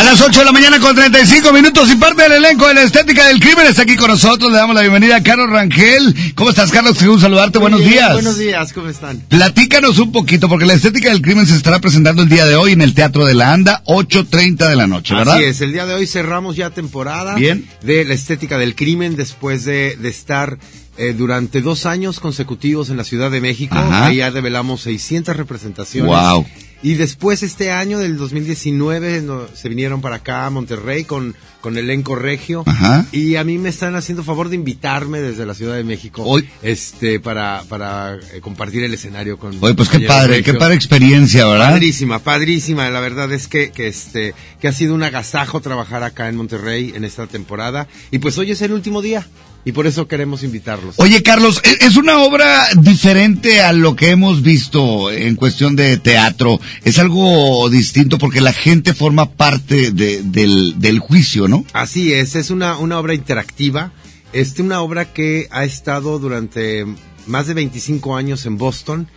A las 8 de la mañana con 35 minutos y parte del elenco de la estética del crimen está aquí con nosotros. Le damos la bienvenida a Carlos Rangel. ¿Cómo estás, Carlos? Qué gusto saludarte. Muy Buenos bien, días. Buenos días, ¿cómo están? Platícanos un poquito, porque la estética del crimen se estará presentando el día de hoy en el Teatro de la Anda, 8.30 de la noche, ¿verdad? Así es, el día de hoy cerramos ya temporada Bien. de la estética del crimen después de, de estar eh, durante dos años consecutivos en la Ciudad de México. Ajá. Ahí ya revelamos 600 representaciones. Wow. Y después este año del 2019 no- se vinieron para acá a Monterrey con, con elenco regio. Ajá. Y a mí me están haciendo favor de invitarme desde la Ciudad de México Hoy- este para, para eh, compartir el escenario con Oye, pues qué padre, qué padre experiencia, ¿verdad? Padrísima, padrísima. La verdad es que, que este, que ha sido un agasajo trabajar acá en Monterrey en esta temporada. Y pues hoy es el último día. Y por eso queremos invitarlos. Oye, Carlos, ¿e- ¿es una obra diferente a lo que hemos visto en cuestión de teatro? Es algo distinto porque la gente forma parte de- del, del juicio, ¿no? Así es, es una, una obra interactiva. Este, una obra que ha estado durante más de 25 años en Boston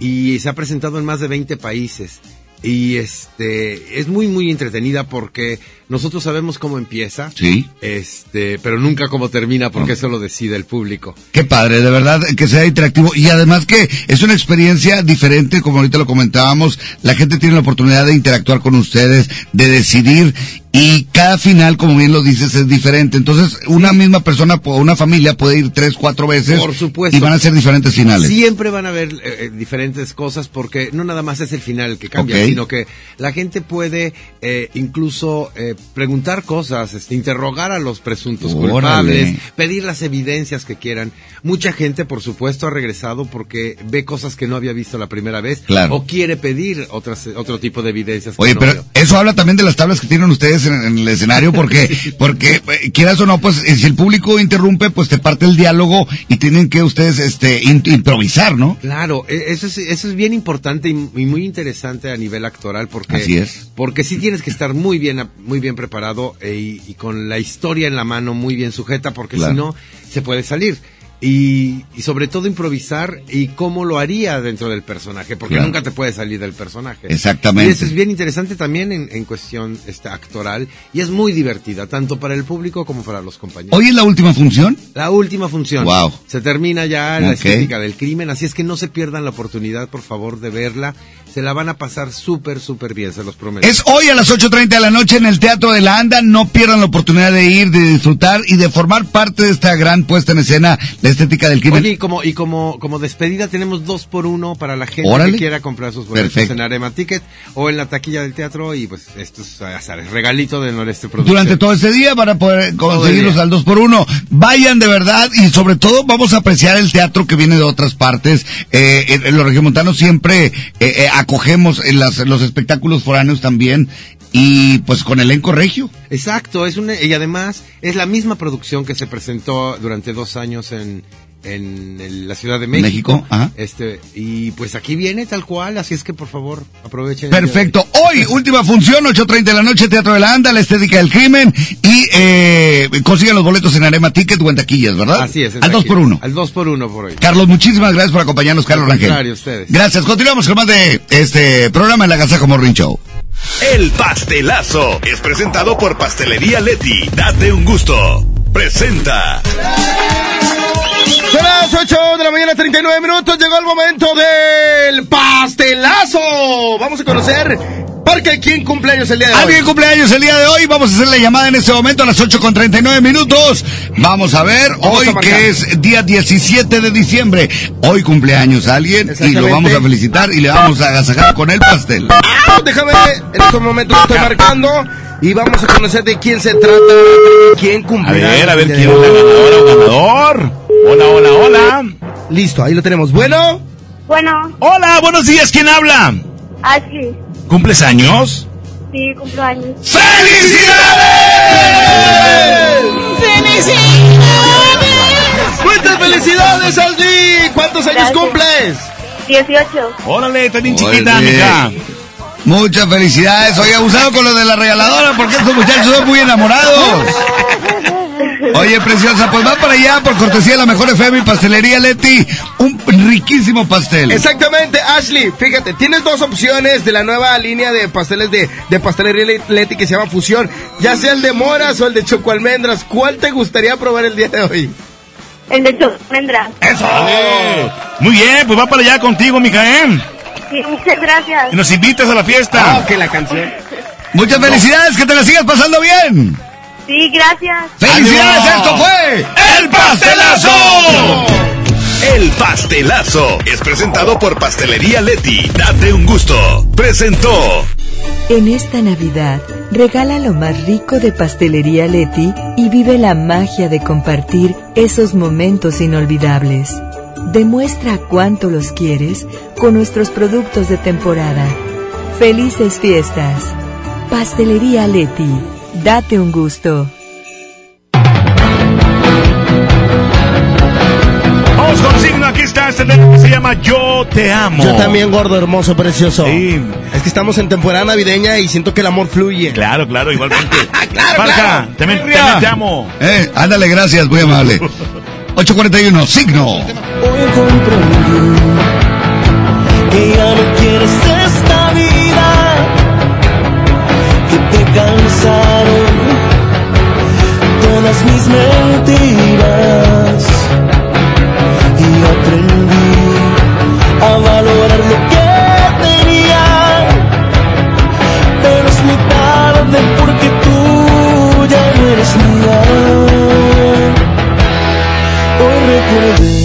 y se ha presentado en más de 20 países. Y este, es muy, muy entretenida porque nosotros sabemos cómo empieza. Sí. Este, pero nunca cómo termina porque eso lo decide el público. Qué padre, de verdad, que sea interactivo. Y además que es una experiencia diferente, como ahorita lo comentábamos. La gente tiene la oportunidad de interactuar con ustedes, de decidir. Y cada final, como bien lo dices, es diferente. Entonces, una misma persona o una familia puede ir tres, cuatro veces. Por supuesto. Y van a ser diferentes finales. Siempre van a haber eh, eh, diferentes cosas porque no nada más es el final el que cambia, sino que la gente puede eh, incluso eh, preguntar cosas, este, interrogar a los presuntos Órale. culpables, pedir las evidencias que quieran. Mucha gente, por supuesto, ha regresado porque ve cosas que no había visto la primera vez Claro. o quiere pedir otras, otro tipo de evidencias. que Oye, no pero eso habla también de las tablas que tienen ustedes en, en el escenario, porque, porque eh, quieras o no, pues eh, si el público interrumpe, pues te parte el diálogo y tienen que ustedes, este, in- improvisar, ¿no? Claro, e- eso es, eso es bien importante y, y muy interesante a nivel actoral porque Así es. porque sí tienes que estar muy bien muy bien preparado e- y, y con la historia en la mano muy bien sujeta porque Claro. si no se puede salir. Y, y sobre todo improvisar y cómo lo haría dentro del personaje, porque Claro. nunca te puede salir del personaje. Exactamente. Y eso es bien interesante también en, en cuestión este, actoral y es muy divertida, tanto para el público como para los compañeros. Hoy es la última función. La última función. Wow. Se termina ya la estética del crimen, así es que no se pierdan la oportunidad, por favor, de verla. Se la van a pasar súper, súper bien, se los prometo. Es hoy a las 8.30 de la noche en el Teatro de la Anda. No pierdan la oportunidad de ir, de disfrutar y de formar parte de esta gran puesta en escena, la estética del crimen. Oye, y como, y como, como despedida tenemos dos por uno para la gente Órale. que quiera comprar sus boletos Perfecto. en Arema Ticket o en la taquilla del teatro y pues esto es, regalito de Noreste Producciones. durante todo este día para poder conseguirlos al 2 por 1 Vayan de verdad y sobre todo vamos a apreciar el teatro que viene de otras partes. Eh, en- en los regiomontanos siempre eh, eh, acogemos en las, los espectáculos foráneos también y pues con elenco regio. Exacto, es una, y además es la misma producción que se presentó durante dos años en, en la Ciudad de México. México, ajá. Este, y pues aquí viene tal cual, así es que por favor aprovechen. Perfecto. Hoy, última función, 8.30 de la noche, Teatro de la Anda, la estética del crimen. Y eh, consigan los boletos en Arema Ticket o en taquillas, ¿verdad? Así es. Al 2 por taquillas. 1 Al 2 por 1 por hoy. Carlos, muchísimas gracias por acompañarnos, Carlos Rangel. ustedes. Gracias. Continuamos con más de este programa en la Gazajo Morning Show. El pastelazo es presentado por Pastelería Leti. Date un gusto. Presenta. Son las 8 de la mañana, 39 minutos. Llegó el momento del pastelazo. Vamos a conocer porque quién cumpleaños el día de hoy. Alguien cumpleaños el día de hoy. Vamos a hacer la llamada en este momento a las 8 con 39 minutos. Vamos a ver, Vamos hoy a que es día 17 de diciembre. Hoy cumpleaños alguien y lo vamos a felicitar y le vamos a agasajar con el pastel. Ah, Déjame, en estos momentos estoy marcando y vamos a conocer de quién se trata, quién A cumpleaños. ver, a ver quién es la ganadora o ganador. Hola, hola, hola. Listo, ahí lo tenemos. Bueno, Bueno, Hola, buenos días, ¿quién habla? Ashley, ¿Cumples años? sí, cumplo años. muchas felicidades, Ashley. ¿Cuántos años Gracias. cumples? 18. Órale, está bien chiquita, mija. Muchas felicidades. Oye, abusado con lo de la regaladora porque estos muchachos son muy enamorados. Oye, preciosa, pues va para allá por cortesía de la mejor FM y pastelería Leti. Un riquísimo pastel. Exactamente, Ashley. Fíjate, tienes dos opciones de la nueva línea de pasteles de, de pastelería Leti que se llama Fusión. Ya sea el de moras o el de chocoalmendras. ¿Cuál te gustaría probar el día de hoy? El de Chocomendra. Eso. Muy bien, pues va para allá contigo, mija, ¿eh? Sí, muchas gracias. Y nos invitas a la fiesta. Ah, que la canción. Muchas felicidades, que te la sigas pasando bien. Sí, gracias. ¡Felicidades! ¡Esto fue ¡El pastelazo! El pastelazo es presentado por Pastelería Leti. Date un gusto. Presentó. En esta Navidad, regala lo más rico de Pastelería Leti y vive la magia de compartir esos momentos inolvidables. Demuestra cuánto los quieres con nuestros productos de temporada. Felices fiestas. Pastelería Leti. Date un gusto. Vamos con signo, aquí está este tema que se llama Yo te amo. Yo también, gordo, hermoso, precioso. Es que estamos en temporada navideña y siento que el amor fluye. Claro, claro, igualmente. claro, Parca, claro. también, Ria. también te amo. Eh, ándale, gracias, muy amable. 841, signo. Hoy comprendí que ya no quieres esta vida, te cansaron todas mis mentiras y aprendí a valorar lo que tenía, pero es muy tarde porque tú ya no eres mía. Hoy recordé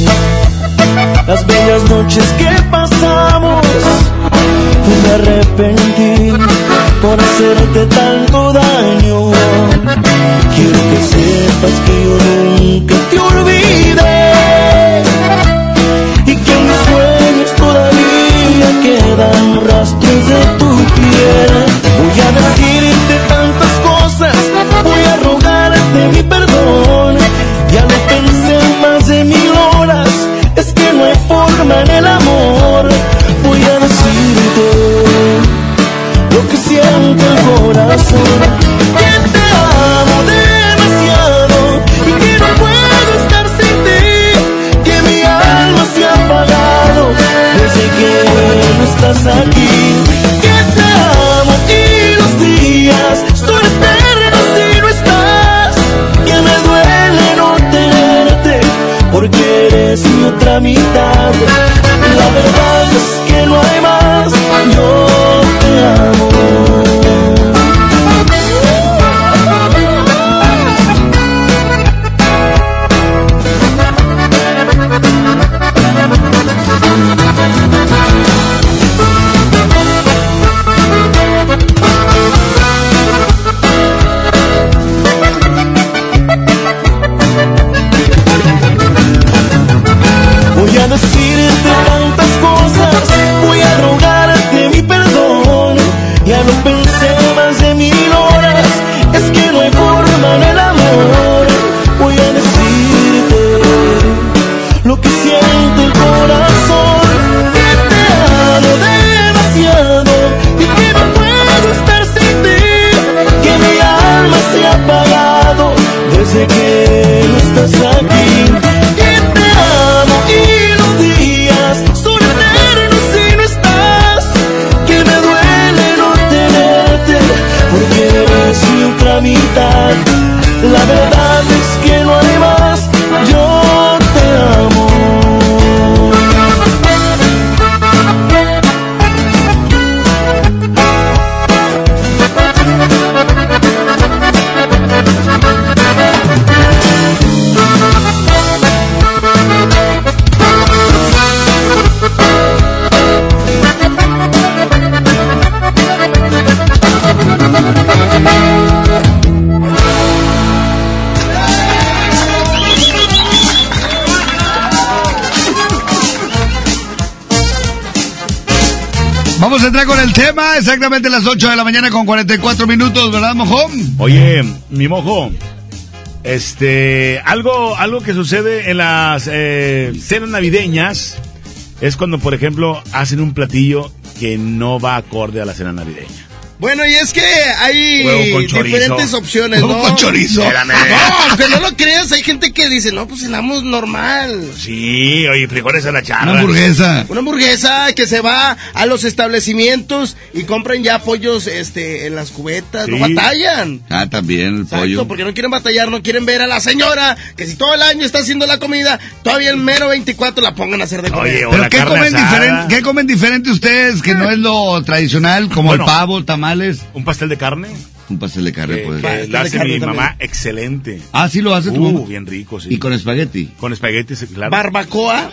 las bellas noches que pasamos y me arrepentí por hacerte tanto daño. Quiero que sepas que yo nunca te olvidé y que en mis sueños todavía quedan rastros de tu piel. Voy a decirte tantas cosas, voy a rogarte mi perdón. Ya lo pensé más de mil horas, es que no hay forma en el amor. Voy a decirte el corazón. Que te amo demasiado y que no puedo estar sin ti. Que mi alma se ha apagado desde que no estás aquí. Que te amo y los días son eternos si no estás. Que me duele no tenerte porque eres mi otra mitad. La verdad es que no hay desde exactamente las 8 de la mañana con 44 minutos, ¿verdad, mojón? Oye, mi mojo, este, algo, algo que sucede en las eh, cenas navideñas es cuando, por ejemplo, hacen un platillo que no va acorde a la cena navideña. Bueno, y es que hay diferentes opciones, ¿no? con chorizo. No, aunque no lo creas, hay gente que dice, no, pues cenamos normal. Sí, oye, frijoles a la charra. Una hamburguesa. Una hamburguesa que se va a los establecimientos y compran ya pollos este, en las cubetas, no Sí. batallan. Ah, también el Exacto, pollo. porque no quieren batallar, no quieren ver a la señora que si todo el año está haciendo la comida, todavía el mero 24 la pongan a hacer de comer. ¿Pero qué comen, diferente, qué comen diferente ustedes que no es lo tradicional, como Bueno. el pavo, tamales? ¿Un pastel de carne? Un pastel de carne, Que, pues. que hace mi mamá excelente. Ah, sí lo hace tu Uh, mamá. bien rico, sí. ¿Y con espagueti? Con espagueti, sí, claro. Barbacoa,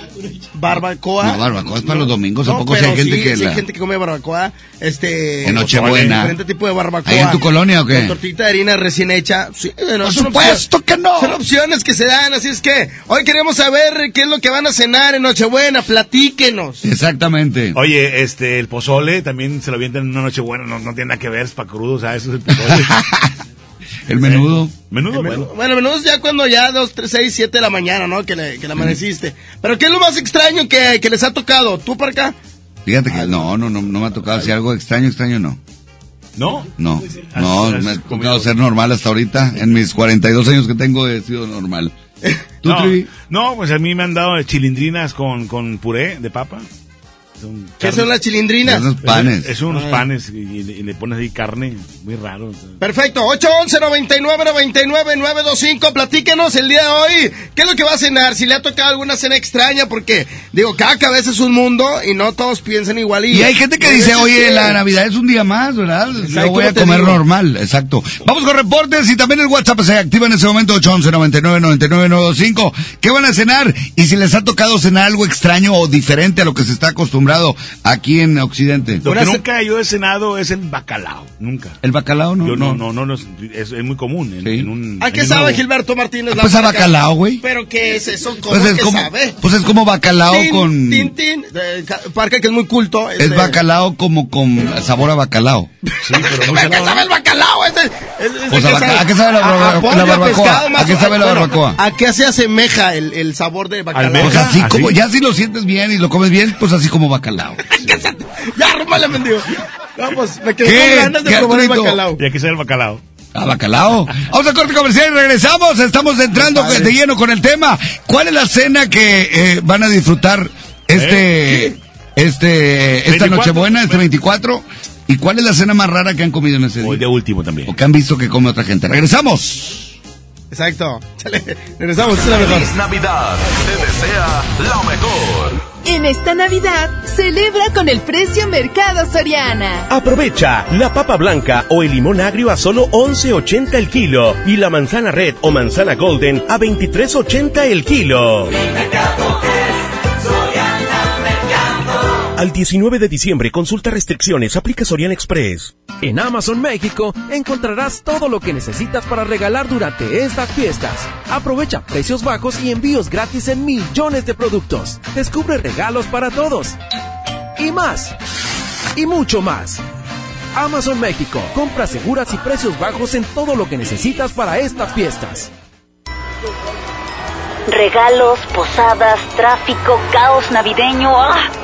barbacoa. No, barbacoa es para los domingos, ¿a No, poco sí pero hay gente sí, que sí la- hay gente que come barbacoa, este... En Nochebuena. Diferente tipo de barbacoa. ¿Ahí en tu colonia o qué? Con tortita de harina recién hecha. Sí, bueno, Por supuesto opciones- Son opciones que se dan, así es que hoy queremos saber qué es lo que van a cenar en Nochebuena, platíquenos. Exactamente. Oye, este, el pozole también se lo avientan en una noche buena, no, no tiene nada que ver, es para crudos, ¿sabes? Eso es el pozole. El menudo. Menudo, El bueno. Bueno, menudo es ya cuando ya 2, 3, 6, 7 de la mañana, ¿no? Que le, que le amaneciste. Pero ¿qué es lo más extraño que, que les ha tocado? ¿Tú para acá? Fíjate que no, no, no, no me ha tocado. Si algo extraño, extraño, no. ¿No? No, no, has me ha tocado ser normal hasta ahorita. En mis 42 años que tengo he sido normal. ¿Tú, No, Trivi? no, pues a mí me han dado chilindrinas con, con puré de papa. Son ¿Qué son las chilindrinas? Esos panes. Es, es unos Ah. panes y, y le- y le pones ahí carne, muy raro. Perfecto, 811 99 99 925 platíquenos el día de hoy. ¿Qué es lo que va a cenar? Si le ha tocado alguna cena extraña, porque digo, cada cabeza es un mundo y no todos piensan igual. Y hay gente que dice, oye, la Navidad es un día más, ¿verdad? Yo voy a comer digo. normal, exacto. Vamos con reportes y también el WhatsApp se activa en ese momento, 811 99 99 925. ¿Qué van a cenar? Y si les ha tocado cenar algo extraño o diferente a lo que se está acostumbrado aquí en Occidente. Lo que nunca yo he cenado es el bacalao, nunca. ¿El bacalao no? Yo no, no, no, no, es, es- es muy común. En, en un, ¿A en qué sabe nuevo- Gilberto Martínez? Ah, pues a bacalao, güey. ¿Pero qué es eso? ¿Cómo Pues es que como, sabe? pues es como bacalao con... tin. Eh, Parca, que es muy culto. Es este- bacalao como con sabor a bacalao. Sí, pero ¿A qué sabe el bacalao? Este- es- es- Pues ¿a a qué ¿a sabe la pollo, la a barbacoa? pescado, más ¿A qué sabe la bueno, barbacoa? ¿A qué se asemeja el, el sabor de bacalao? Pues así como, ya si lo sientes bien y lo comes bien, pues así como bacalao. Ya, rómale, mendigo. Vamos, me quedé ¿Qué? con ganas de ¿Qué, probar el bacalao. Y aquí sale el bacalao. Ah, bacalao. Vamos a corte comercial y regresamos. Estamos entrando de lleno con el tema. ¿Cuál es la cena que eh, van a disfrutar este, este, esta 24? Nochebuena, este 24? ¿Y cuál es la cena más rara que han comido en ese día? O el de último también. O que han visto que come otra gente. Regresamos. Exacto. Chale, regresamos, es la mejor. Feliz Navidad. Te desea lo mejor. En esta Navidad, celebra con el precio Mercado Soriana. Aprovecha la papa blanca o el limón agrio a solo 11.80 el kilo y la manzana red o manzana golden a 23.80 el kilo. Al 19 de diciembre, consulta restricciones, aplica Sorian Express. En Amazon México encontrarás todo lo que necesitas para regalar durante estas fiestas. Aprovecha precios bajos y envíos gratis en millones de productos. Descubre regalos para todos. Y más. Y mucho más. Amazon México. Compras seguras y precios bajos en todo lo que necesitas para estas fiestas. Regalos, posadas, tráfico, caos navideño. ¡Ah!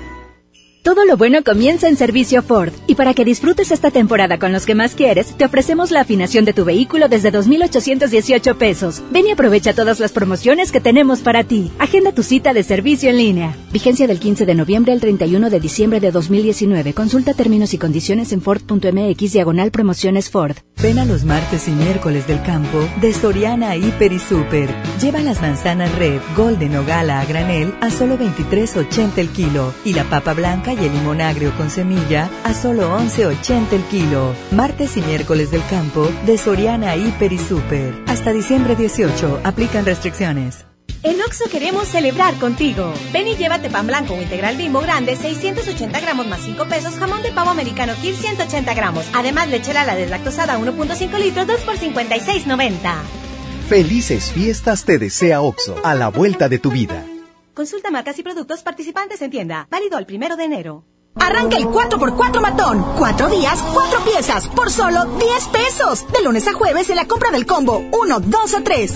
Todo lo bueno comienza en Servicio Ford. Y para que disfrutes esta temporada con los que más quieres, te ofrecemos la afinación de tu vehículo desde 2,818 pesos. Ven y aprovecha todas las promociones que tenemos para ti. Agenda tu cita de servicio en línea. Vigencia del 15 de noviembre al 31 de diciembre de 2019. Consulta términos y condiciones en Ford.mx diagonal promociones Ford. Ven a los martes y miércoles del campo de Soriana Hiper y Super. Lleva las manzanas Red, Golden o Gala a granel a solo 23.80 el kilo y la papa blanca y el limón agrio con semilla a solo 11.80 el kilo. Martes y miércoles del campo de Soriana Hiper y Super. Hasta diciembre 18. Aplican restricciones. En Oxo queremos celebrar contigo. Ven y llévate pan blanco o integral bimbo grande, 680 gramos más 5 pesos, jamón de pavo americano Kir 180 gramos. Además, leche la deslactosada 1.5 litros, 2 por 56.90. Felices fiestas te desea Oxo, a la vuelta de tu vida. Consulta marcas y productos participantes en tienda. Válido el primero de enero. Arranca el 4x4 matón. Cuatro días, cuatro piezas, por solo 10 pesos. De lunes a jueves en la compra del combo 1, 2 o 3.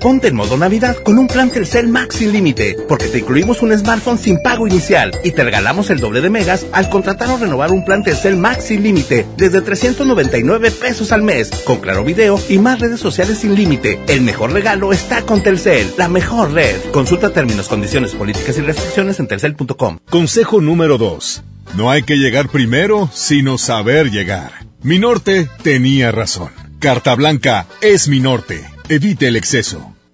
Ponte en modo Navidad con un plan Telcel Max sin límite, porque te incluimos un smartphone sin pago inicial y te regalamos el doble de megas al contratar o renovar un plan Telcel Max sin límite desde 399 pesos al mes, con claro video y más redes sociales sin límite. El mejor regalo está con Telcel, la mejor red. Consulta términos, condiciones, políticas y restricciones en telcel.com. Consejo número 2. No hay que llegar primero, sino saber llegar. Mi norte tenía razón. Carta Blanca es mi norte. Evite el exceso.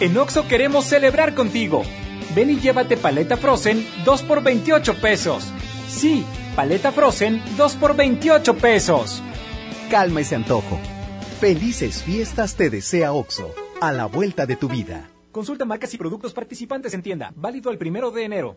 En Oxo queremos celebrar contigo. Ven y llévate paleta Frozen 2 por 28 pesos. Sí, paleta Frozen 2 por 28 pesos. Calma ese antojo. Felices fiestas te desea Oxo, a la vuelta de tu vida. Consulta marcas y productos participantes en tienda. Válido el primero de enero.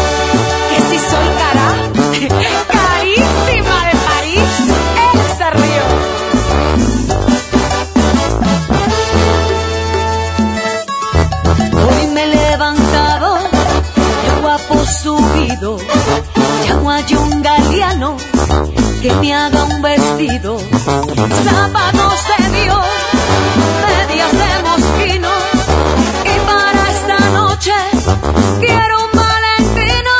Subido, llamo a un galeano que me haga un vestido, zapatos de Dios, medias de mosquino, y para esta noche quiero un valentino.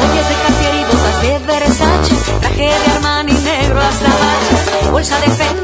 Joyas de Cartier y botas de Versace, traje de Armani negro azabache, bolsa de Fendi,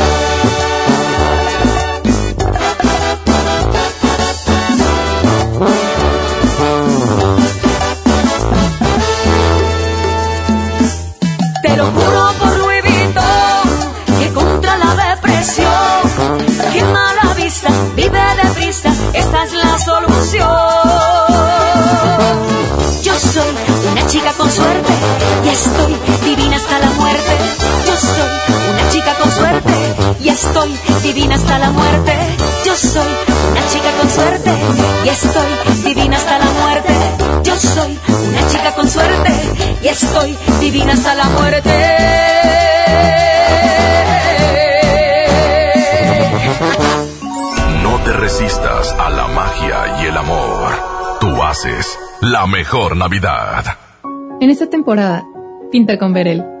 Estoy divina hasta la muerte. Yo soy una chica con suerte y estoy divina hasta la muerte. Yo soy una chica con suerte y estoy divina hasta la muerte. No te resistas a la magia y el amor. Tú haces la mejor Navidad. En esta temporada, pinta con Verel.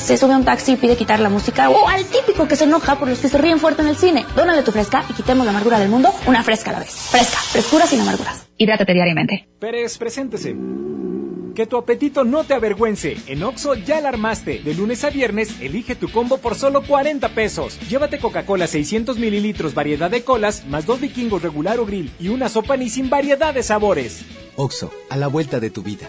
se sube a un taxi y pide quitar la música. O al típico que se enoja por los que se ríen fuerte en el cine. Dónale tu Fresca y quitemos la amargura del mundo una Fresca a la vez. Fresca. Frescura sin amarguras. Hidrátate diariamente. Pérez, preséntese. Que tu apetito no te avergüence. En Oxo ya la armaste. De lunes a viernes, elige tu combo por solo 40 pesos. Llévate Coca-Cola 600 mililitros, variedad de colas, más dos vikingos regular o grill y una sopa ni sin variedad de sabores. Oxo, a la vuelta de tu vida.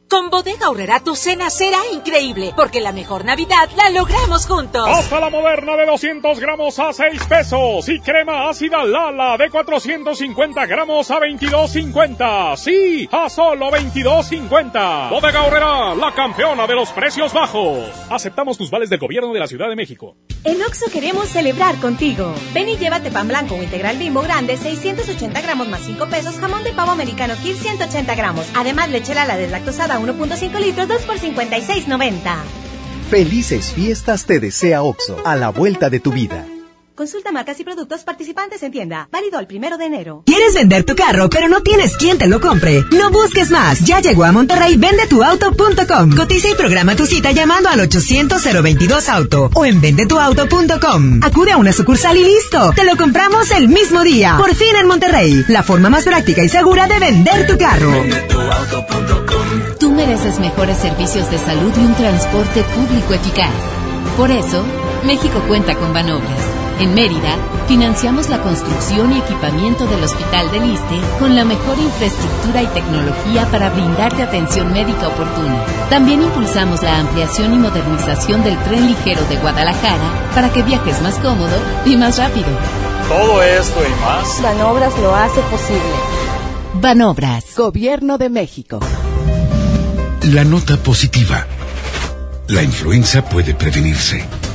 Con Bodega Aurrera tu cena será increíble, porque la mejor Navidad la logramos juntos. Hasta la moderna de 200 gramos a 6 pesos y crema ácida Lala de 450 gramos a 22.50. Sí, a solo 22.50. Bodega Aurrera, la campeona de los precios bajos. Aceptamos tus vales del gobierno de la Ciudad de México. En Oxo queremos celebrar contigo. Ven y llévate pan blanco o integral bimbo grande, 680 gramos más 5 pesos, jamón de pavo americano Kir 180 gramos. Además, leche la deslactosada 1.5 litros, 2 por 56.90. Felices fiestas te desea OXO, a la vuelta de tu vida. Consulta marcas y productos participantes en tienda. Válido el primero de enero. ¿Quieres vender tu carro, pero no tienes quien te lo compre? No busques más. Ya llegó a Monterrey vendetuauto.com. Cotiza y programa tu cita llamando al 800-022 Auto o en vendetuauto.com. Acude a una sucursal y listo. Te lo compramos el mismo día. Por fin en Monterrey. La forma más práctica y segura de vender tu carro. Tú mereces mejores servicios de salud y un transporte público eficaz. Por eso, México cuenta con Banobras. En Mérida, financiamos la construcción y equipamiento del Hospital del Liste con la mejor infraestructura y tecnología para brindarte atención médica oportuna. También impulsamos la ampliación y modernización del tren ligero de Guadalajara para que viajes más cómodo y más rápido. Todo esto y más. Banobras lo hace posible. Banobras. Gobierno de México. La nota positiva. La influenza puede prevenirse.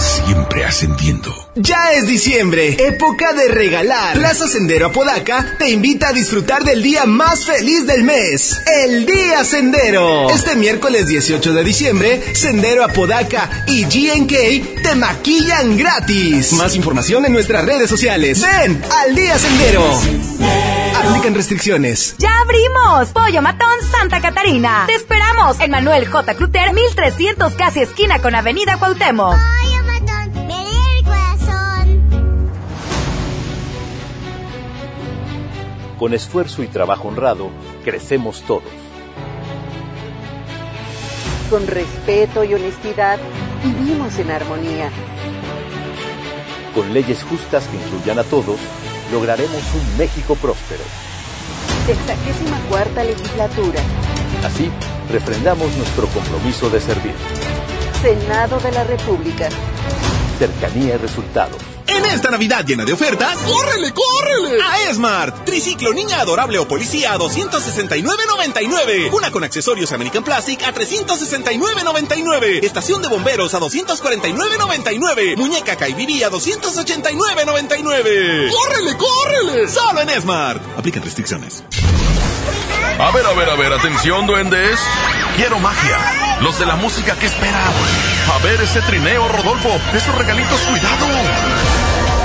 Siempre ascendiendo. Ya es diciembre, época de regalar. Plaza Sendero Apodaca te invita a disfrutar del día más feliz del mes, el Día Sendero. Este miércoles 18 de diciembre, Sendero Apodaca y GNK te maquillan gratis. Más información en nuestras redes sociales. Ven al Día Sendero. Aplican restricciones. ¡Ya abrimos! Pollo Matón Santa Catarina. Te esperamos en Manuel J. Cluter, 1300 casi esquina con Avenida Cuauhtémoc. Con esfuerzo y trabajo honrado, crecemos todos. Con respeto y honestidad, vivimos en armonía. Con leyes justas que incluyan a todos, lograremos un México próspero. Sexagésima cuarta legislatura. Así, refrendamos nuestro compromiso de servir. Senado de la República. Cercanía y resultados. En esta Navidad llena de ofertas, ¡córrele, córrele! A Esmart. Triciclo niña adorable o policía a 269.99. Una con accesorios American Plastic a 369.99. Estación de bomberos a 249.99. Muñeca Kaibibi a 289.99. ¡Córrele, córrele! Solo en Esmart. Aplican restricciones. A ver, a ver, a ver, atención, duendes. Quiero magia. Los de la música que esperan. A ver ese trineo, Rodolfo. Esos regalitos, cuidado.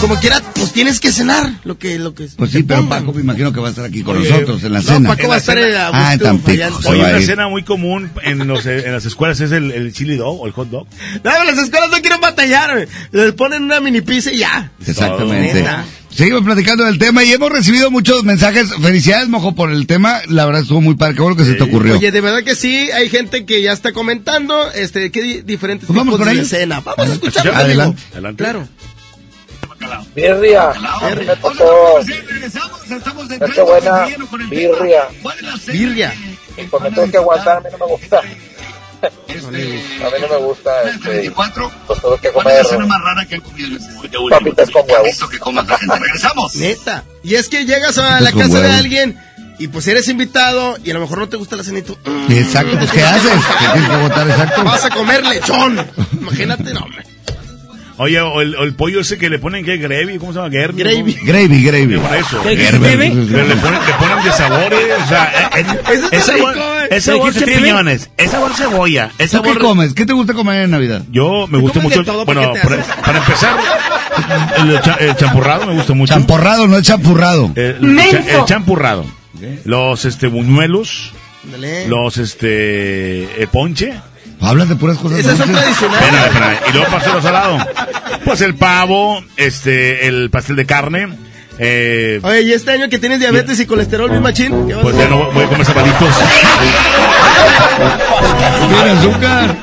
Como quiera, pues tienes que cenar lo que lo que Pues sí, pero Paco me imagino que va a estar aquí con Oye, nosotros en la no, cena. Paco va a estar en la- Ah, en Tampico. en- Oye, una ir. cena muy común en, los, en las escuelas es el, el chili dog o el hot dog. No, las escuelas no quieren batallar. Les ponen una mini pizza y ya. Exactamente. Seguimos platicando del tema y hemos recibido muchos mensajes. Felicidades, Mojo, por el tema. La verdad estuvo muy padre. Qué bueno que se te ocurrió. Oye, de verdad que sí, hay gente que ya está comentando, este, qué di- diferentes Pues vamos tipos con de cena. Vamos a escuchar. Adelante. Adelante. Claro. Birria. A mí me tocó. Qué buena birria. Birria. Y pues me tengo que aguantar, a mí no me gusta. A mí no me gusta, este, pues tengo que comer rara que han comido? papitas con huevo. Regresamos. Neta. Y es que llegas a la casa de alguien y pues eres invitado y a lo mejor no te gusta la cena y tú, Exacto, pues ¿qué haces? ¿Qué tienes que votar exacto? Vas a comer lechón. Imagínate, no, hombre. Oye, o el, o el pollo ese que le ponen, ¿qué? Gravy, ¿cómo se llama? Gravy. Gravy. Gravy, gravy. Por eso. Le ponen, le ponen de sabores, o sea, Eso está es sabor, eh. es sabor ¿Qué dijiste, champiñones, es sabor cebolla, es ¿Tú qué sabor... comes? ¿Qué te gusta comer en Navidad? Yo me gusta mucho, todo, bueno, ¿para para, empezar, el, cha- el champurrado me gusta mucho. Champurrado, no es champurrado. El, cha- el champurrado. Los, este, buñuelos, Ándale. los, este, eh, ponche. Hablas de puras cosas. Esas son tradicionales. espérame. Y luego pasó lo salado. Pues el pavo, este, el pastel de carne, eh, Oye, y este año que tienes diabetes y colesterol, mi machín, ¿qué vas a pues ya no voy a comer zapatitos. Tiene azúcar.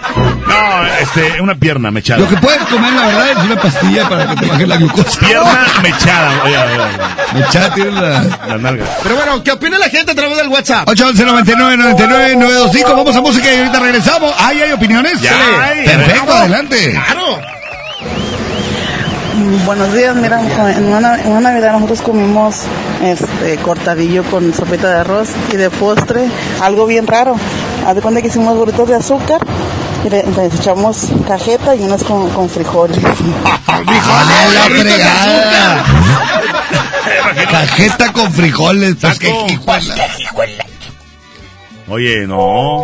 No, este, una pierna mechada. Lo que puedes comer, la verdad, es una pastilla para que te baje la glucosa. Pierna mechada. Oye, oye, oye. Mechada tiene la... La nalga. Pero bueno, ¿qué opina la gente a través del WhatsApp? 811 99 99 925 Vamos a música y ahorita regresamos. ¿Ay, hay opiniones? Ya Sí. hay. Perfecto, adelante. Claro. Buenos días, mira, en una, en una Navidad nosotros comimos este cortadillo con sopita de arroz y de postre, algo bien raro. Haz de cuenta que hicimos burritos de azúcar le, echamos cajeta y unas con, con frijoles. ¡Ah, la fregada! Cajeta con frijoles. Pues hijuela. Oye, no.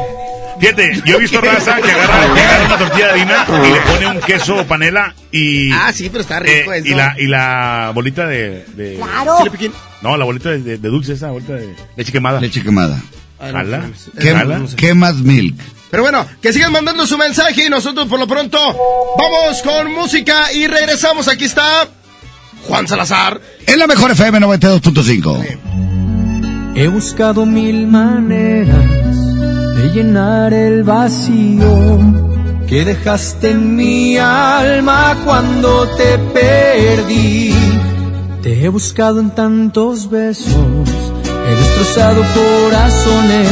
Fíjate, yo he visto raza que agarra, que agarra una tortilla de harina y le pone un queso panela y. Ah, sí, pero está rico eh, eso. y la y la bolita de, de- Claro. No la bolita de, de- de dulce esa bolita de leche quemada Leche quemada. Jala. ¿Qué, Jala. qué más milk? Pero bueno, que sigan mandando su mensaje y nosotros por lo pronto vamos con música y regresamos. Aquí está Juan Salazar. En la mejor FM 92.5. He buscado mil maneras de llenar el vacío que dejaste en mi alma cuando te perdí. Te he buscado en tantos besos, he destrozado corazones,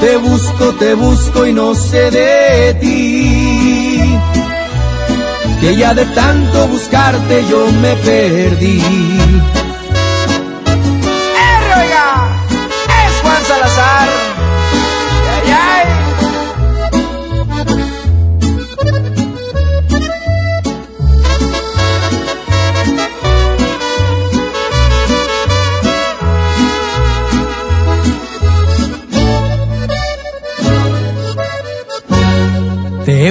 Te busco, te busco y no sé de ti. Que ya de tanto buscarte yo me perdí.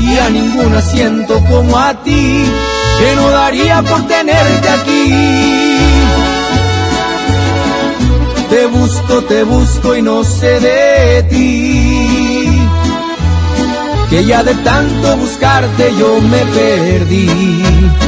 Y a ninguna siento como a ti, que no daría por tenerte aquí. Te busco, te busco y no sé de ti. Que ya de tanto buscarte yo me perdí.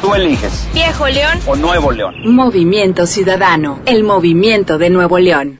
Tú eliges. Viejo León o Nuevo León. Movimiento Ciudadano, el movimiento de Nuevo León.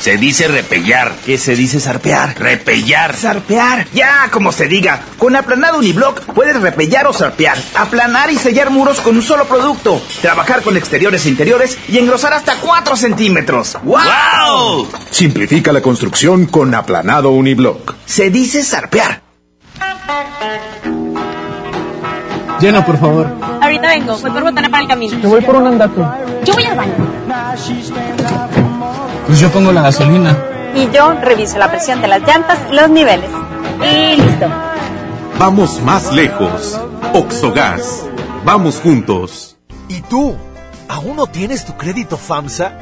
Se dice repellar. ¿Qué se dice zarpear? Repellar. Zarpear. Ya, como se diga. Con aplanado uniblock puedes repellar o zarpear. Aplanar y sellar muros con un solo producto. Trabajar con exteriores e interiores y engrosar hasta 4 centímetros. ¡Wow! Simplifica la construcción con aplanado uniblock. Se dice zarpear. Llena, por favor. Ahorita vengo, voy por botana para el camino. Te voy por un andato. Yo voy al baño. Pues yo pongo la gasolina. Y yo reviso la presión de las llantas y los niveles. Y listo. Vamos más lejos. Oxogas. Vamos juntos. ¿Y tú? ¿Aún no tienes tu crédito FAMSA?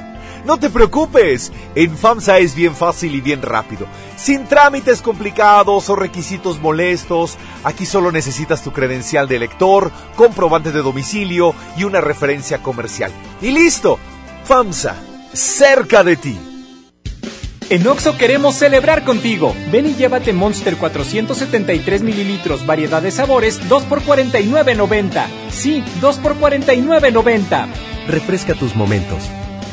No te preocupes, en FAMSA es bien fácil y bien rápido. Sin trámites complicados o requisitos molestos, aquí solo necesitas tu credencial de lector, comprobante de domicilio y una referencia comercial. Y listo, FAMSA, cerca de ti. En Oxo queremos celebrar contigo. Ven y llévate Monster 473 mililitros, variedad de sabores, 2 por 49.90. Sí, 2 por 49.90. Refresca tus momentos.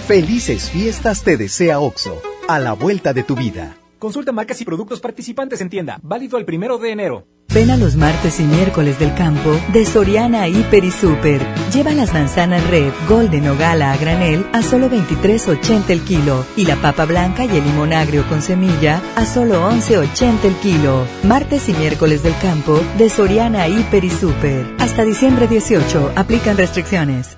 Felices fiestas te desea OXO, a la vuelta de tu vida. Consulta marcas y productos participantes en tienda. Válido el primero de enero. Ven a los martes y miércoles del campo de Soriana Hiper y Super. Lleva las manzanas red, golden o gala a granel a solo 23.80 el kilo y la papa blanca y el limón agrio con semilla a solo 11.80 el kilo. Martes y miércoles del campo de Soriana Hiper y Super. Hasta diciembre 18. Aplican restricciones.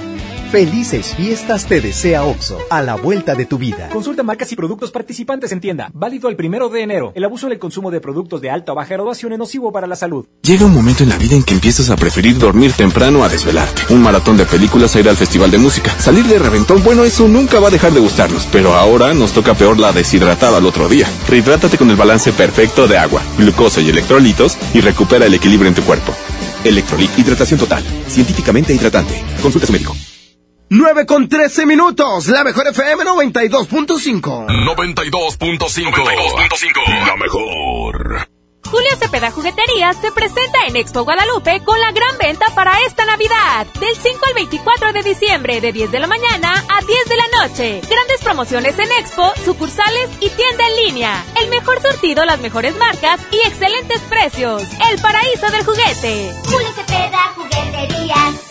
Felices fiestas te desea OXO, a la vuelta de tu vida. Consulta marcas y productos participantes en tienda. Válido el primero de enero. El abuso en el consumo de productos de alta o baja graduación es nocivo para la salud. Llega un momento en la vida en que empiezas a preferir dormir temprano a desvelarte. Un maratón de películas a ir al festival de música. Salir de reventón, bueno, eso nunca va a dejar de gustarnos. Pero ahora nos toca peor la deshidratada al otro día. Rehidrátate con el balance perfecto de agua, glucosa y electrolitos y recupera el equilibrio en tu cuerpo. Electrolit, hidratación total. Científicamente hidratante. Consulta a su médico. 9 con 13 minutos, la mejor FM 92.5. 92.5. La mejor. Julio Cepeda Jugueterías te presenta en Expo Guadalupe con la gran venta para esta Navidad. Del 5 al 24 de diciembre, de 10 de la mañana a 10 de la noche. Grandes promociones en Expo, sucursales y tienda en línea. El mejor surtido, las mejores marcas y excelentes precios. El paraíso del juguete. Julio Cepeda Jugueterías.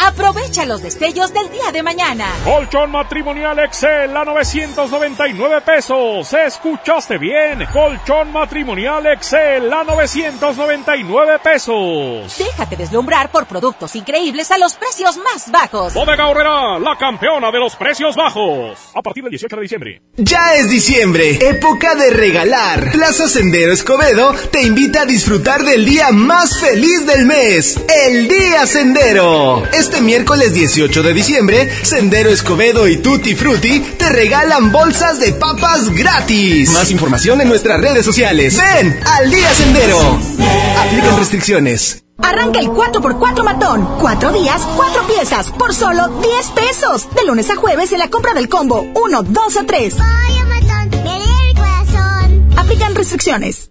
Aprovecha los destellos del día de mañana. Colchón matrimonial Excel a 999 pesos. ¿Escuchaste bien? Colchón matrimonial Excel a 999 pesos. Déjate deslumbrar por productos increíbles a los precios más bajos. Bodega Horrera, la campeona de los precios bajos. A partir del 18 de diciembre. Ya es diciembre, época de regalar. Plaza Sendero Escobedo te invita a disfrutar del día más feliz del mes, el Día Sendero. Este miércoles 18 de diciembre, Sendero Escobedo y Tutti Frutti te regalan bolsas de papas gratis. Más información en nuestras redes sociales. Ven al Día Sendero. Aplican restricciones. Arranca el 4x4 matón. Cuatro días, cuatro piezas, por solo 10 pesos. De lunes a jueves en la compra del combo 1, 2 o 3. Aplican restricciones.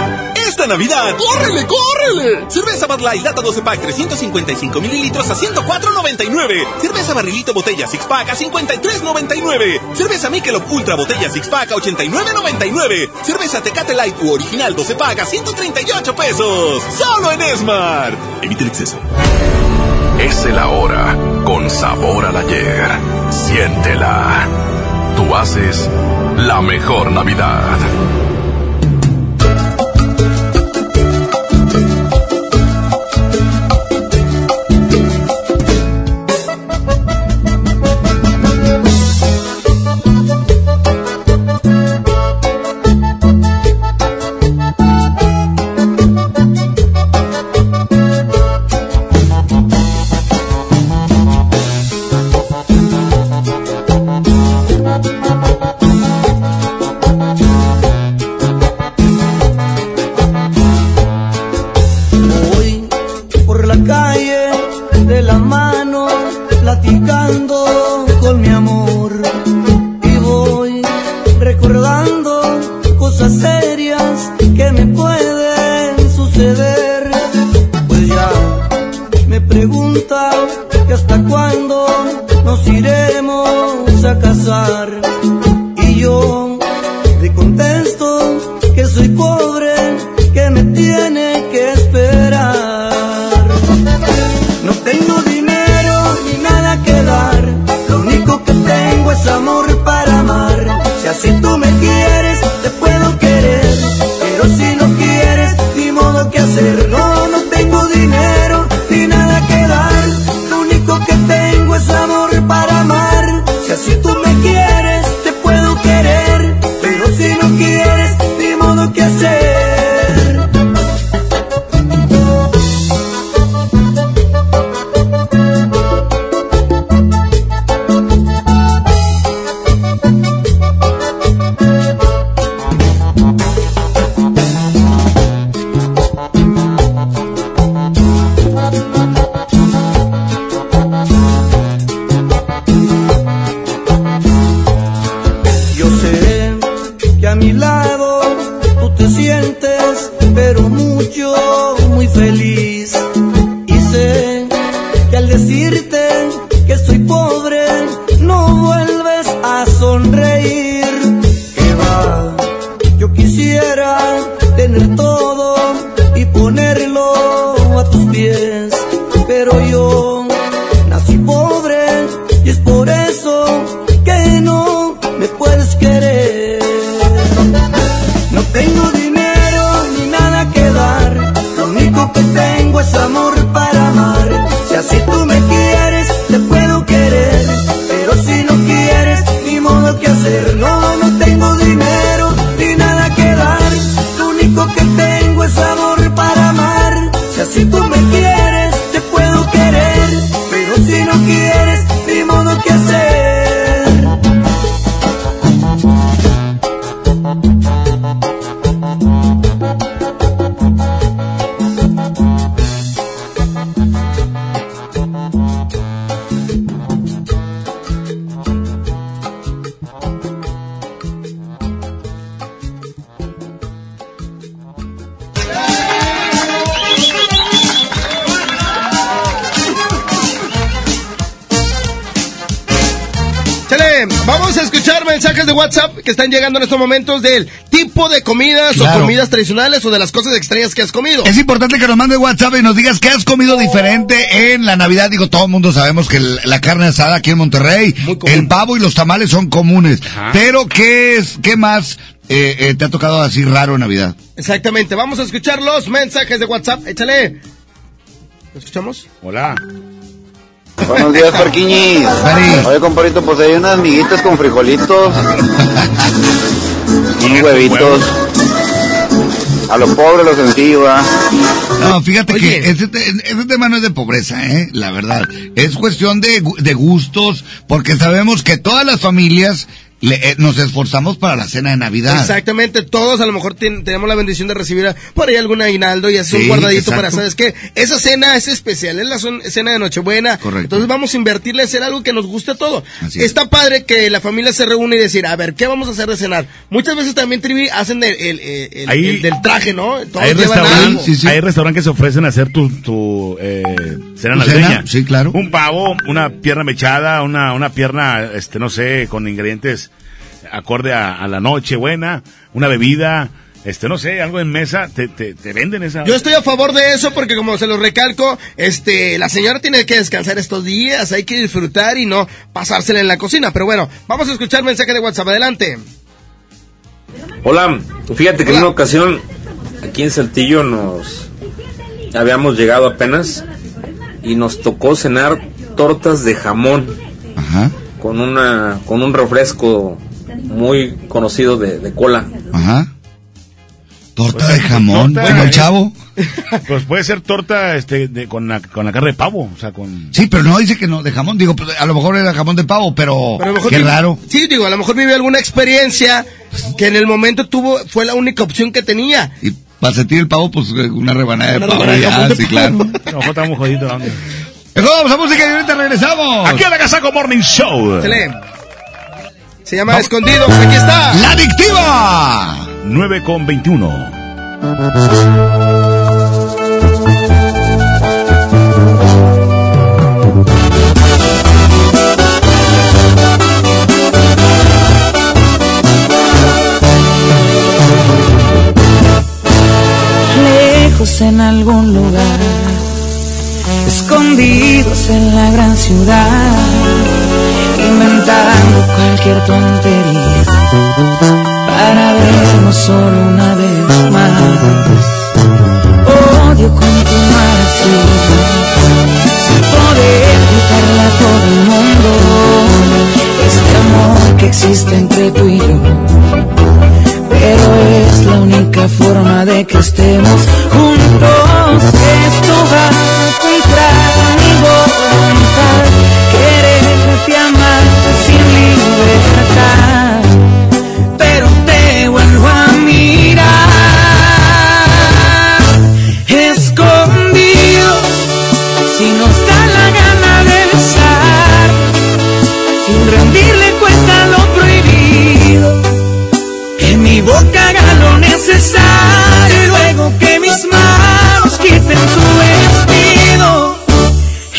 Esta Navidad, ¡córrele, córrele! Cerveza Bud Light Lata 12 Pack 355 mililitros a 104.99. Cerveza Barrilito Botella Six Pack a 53.99. Cerveza Michelob Ultra Botella Six Pack a 89.99. Cerveza Tecate Light u Original 12 Pack a 138 pesos. Solo en Esmar. Evite el exceso. Es el ahora, con sabor al ayer. Siéntela. Tú haces la mejor Navidad. Que están llegando en estos momentos del tipo de comidas o comidas tradicionales o de las cosas extrañas que has comido. Es importante que nos mandes WhatsApp y nos digas qué has comido diferente en la Navidad. Digo, todo el mundo sabemos que la carne asada aquí en Monterrey, el pavo y los tamales son comunes. Pero ¿qué es, qué más eh, eh, te ha tocado así raro en Navidad? Exactamente, vamos a escuchar los mensajes de WhatsApp. Échale. ¿Lo escuchamos? Hola. Buenos días, Parquiñis. Oye, compadrito, pues hay unas miguitas con frijolitos. unos huevitos. A lo pobre, lo sencillo, ¿va? No, fíjate que ese, te- ese tema no es de pobreza, ¿eh? La verdad. Es cuestión de, de gustos, porque sabemos que todas las familias le- eh, nos esforzamos para la cena de Navidad. Exactamente, todos a lo mejor ten- tenemos la bendición de recibir a- por ahí algún aguinaldo y hacer Sí, un guardadito exacto. para, ¿sabes qué? Esa cena es especial, es la son- cena de Nochebuena. Correcto. Entonces vamos a invertirle a hacer algo que nos guste a todo. Así es. Está padre que la familia se reúne y decir, a ver, ¿qué vamos a hacer de cenar? Muchas veces también, Trivi, hacen el, el- el- Ahí- el del traje, ¿no? Todos Hay llevan algo. restaurantes hay restaurantes que se ofrecen a hacer tu, tu eh, cena ¿Tu navideña. cena? Sí, claro. Un pavo, una pierna mechada, una, una pierna, este, no sé, con ingredientes acorde a, a la noche buena, una bebida, este, no sé, algo en mesa, te, te, te venden esa. Yo estoy a favor de eso porque como se lo recalco, este, la señora tiene que descansar estos días, hay que disfrutar y no pasársela en la cocina. Pero bueno, vamos a escuchar mensaje de WhatsApp, adelante. Hola, fíjate que en una ocasión aquí en Saltillo nos habíamos llegado apenas y nos tocó cenar tortas de jamón con una con un refresco muy conocido de, de cola. Ajá. Torta de jamón, torta, el chavo. Pues puede ser torta, este, de, con la, con la carne de pavo, o sea, con... Sí, pero no dice que no, de jamón. Digo, pues, a lo mejor era jamón de pavo, pero, Pero a lo mejor qué vive- raro. Sí, digo, a lo mejor vivió alguna experiencia que en el momento tuvo, fue la única opción que tenía. Y para sentir el pavo, pues una rebanada de pavo. ya, sí, claro. Mejor estamos jodidos, vamos a música y ahorita regresamos. Aquí a la Casaco Morning Show. Se llama Escondidos, aquí está. ¡La adictiva! 9 con 21. Lejos en algún lugar, escondidos en la gran ciudad, inventando cualquier tontería para vernos solo una vez más. Odio continuar así, sin poder gritarle a todo el mundo este amor que existe entre tú y yo es la única forma de que estemos juntos. Esto va contra mi voluntad, quererte amar sin libertad,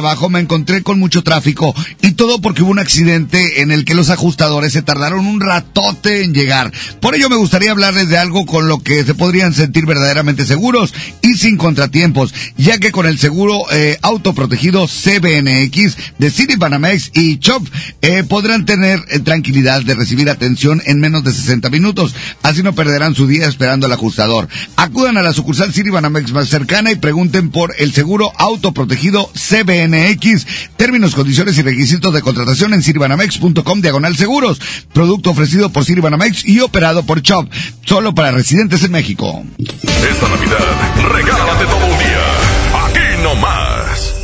trabajo me encontré con mucho tráfico y todo porque hubo un accidente en el que los ajustadores se tardaron un ratote en llegar. Por ello me gustaría hablarles de algo con lo que se podrían sentir verdaderamente seguros y sin contratiempos, ya que con el seguro eh, autoprotegido CBNX de City Banamex y CHOP eh, podrán tener eh, tranquilidad de recibir atención en menos de 60 minutos. Así no perderán su día esperando al ajustador. Acudan a la sucursal City Banamex más cercana y pregunten por el seguro autoprotegido CBNX. Términos, condiciones y requisitos de contratación en siribanamex.com diagonal seguros. Producto ofrecido por Siribanamex y operado por CHOP. Solo para residentes en México. Esta Navidad, regálate todo un día. Aquí nomás.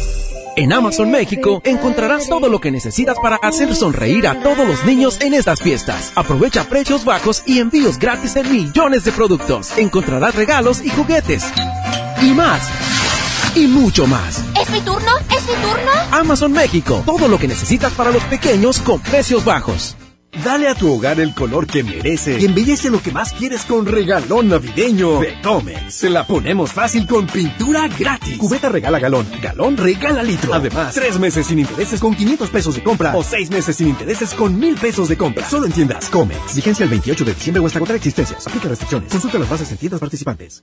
En Amazon México encontrarás todo lo que necesitas para hacer sonreír a todos los niños en estas fiestas. Aprovecha precios bajos y envíos gratis en millones de productos. Encontrarás regalos y juguetes. Y más. Y mucho más. ¿Es mi turno? ¿Es mi turno? Amazon México. Todo lo que necesitas para los pequeños con precios bajos. Dale a tu hogar el color que merece y embellece lo que más quieres con regalón navideño de Comex. Se la ponemos fácil con pintura gratis. Cubeta regala galón, galón regala litro. Además, tres meses sin intereses con 500 pesos de compra o seis meses sin intereses con mil pesos de compra. Solo en tiendas Comex. Vigencia el 28 de diciembre o hasta contra existencias. Aplica restricciones. Consulta las bases en tiendas participantes.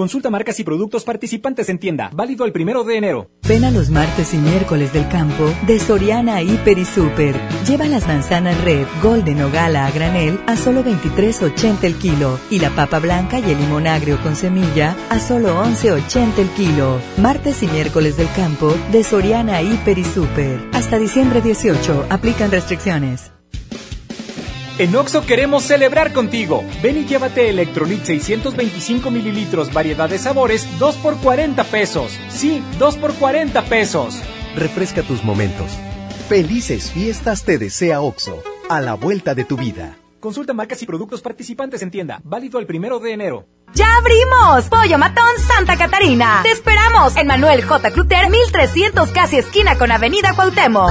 Consulta marcas y productos participantes en tienda. Válido el primero de enero. Ven a los martes y miércoles del campo de Soriana Hiper y Super. Lleva las manzanas red, golden o gala a granel a solo 23.80 el kilo. Y la papa blanca y el limón agrio con semilla a solo 11.80 el kilo. Martes y miércoles del campo de Soriana Hiper y Super. Hasta diciembre 18. Aplican restricciones. En Oxo queremos celebrar contigo. Ven y llévate Electrolit 625 mililitros, variedad de sabores, 2 por 40 pesos. Sí, 2 por 40 pesos. Refresca tus momentos. Felices fiestas te desea Oxo, a la vuelta de tu vida. Consulta marcas y productos participantes en tienda. Válido el primero de enero. ¡Ya abrimos! Pollo Matón Santa Catarina. Te esperamos en Manuel J. Cluter, 1300 casi esquina con Avenida Cuauhtémoc.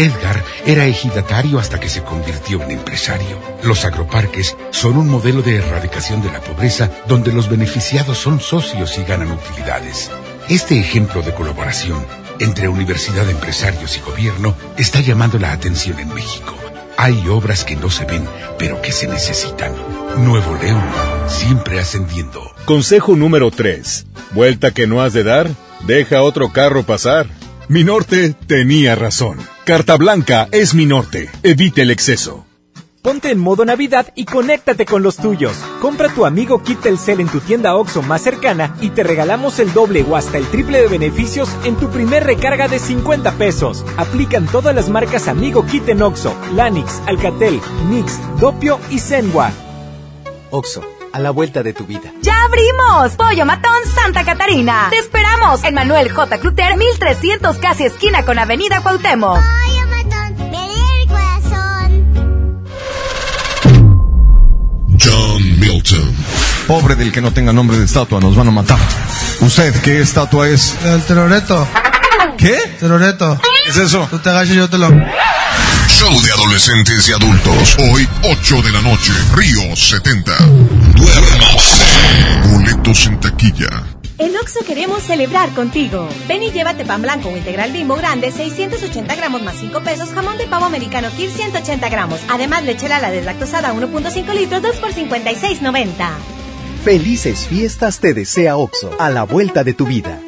Edgar era ejidatario hasta que se convirtió en empresario. Los agroparques son un modelo de erradicación de la pobreza donde los beneficiados son socios y ganan utilidades. Este ejemplo de colaboración entre universidad, empresarios y gobierno está llamando la atención en México. Hay obras que no se ven, pero que se necesitan. Nuevo León, siempre ascendiendo. Consejo número 3. Vuelta que no has de dar, deja otro carro pasar. Mi norte tenía razón. Carta Blanca es mi norte. Evite el exceso. Ponte en modo Navidad y conéctate con los tuyos. Compra tu amigo Kit Telcel en tu tienda OXO más cercana y te regalamos el doble o hasta el triple de beneficios en tu primer recarga de 50 pesos. Aplican todas las marcas Amigo Kit en OXO, Lanix, Alcatel, Nix, Dopio y Zenwa. Oxo, a la vuelta de tu vida. ¡Ya abrimos! Pollo Matón Santa Catarina. Te esperamos en Manuel J. Cluter, 1300 casi esquina con Avenida Cuauhtémoc. John Milton. Pobre del que no tenga nombre de estatua, nos van a matar. ¿Usted qué estatua es? El teroreto. ¿Qué? Teroreto. ¿Qué es eso? Tú te agachas y yo te lo... Show de adolescentes y adultos. Hoy, 8 de la noche. Río 70. Duérmase. Boletos en taquilla. En Oxo queremos celebrar contigo. Ven y llévate pan blanco o integral bimbo grande, 680 gramos más 5 pesos, jamón de pavo americano Kir 180 gramos. Además, lechera la deslactosada 1.5 litros, 2 por 56.90. Felices fiestas te desea Oxo, a la vuelta de tu vida.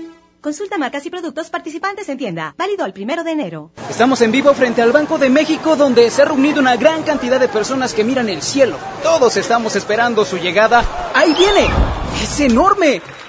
Consulta marcas y productos participantes en tienda. Válido el primero de enero. Estamos en vivo frente al Banco de México donde se ha reunido una gran cantidad de personas que miran el cielo. Todos estamos esperando su llegada. ¡Ahí viene! ¡Es enorme!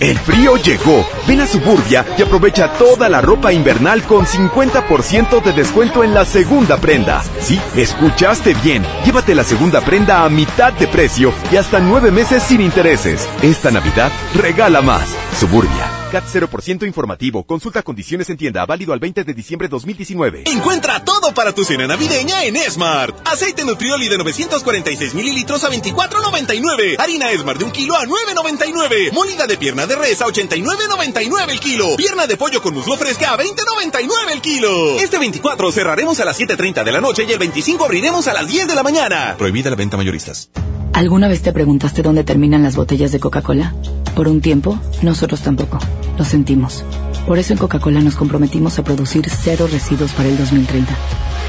El frío llegó. Ven a Suburbia y aprovecha toda la ropa invernal con 50% de descuento en la segunda prenda. Sí, escuchaste bien. Llévate la segunda prenda a mitad de precio y hasta nueve meses sin intereses. Esta Navidad regala más. Suburbia. CAT 0% informativo. Consulta condiciones en tienda. Válido al 20 de diciembre 2019. Encuentra todo para tu cena navideña en Smart. Aceite Nutrioli de 946 mililitros a 24.99. Harina Smart de un kilo a 9.99. Molida de pierna de res a 89.99 el kilo. Pierna de pollo con muslo fresca a 20.99 el kilo. Este 24 cerraremos a las 7.30 de la noche y el 25 abriremos a las 10 de la mañana. Prohibida la venta mayoristas. ¿Alguna vez te preguntaste dónde terminan las botellas de Coca-Cola? Por un tiempo, nosotros tampoco. Lo sentimos. Por eso en Coca-Cola nos comprometimos a producir cero residuos para el 2030.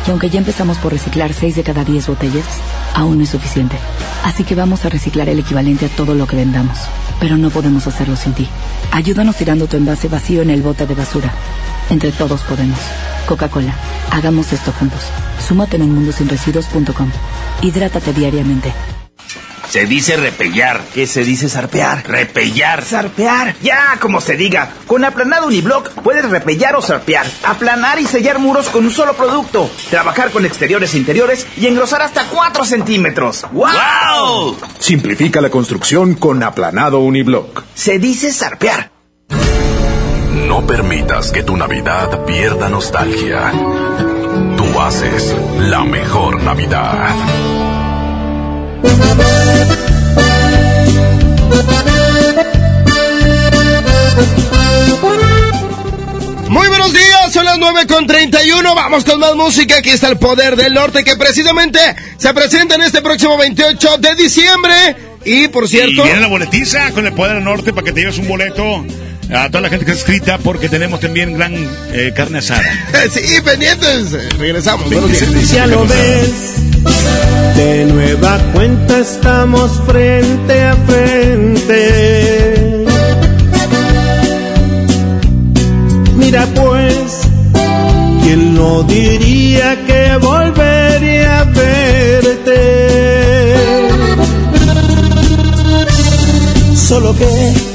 Y aunque ya empezamos por reciclar 6 de cada 10 botellas, aún no es suficiente. Así que vamos a reciclar el equivalente a todo lo que vendamos. Pero no podemos hacerlo sin ti. Ayúdanos tirando tu envase vacío en el bote de basura. Entre todos podemos. Coca-Cola, hagamos esto juntos. Súmate en unmundosinresiduos.com. Hidrátate diariamente. Se dice repellar. ¿Qué se dice zarpear? Repellar. Zarpear. Ya, como se diga. Con aplanado uniblock puedes repellar o zarpear. Aplanar y sellar muros con un solo producto. Trabajar con exteriores e interiores y engrosar hasta 4 centímetros. ¡Wow! Simplifica la construcción con aplanado uniblock. Se dice zarpear. No permitas que tu Navidad pierda nostalgia. Tú haces la mejor Navidad. Muy buenos días, son las 9 con 31. Vamos con más música. Aquí está el poder del norte que precisamente se presenta en este próximo 28 de diciembre. Y por cierto. Viene la boletiza con el poder del norte para que te lleves un boleto a toda la gente que está escrita porque tenemos también gran eh, carne asada. sí, pendientes. Regresamos. Ya lo ves. De nueva cuenta estamos frente a frente. Mira pues, ¿quién no diría que volvería a verte? Solo que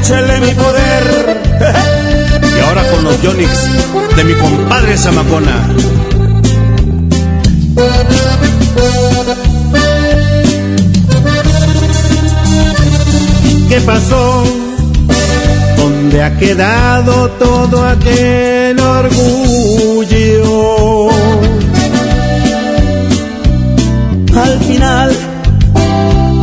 Échale mi poder. Y ahora con los Yonix de mi compadre Zamacona. ¿Qué pasó? ¿Dónde ha quedado todo aquel orgullo? Al final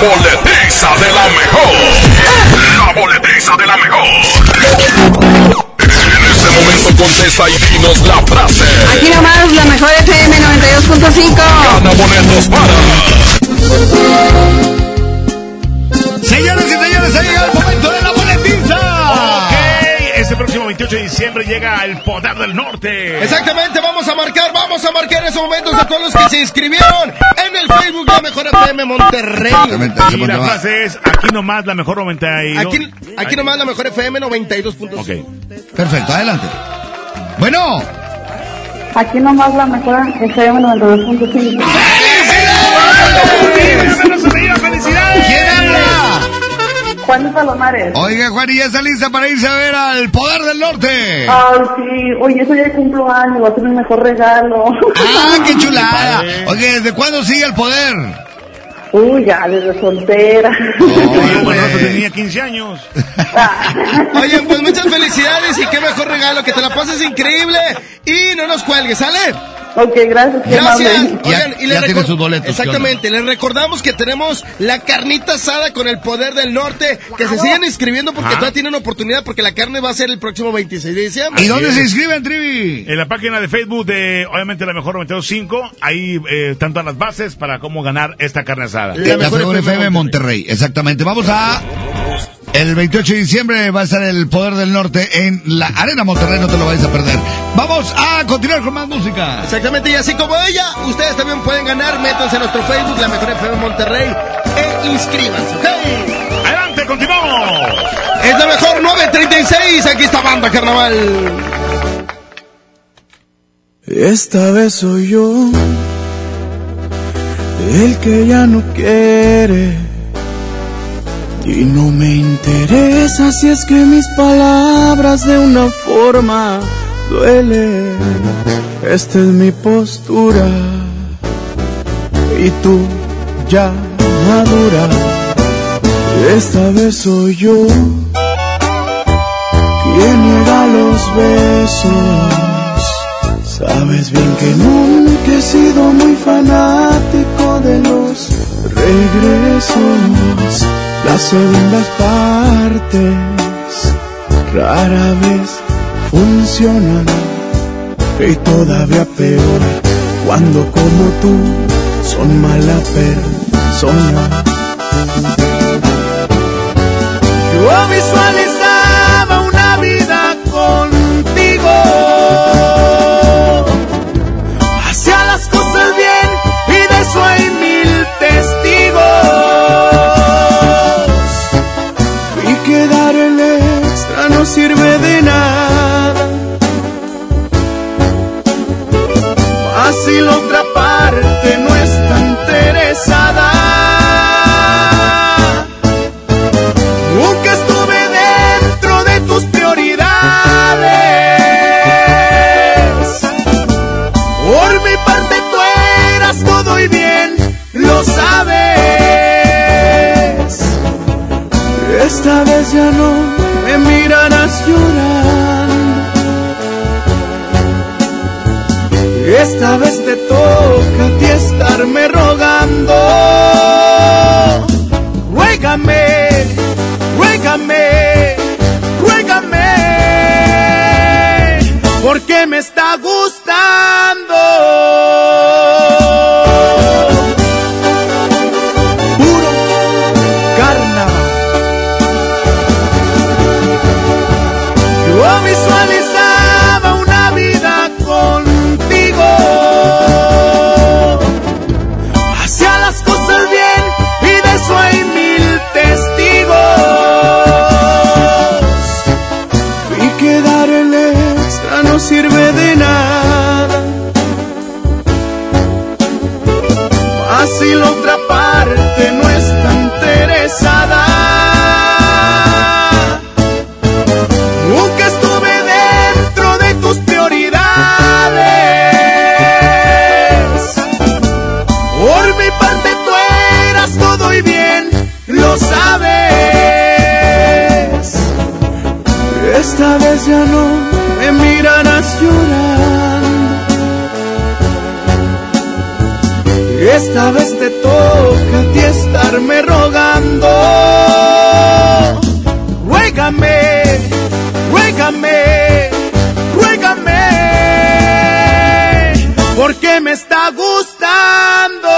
boletiza de la mejor. La boletiza de la mejor. En este momento contesta y dinos la frase. Aquí nomás la mejor FM 92.5. Gana boletos para. Señores y señores, ha llegado próximo 28 de diciembre llega el Poder del Norte. Exactamente, vamos a marcar, vamos a marcar esos momentos a todos los que se inscribieron en el Facebook La Mejor FM Monterrey. Y la frase es, aquí nomás la mejor 92. Aquí, aquí nomás la Mejor FM 92.5. Ok. Perfecto, adelante. Bueno, Aquí nomás la mejor FM 92.5. ¿quién habla? Juan Palomares. Oiga, Juan, ¿y ya está lista para irse a ver al Poder del Norte? Ay, sí. Oye, eso ya cumplo años. Va a ser el mejor regalo. ¡Ah, qué chulada! Oye, ¿desde cuándo sigue el poder? Uy, ya, desde soltera. Bueno, eso tenía 15 años. Oye, pues muchas felicidades y qué mejor regalo, que te la pases increíble y no nos cuelgues, ¿sale? Ok, gracias. Gracias. Oigan, Ya- y ya tiene recor- sus boletos, Exactamente, les recordamos que tenemos la carnita asada con el poder del norte, que se sigan inscribiendo porque Ajá. todavía tienen oportunidad porque la carne va a ser el próximo 26 de diciembre. ¿Y dónde es. se inscriben, Trivi? En la página de Facebook de, obviamente, la mejor 92.5, ahí eh, están todas las bases para cómo ganar esta carne asada. La La mejor FM FM Monterrey, exactamente. Vamos a... El 28 de diciembre va a estar el Poder del Norte en la Arena Monterrey, no te lo vayas a perder. Vamos a continuar con más música. Exactamente, y así como ella, ustedes también pueden ganar. Métanse a nuestro Facebook, la mejor FM Monterrey, e inscríbanse, ¿ok? ¡Adelante, continuamos! Es la mejor 936, aquí está Banda Carnaval. Esta vez soy yo el que ya no quiere y no me interesa si es que mis palabras de una forma duelen. Esta es mi postura y tú ya madura. Esta vez soy yo quien niega los besos. Sabes bien que nunca he sido muy fanático de los regresos. Las segundas partes rara vez funcionan. Y todavía peor cuando como tú son mala persona. Yo visualizaba una vida contigo. Esta vez ya no me mirarás llorar. Esta vez te toca a ti estarme rogando. Ruégame, ruégame, ruégame, porque me está gustando. Esta vez te toca a ti estarme rogando. Ruégame, ruégame, ruégame, porque me está gustando.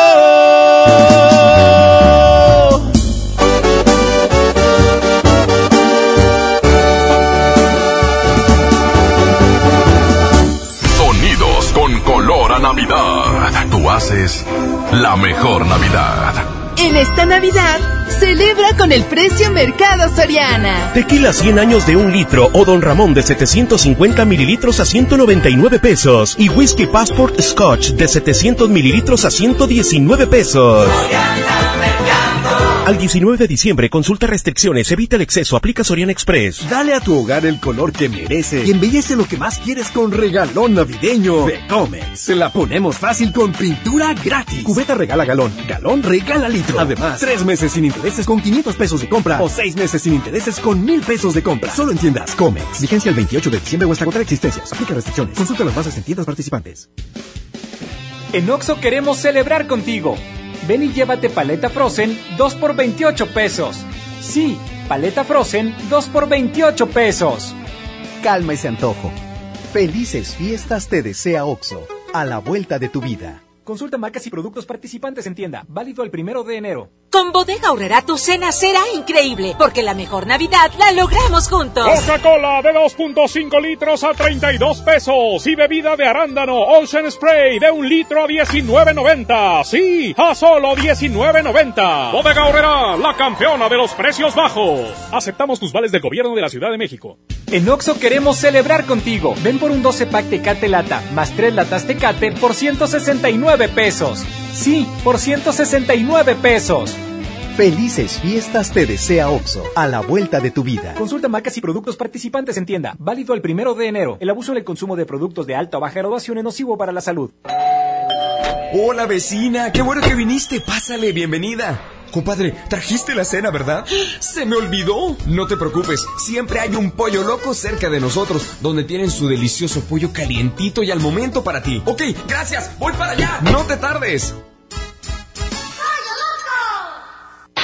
Sonidos con color a Navidad. Tú haces la mejor Navidad. En esta Navidad, celebra con el precio Mercado Soriana. Tequila 100 años de un litro o Don Ramón de 750 mililitros a 199 pesos. Y Whisky Passport Scotch de 700 mililitros a 119 pesos. Al 19 de diciembre, consulta restricciones, evita el exceso, aplica Soriana Express. Dale a tu hogar el color que merece y embellece lo que más quieres con regalón navideño de Comex. Se la ponemos fácil con pintura gratis. Cubeta regala galón, galón regala litro. Además, tres meses sin intereses con 500 pesos de compra o seis meses sin intereses con 1000 pesos de compra. Solo en tiendas Comex. Vigencia el 28 de diciembre o hasta agotar existencias. Aplica restricciones. Consulta las bases en tiendas participantes. En Oxo queremos celebrar contigo. Ven y llévate paleta Frozen 2 por 28 pesos. Sí, paleta Frozen 2 por 28 pesos. Calma ese antojo. Felices fiestas te desea OXO, a la vuelta de tu vida. Consulta marcas y productos participantes en tienda. Válido el primero de enero. Con Bodega Aurrera tu cena será increíble, porque la mejor Navidad la logramos juntos. Coca-Cola de 2.5 litros a 32 pesos y bebida de arándano Ocean Spray de un litro a 19.90. Sí, a solo 19.90. Bodega Aurrera, la campeona de los precios bajos. Aceptamos tus vales del gobierno de la Ciudad de México. En Oxo queremos celebrar contigo. Ven por un 12 pack Tecate Lata más 3 latas Tecate por 169 pesos. Sí, por 169 pesos. Felices fiestas te desea OXO, a la vuelta de tu vida. Consulta marcas y productos participantes en tienda. Válido el primero de enero. El abuso en el consumo de productos de alta o baja graduación es nocivo para la salud. Hola vecina, qué bueno que viniste. Pásale, bienvenida. Compadre, trajiste la cena, ¿verdad? Se me olvidó. No te preocupes, siempre hay un pollo loco cerca de nosotros, donde tienen su delicioso pollo calientito y al momento para ti. Ok, gracias, voy para allá. No te tardes.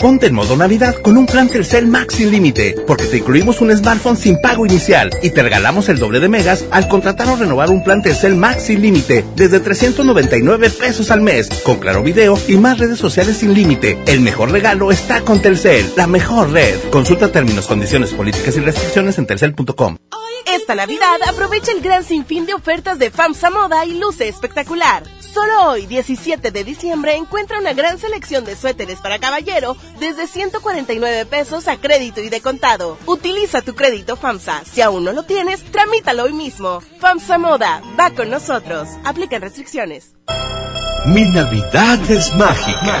Ponte en modo Navidad con un plan Telcel Max sin límite, porque te incluimos un smartphone sin pago inicial y te regalamos el doble de megas al contratar o renovar un plan Telcel Max sin límite desde 399 pesos al mes, con claro video y más redes sociales sin límite. El mejor regalo está con Telcel, la mejor red. Consulta términos, condiciones, políticas y restricciones en telcel.com. Esta Navidad aprovecha el gran sinfín de ofertas de FAMSA Moda y luce espectacular. Solo hoy, 17 de diciembre, encuentra una gran selección de suéteres para caballero desde 149 pesos a crédito y de contado. Utiliza tu crédito FAMSA. Si aún no lo tienes, tramítalo hoy mismo. FAMSA Moda, va con nosotros. Aplican restricciones. Mi Navidad es mágica.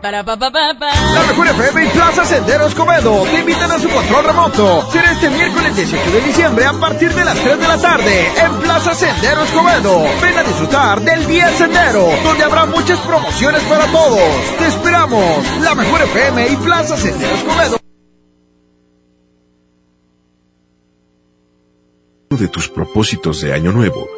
Para pa, pa, pa, pa. La mejor FM y Plaza Sendero Escobedo te invitan a su control remoto. Será este miércoles 18 de diciembre a partir de las 3 de la tarde en Plaza Sendero Escobedo. Ven a disfrutar del Día Sendero, donde habrá muchas promociones para todos. Te esperamos. La mejor FM y Plaza Sendero Escobedo. Uno de tus propósitos de Año Nuevo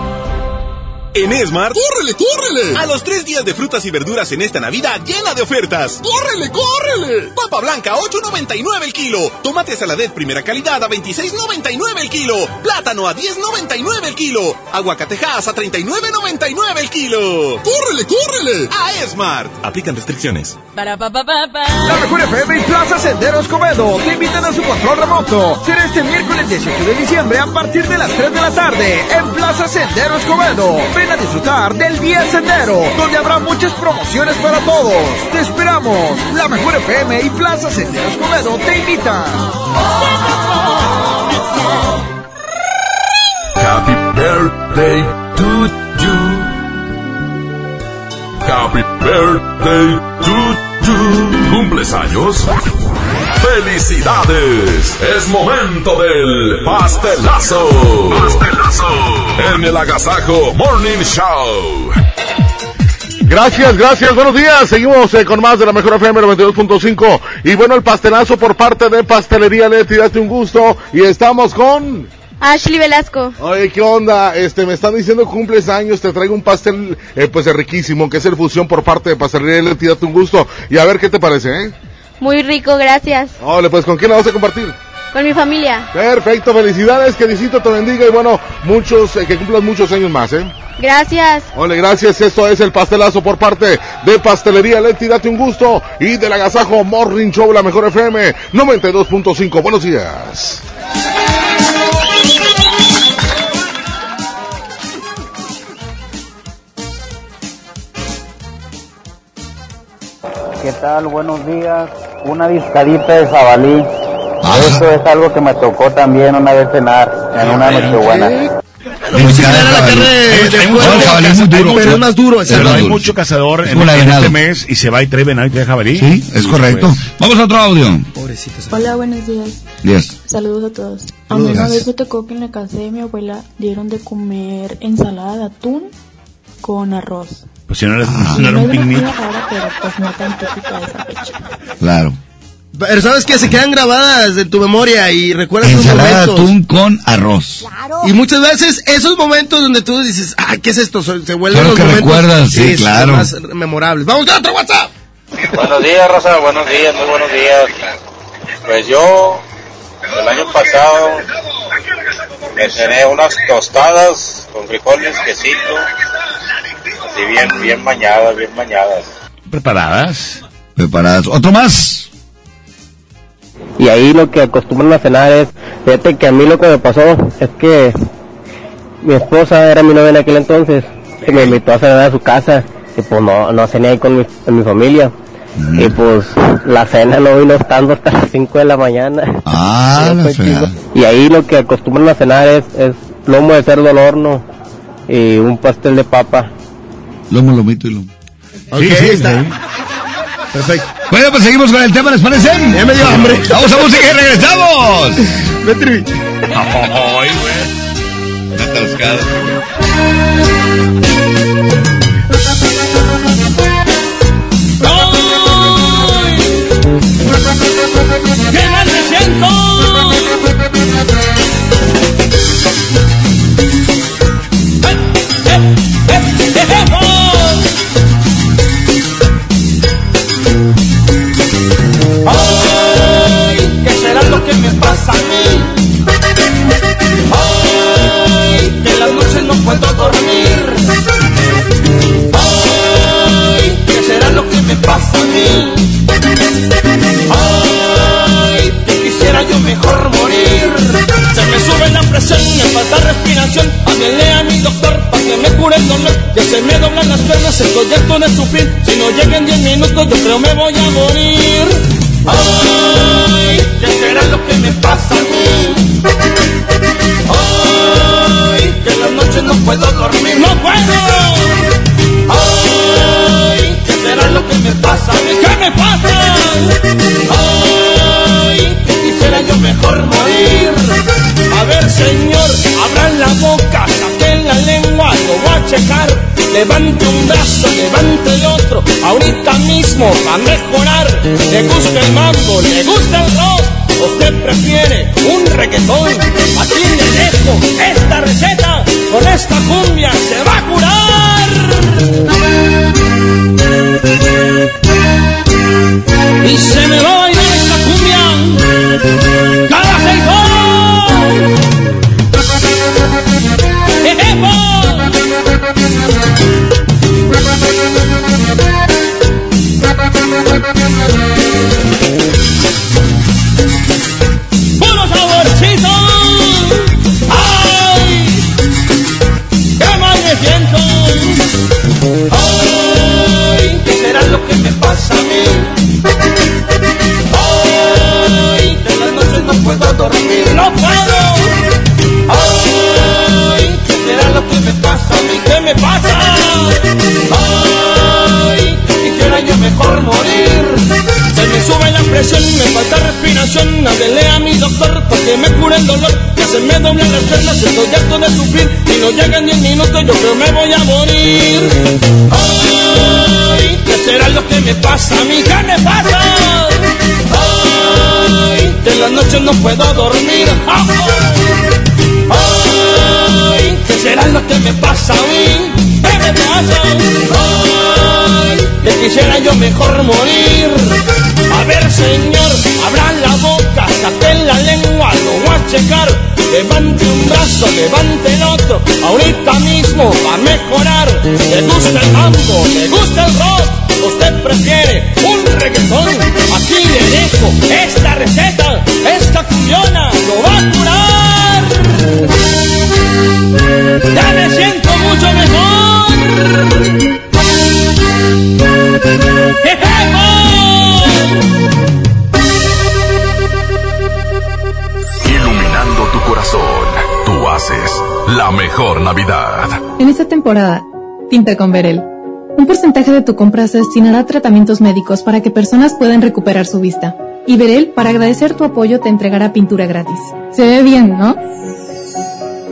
En Esmart, ¡córrele, córrele! A los tres días de frutas y verduras en esta Navidad llena de ofertas. ¡Córrele, córrele! Papa blanca, 8.99 el kilo. Tomate saladet primera calidad a 26.99 el kilo. Plátano a 10.99 el kilo. Aguacatejas a 39.99 el kilo. ¡Córrele, córrele! A Esmart. Aplican restricciones. Para pa, pa, pa, pa. La mejor FM y Plaza Sendero Escobedo te invitan a su control remoto. Será este miércoles 18 de diciembre a partir de las 3 de la tarde en Plaza Sendero Escobedo. Ven a disfrutar del Día Sendero, donde habrá muchas promociones para todos. Te esperamos. La mejor FM y Plaza Sendero Escobedo te invitan. Happy birthday to you. Happy birthday to you. ¿Cumples años? ¡Felicidades! Es momento del pastelazo. Pastelazo. En el Agasajo Morning Show. Gracias, gracias, buenos días. Seguimos eh, con más de la mejor FM 92.5. Y bueno, el pastelazo por parte de Pastelería Leti, date un gusto. Y estamos con... Ashley Velasco. Oye, ¿qué onda? Este, me están diciendo cumples años, te traigo un pastel, eh, pues riquísimo, que es el fusión por parte de Pastelería Leti, un gusto. Y a ver qué te parece, ¿eh? Muy rico, gracias. Ole, pues, ¿con quién la vas a compartir? Con mi familia. Perfecto, felicidades, que Diosito te bendiga y bueno, muchos, eh, que cumplas muchos años más, ¿eh? Gracias. Ole, gracias. Esto es el pastelazo por parte de Pastelería Leti. Date un gusto. Y del Agasajo Morning Show, la mejor FM 92.5. Buenos días. ¿Qué tal? Buenos días. Una discadita de jabalí. Eso es algo que me tocó también una vez cenar en una nochebuena. Pero es más duro, Pero exacto. hay mucho cazador en, este mes y se va y trae venado y trae jabalí. Sí, es correcto. Pues, Vamos a otro audio. Hola, buenos días. Yes. Saludos a todos. A mí una vez me tocó que en la casa de mi abuela dieron de comer ensalada de atún con arroz. Pues si no era, Ah. no era un picnic. pero pues no tan típica de esa fecha. Claro. Pero sabes que se quedan grabadas en tu memoria y recuerdas esos Ensalada de momentos. atún con arroz. Y muchas veces esos momentos donde tú dices, ah, ¿qué es esto? Se vuelven los que momentos recuerdas, sí, sí, claro. más memorables. Vamos a otro WhatsApp. Buenos días, Rosa, buenos días, muy buenos días. Pues yo, el año pasado, me cené unas tostadas con frijoles, quesito, así bien, bien bañadas, bien bañadas. ¿Preparadas? Preparadas. ¿Otro más? Y ahí lo que acostumbran a cenar es, fíjate que a mí lo que me pasó es que mi esposa era mi novia en aquel entonces, y me invitó a cenar a su casa, y pues no, no cené ahí con mi, con mi familia. Y pues la cena no vino estando hasta las 5 de la mañana. Ah. Y ahí lo que acostumbran a cenar es, es lomo de cerdo al horno y un pastel de papa. Lomo, lomito y lomo. Ok, Sí, sí, está. Perfecto. Bueno, pues seguimos con el tema, ¿les parece? Ya me dio hambre. Vamos a música y regresamos. Vete, Ay, güey. Está atascado. ¡Qué mal me siento! Puedo dormir. ¡Ay! ¿Qué será lo que me pasa a mí? Ay, que quisiera yo mejor morir. Se me sube la presión, me falta respiración. Háblele a mi doctor para que me cure el dolor. Ya se me doblan las piernas, estoy harto de sufrir. Si no llegan 10 minutos, yo creo me voy a morir. Ay, ¿qué será lo que me pasa a mí? Ay, que en las noches no puedo dormir. ¡No puedo! Ay, ¿qué será lo que me pasa? ¿Qué me pasa? Ay, que quisiera yo mejor morir. A ver, señor, abran la boca, saquen la lengua, lo voy a checar. Levante un brazo, levante el otro, ahorita mismo va a mejorar. Le gusta el mambo, le gusta el rock. Usted prefiere un reggaetón. Aquí le dejo esta receta. Con esta cumbia se va a curar. Y se me va a bailar esta cumbia cada seis horas. ¡Ejepo! Me pasa a mí? ¿Qué me pasa? ¡Ay! Quisiera yo mejor morir. Se me sube la presión, me falta respiración. Háblele a mi doctor para que me cure el dolor. Que se me doblan las piernas, estoy harto de sufrir. Y no llegan 10 minutos, yo creo me voy a morir. Ay, ¿qué será lo que me pasa a mí? ¿Qué me pasa? Ay, que en las noches no puedo dormir. Ay, ¿qué será lo que me pasa mí? ¿Qué me pasa? Ay, que quisiera yo mejor morir. A ver, señor, abran la boca, saquen la lengua, lo voy a checar. Levante un brazo, levante el otro, ahorita mismo va a mejorar. Le gusta el mambo, le gusta el rock, usted prefiere un reggaetón. Aquí le dejo esta receta, esta cumbiona lo va a curar. Ya me siento mucho mejor. Iluminando tu corazón, tú haces la mejor Navidad. En esta temporada, pinta con Verel. Un porcentaje de tu compra se destinará a tratamientos médicos para que personas puedan recuperar su vista. Y Verel, para agradecer tu apoyo, te entregará pintura gratis. Se ve bien, ¿no?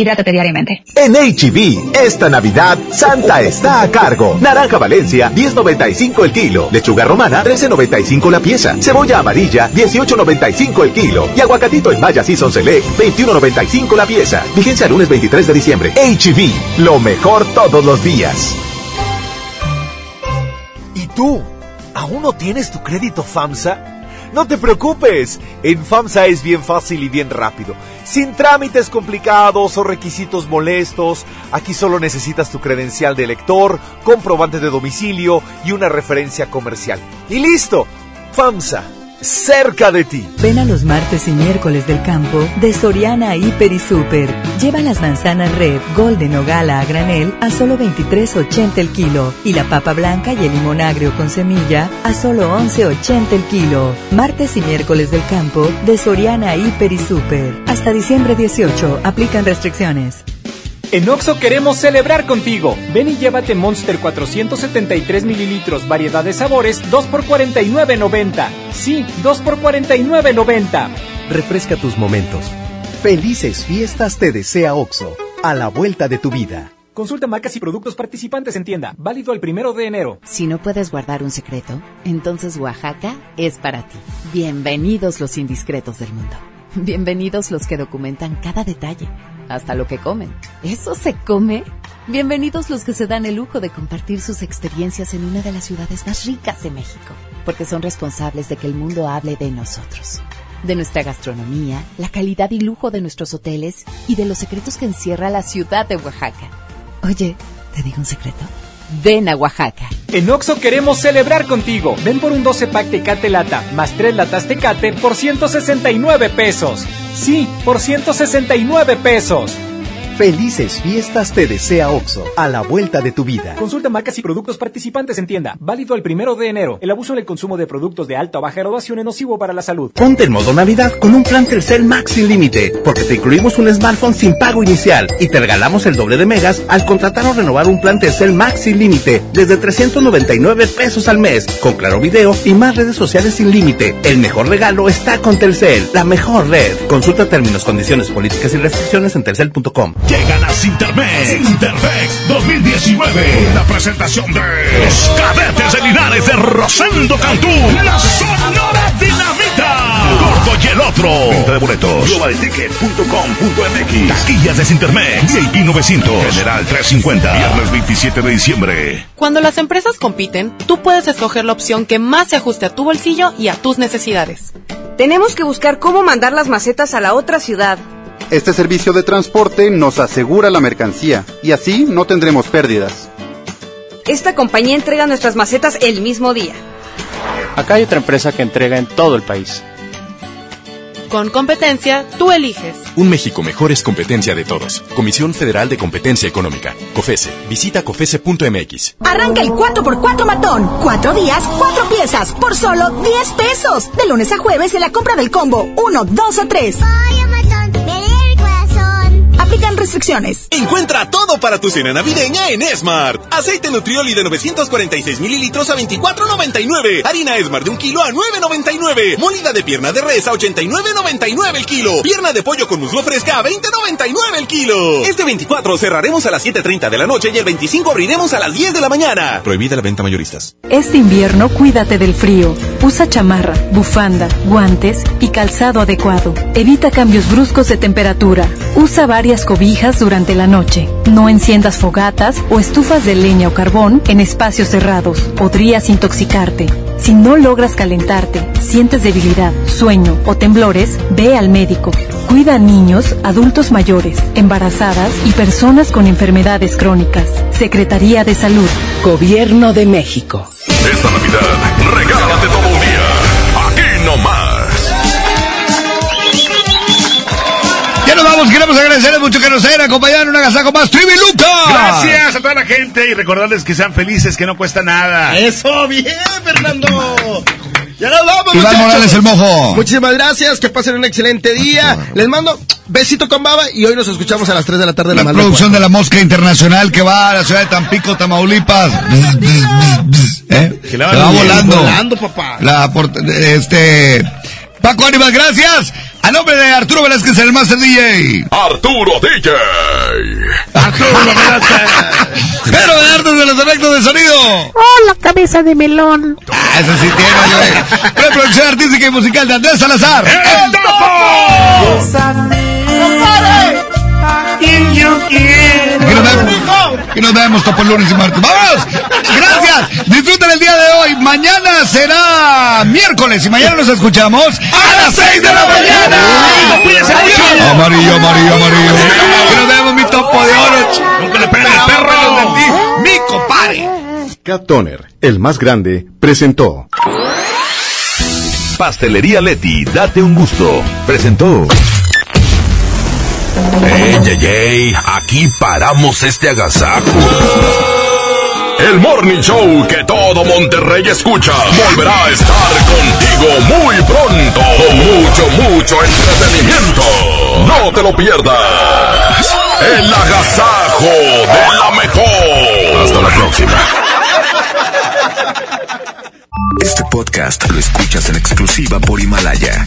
Hidrátate diariamente. En HB, esta Navidad, Santa está a cargo. Naranja Valencia, 10.95 el kilo. Lechuga romana, 13.95 la pieza. Cebolla amarilla, 18.95 el kilo. Y aguacatito en Maya Season Select, 21.95 la pieza. Vigencia lunes 23 de diciembre. HB, lo mejor todos los días. ¿Y tú? ¿Aún no tienes tu crédito FAMSA? No te preocupes, en FAMSA es bien fácil y bien rápido. Sin trámites complicados o requisitos molestos, aquí solo necesitas tu credencial de elector, comprobante de domicilio y una referencia comercial. ¡Y listo! FAMSA, cerca de ti. Ven a los martes y miércoles del campo de Soriana Hiper y Super. Lleva las manzanas red, golden o gala a granel a solo 23.80 el kilo y la papa blanca y el limón agrio con semilla a solo 11.80 el kilo. Martes y miércoles del campo de Soriana Hiper y Super. Hasta diciembre 18 aplican restricciones. En Oxo queremos celebrar contigo. Ven y llévate Monster 473 mililitros, variedad de sabores, 2 por 49.90. Sí, 2 por 49.90. Refresca tus momentos. Felices fiestas te desea Oxo, a la vuelta de tu vida. Consulta marcas y productos participantes en tienda. Válido el primero de enero. Si no puedes guardar un secreto, entonces Oaxaca es para ti. Bienvenidos los indiscretos del mundo. Bienvenidos los que documentan cada detalle hasta lo que comen. ¿Eso se come? Bienvenidos los que se dan el lujo de compartir sus experiencias en una de las ciudades más ricas de México, porque son responsables de que el mundo hable de nosotros, de nuestra gastronomía, la calidad y lujo de nuestros hoteles y de los secretos que encierra la ciudad de Oaxaca. Oye, ¿te digo un secreto? Ven a Oaxaca. En Oxo queremos celebrar contigo. Ven por un 12 pack Tecate Lata más 3 latas Tecate por 169 pesos. Sí, por 169 pesos. Felices fiestas te desea Oxo, a la vuelta de tu vida. Consulta marcas y productos participantes en tienda. Válido el primero de enero. El abuso en el consumo de productos de alta o baja graduación es nocivo para la salud. Ponte en modo Navidad con un plan Telcel Max sin límite, porque te incluimos un smartphone sin pago inicial y te regalamos el doble de megas al contratar o renovar un plan Telcel Max sin límite desde 399 pesos al mes, con claro video y más redes sociales sin límite. El mejor regalo está con Telcel, la mejor red. Consulta términos, condiciones, políticas y restricciones en telcel.com. Llegan a Sintermex. Sintermex 2019. La presentación de los cadetes de Linares de Rosendo Cantú. La Sonora Dinamita. Gordo y el otro. Venta de boletos. Globalticket.com.mx. Taquillas de Sintermex. VIP 900. General 350. Viernes 27 de diciembre. Cuando las empresas compiten, tú puedes escoger la opción que más se ajuste a tu bolsillo y a tus necesidades. Tenemos que buscar cómo mandar las macetas a la otra ciudad. Este servicio de transporte nos asegura la mercancía y así no tendremos pérdidas. Esta compañía entrega nuestras macetas el mismo día. Acá hay otra empresa que entrega en todo el país. Con competencia, tú eliges. Un México mejor es competencia de todos. Comisión Federal de Competencia Económica. COFESE. Visita COFESE.mx. Arranca el 4x4 matón. Cuatro días, cuatro piezas, por solo 10 pesos. De lunes a jueves en la compra del combo 1, 2 o 3. Aplican restricciones. Encuentra todo para tu cena navideña en Smart. Aceite Nutrioli de 946 mililitros a 24.99. Harina Smart de un kilo a 9.99. Molida de pierna de res a 89.99 el kilo. Pierna de pollo con muslo fresca a 20.99 el kilo. Este 24 cerraremos a las 7.30 de la noche y el 25 abriremos a las 10 de la mañana. Prohibida la venta mayoristas. Este invierno cuídate del frío. Usa chamarra, bufanda, guantes y calzado adecuado. Evita cambios bruscos de temperatura. Usa varias cobijas durante la noche. No enciendas fogatas o estufas de leña o carbón en espacios cerrados. Podrías intoxicarte. Si no logras calentarte, sientes debilidad, sueño o temblores, ve al médico. Cuida a niños, adultos mayores, embarazadas y personas con enfermedades crónicas. Secretaría de Salud. Gobierno de México. Esta Navidad, regálate vamos, queremos agradecerles mucho que nos hayan acompañado en un agasajo más Trivi Luca. Gracias a toda la gente y recordarles que sean felices, que no cuesta nada. Eso, bien, Fernando. Ya nos vamos, Iván muchachos. Morales, el mojo. Muchísimas gracias, que pasen un excelente día. Les mando besito con baba y hoy nos escuchamos a las 3 de la tarde. La producción de la Mosca Internacional que va a la ciudad de Tampico, Tamaulipas. ¿eh? Que la va, volando. volando, papá. La este Paco Ánimas, gracias. A nombre de Arturo Velázquez, el Master DJ. Arturo DJ. Pero de artes de los efectos de sonido. ¡Oh, la cabeza de melón! Ah, eso sí tiene, güey. Preproducción artística y musical de Andrés Salazar. ¡El Topo! Nos vemos. Aquí nos vemos topo el lunes y martes. ¡Vamos! Gracias. Disfruten el día de hoy. Mañana será miércoles y mañana nos escuchamos a las 6 de la mañana. Amarillo, amarillo, amarillo. Aquí nos vemos, mi topo de oro. Nunca le peguen el perro. Mi compadre. Cat Toner, el más grande, presentó. Pastelería Leti, date un gusto. Presentó. ¡Ey, ey, ey! Aquí paramos este agasajo. El Morning Show que todo Monterrey escucha volverá a estar contigo muy pronto. Con mucho, mucho entretenimiento. No te lo pierdas. El agasajo de la mejor. Hasta la próxima. Este podcast lo escuchas en exclusiva por Himalaya.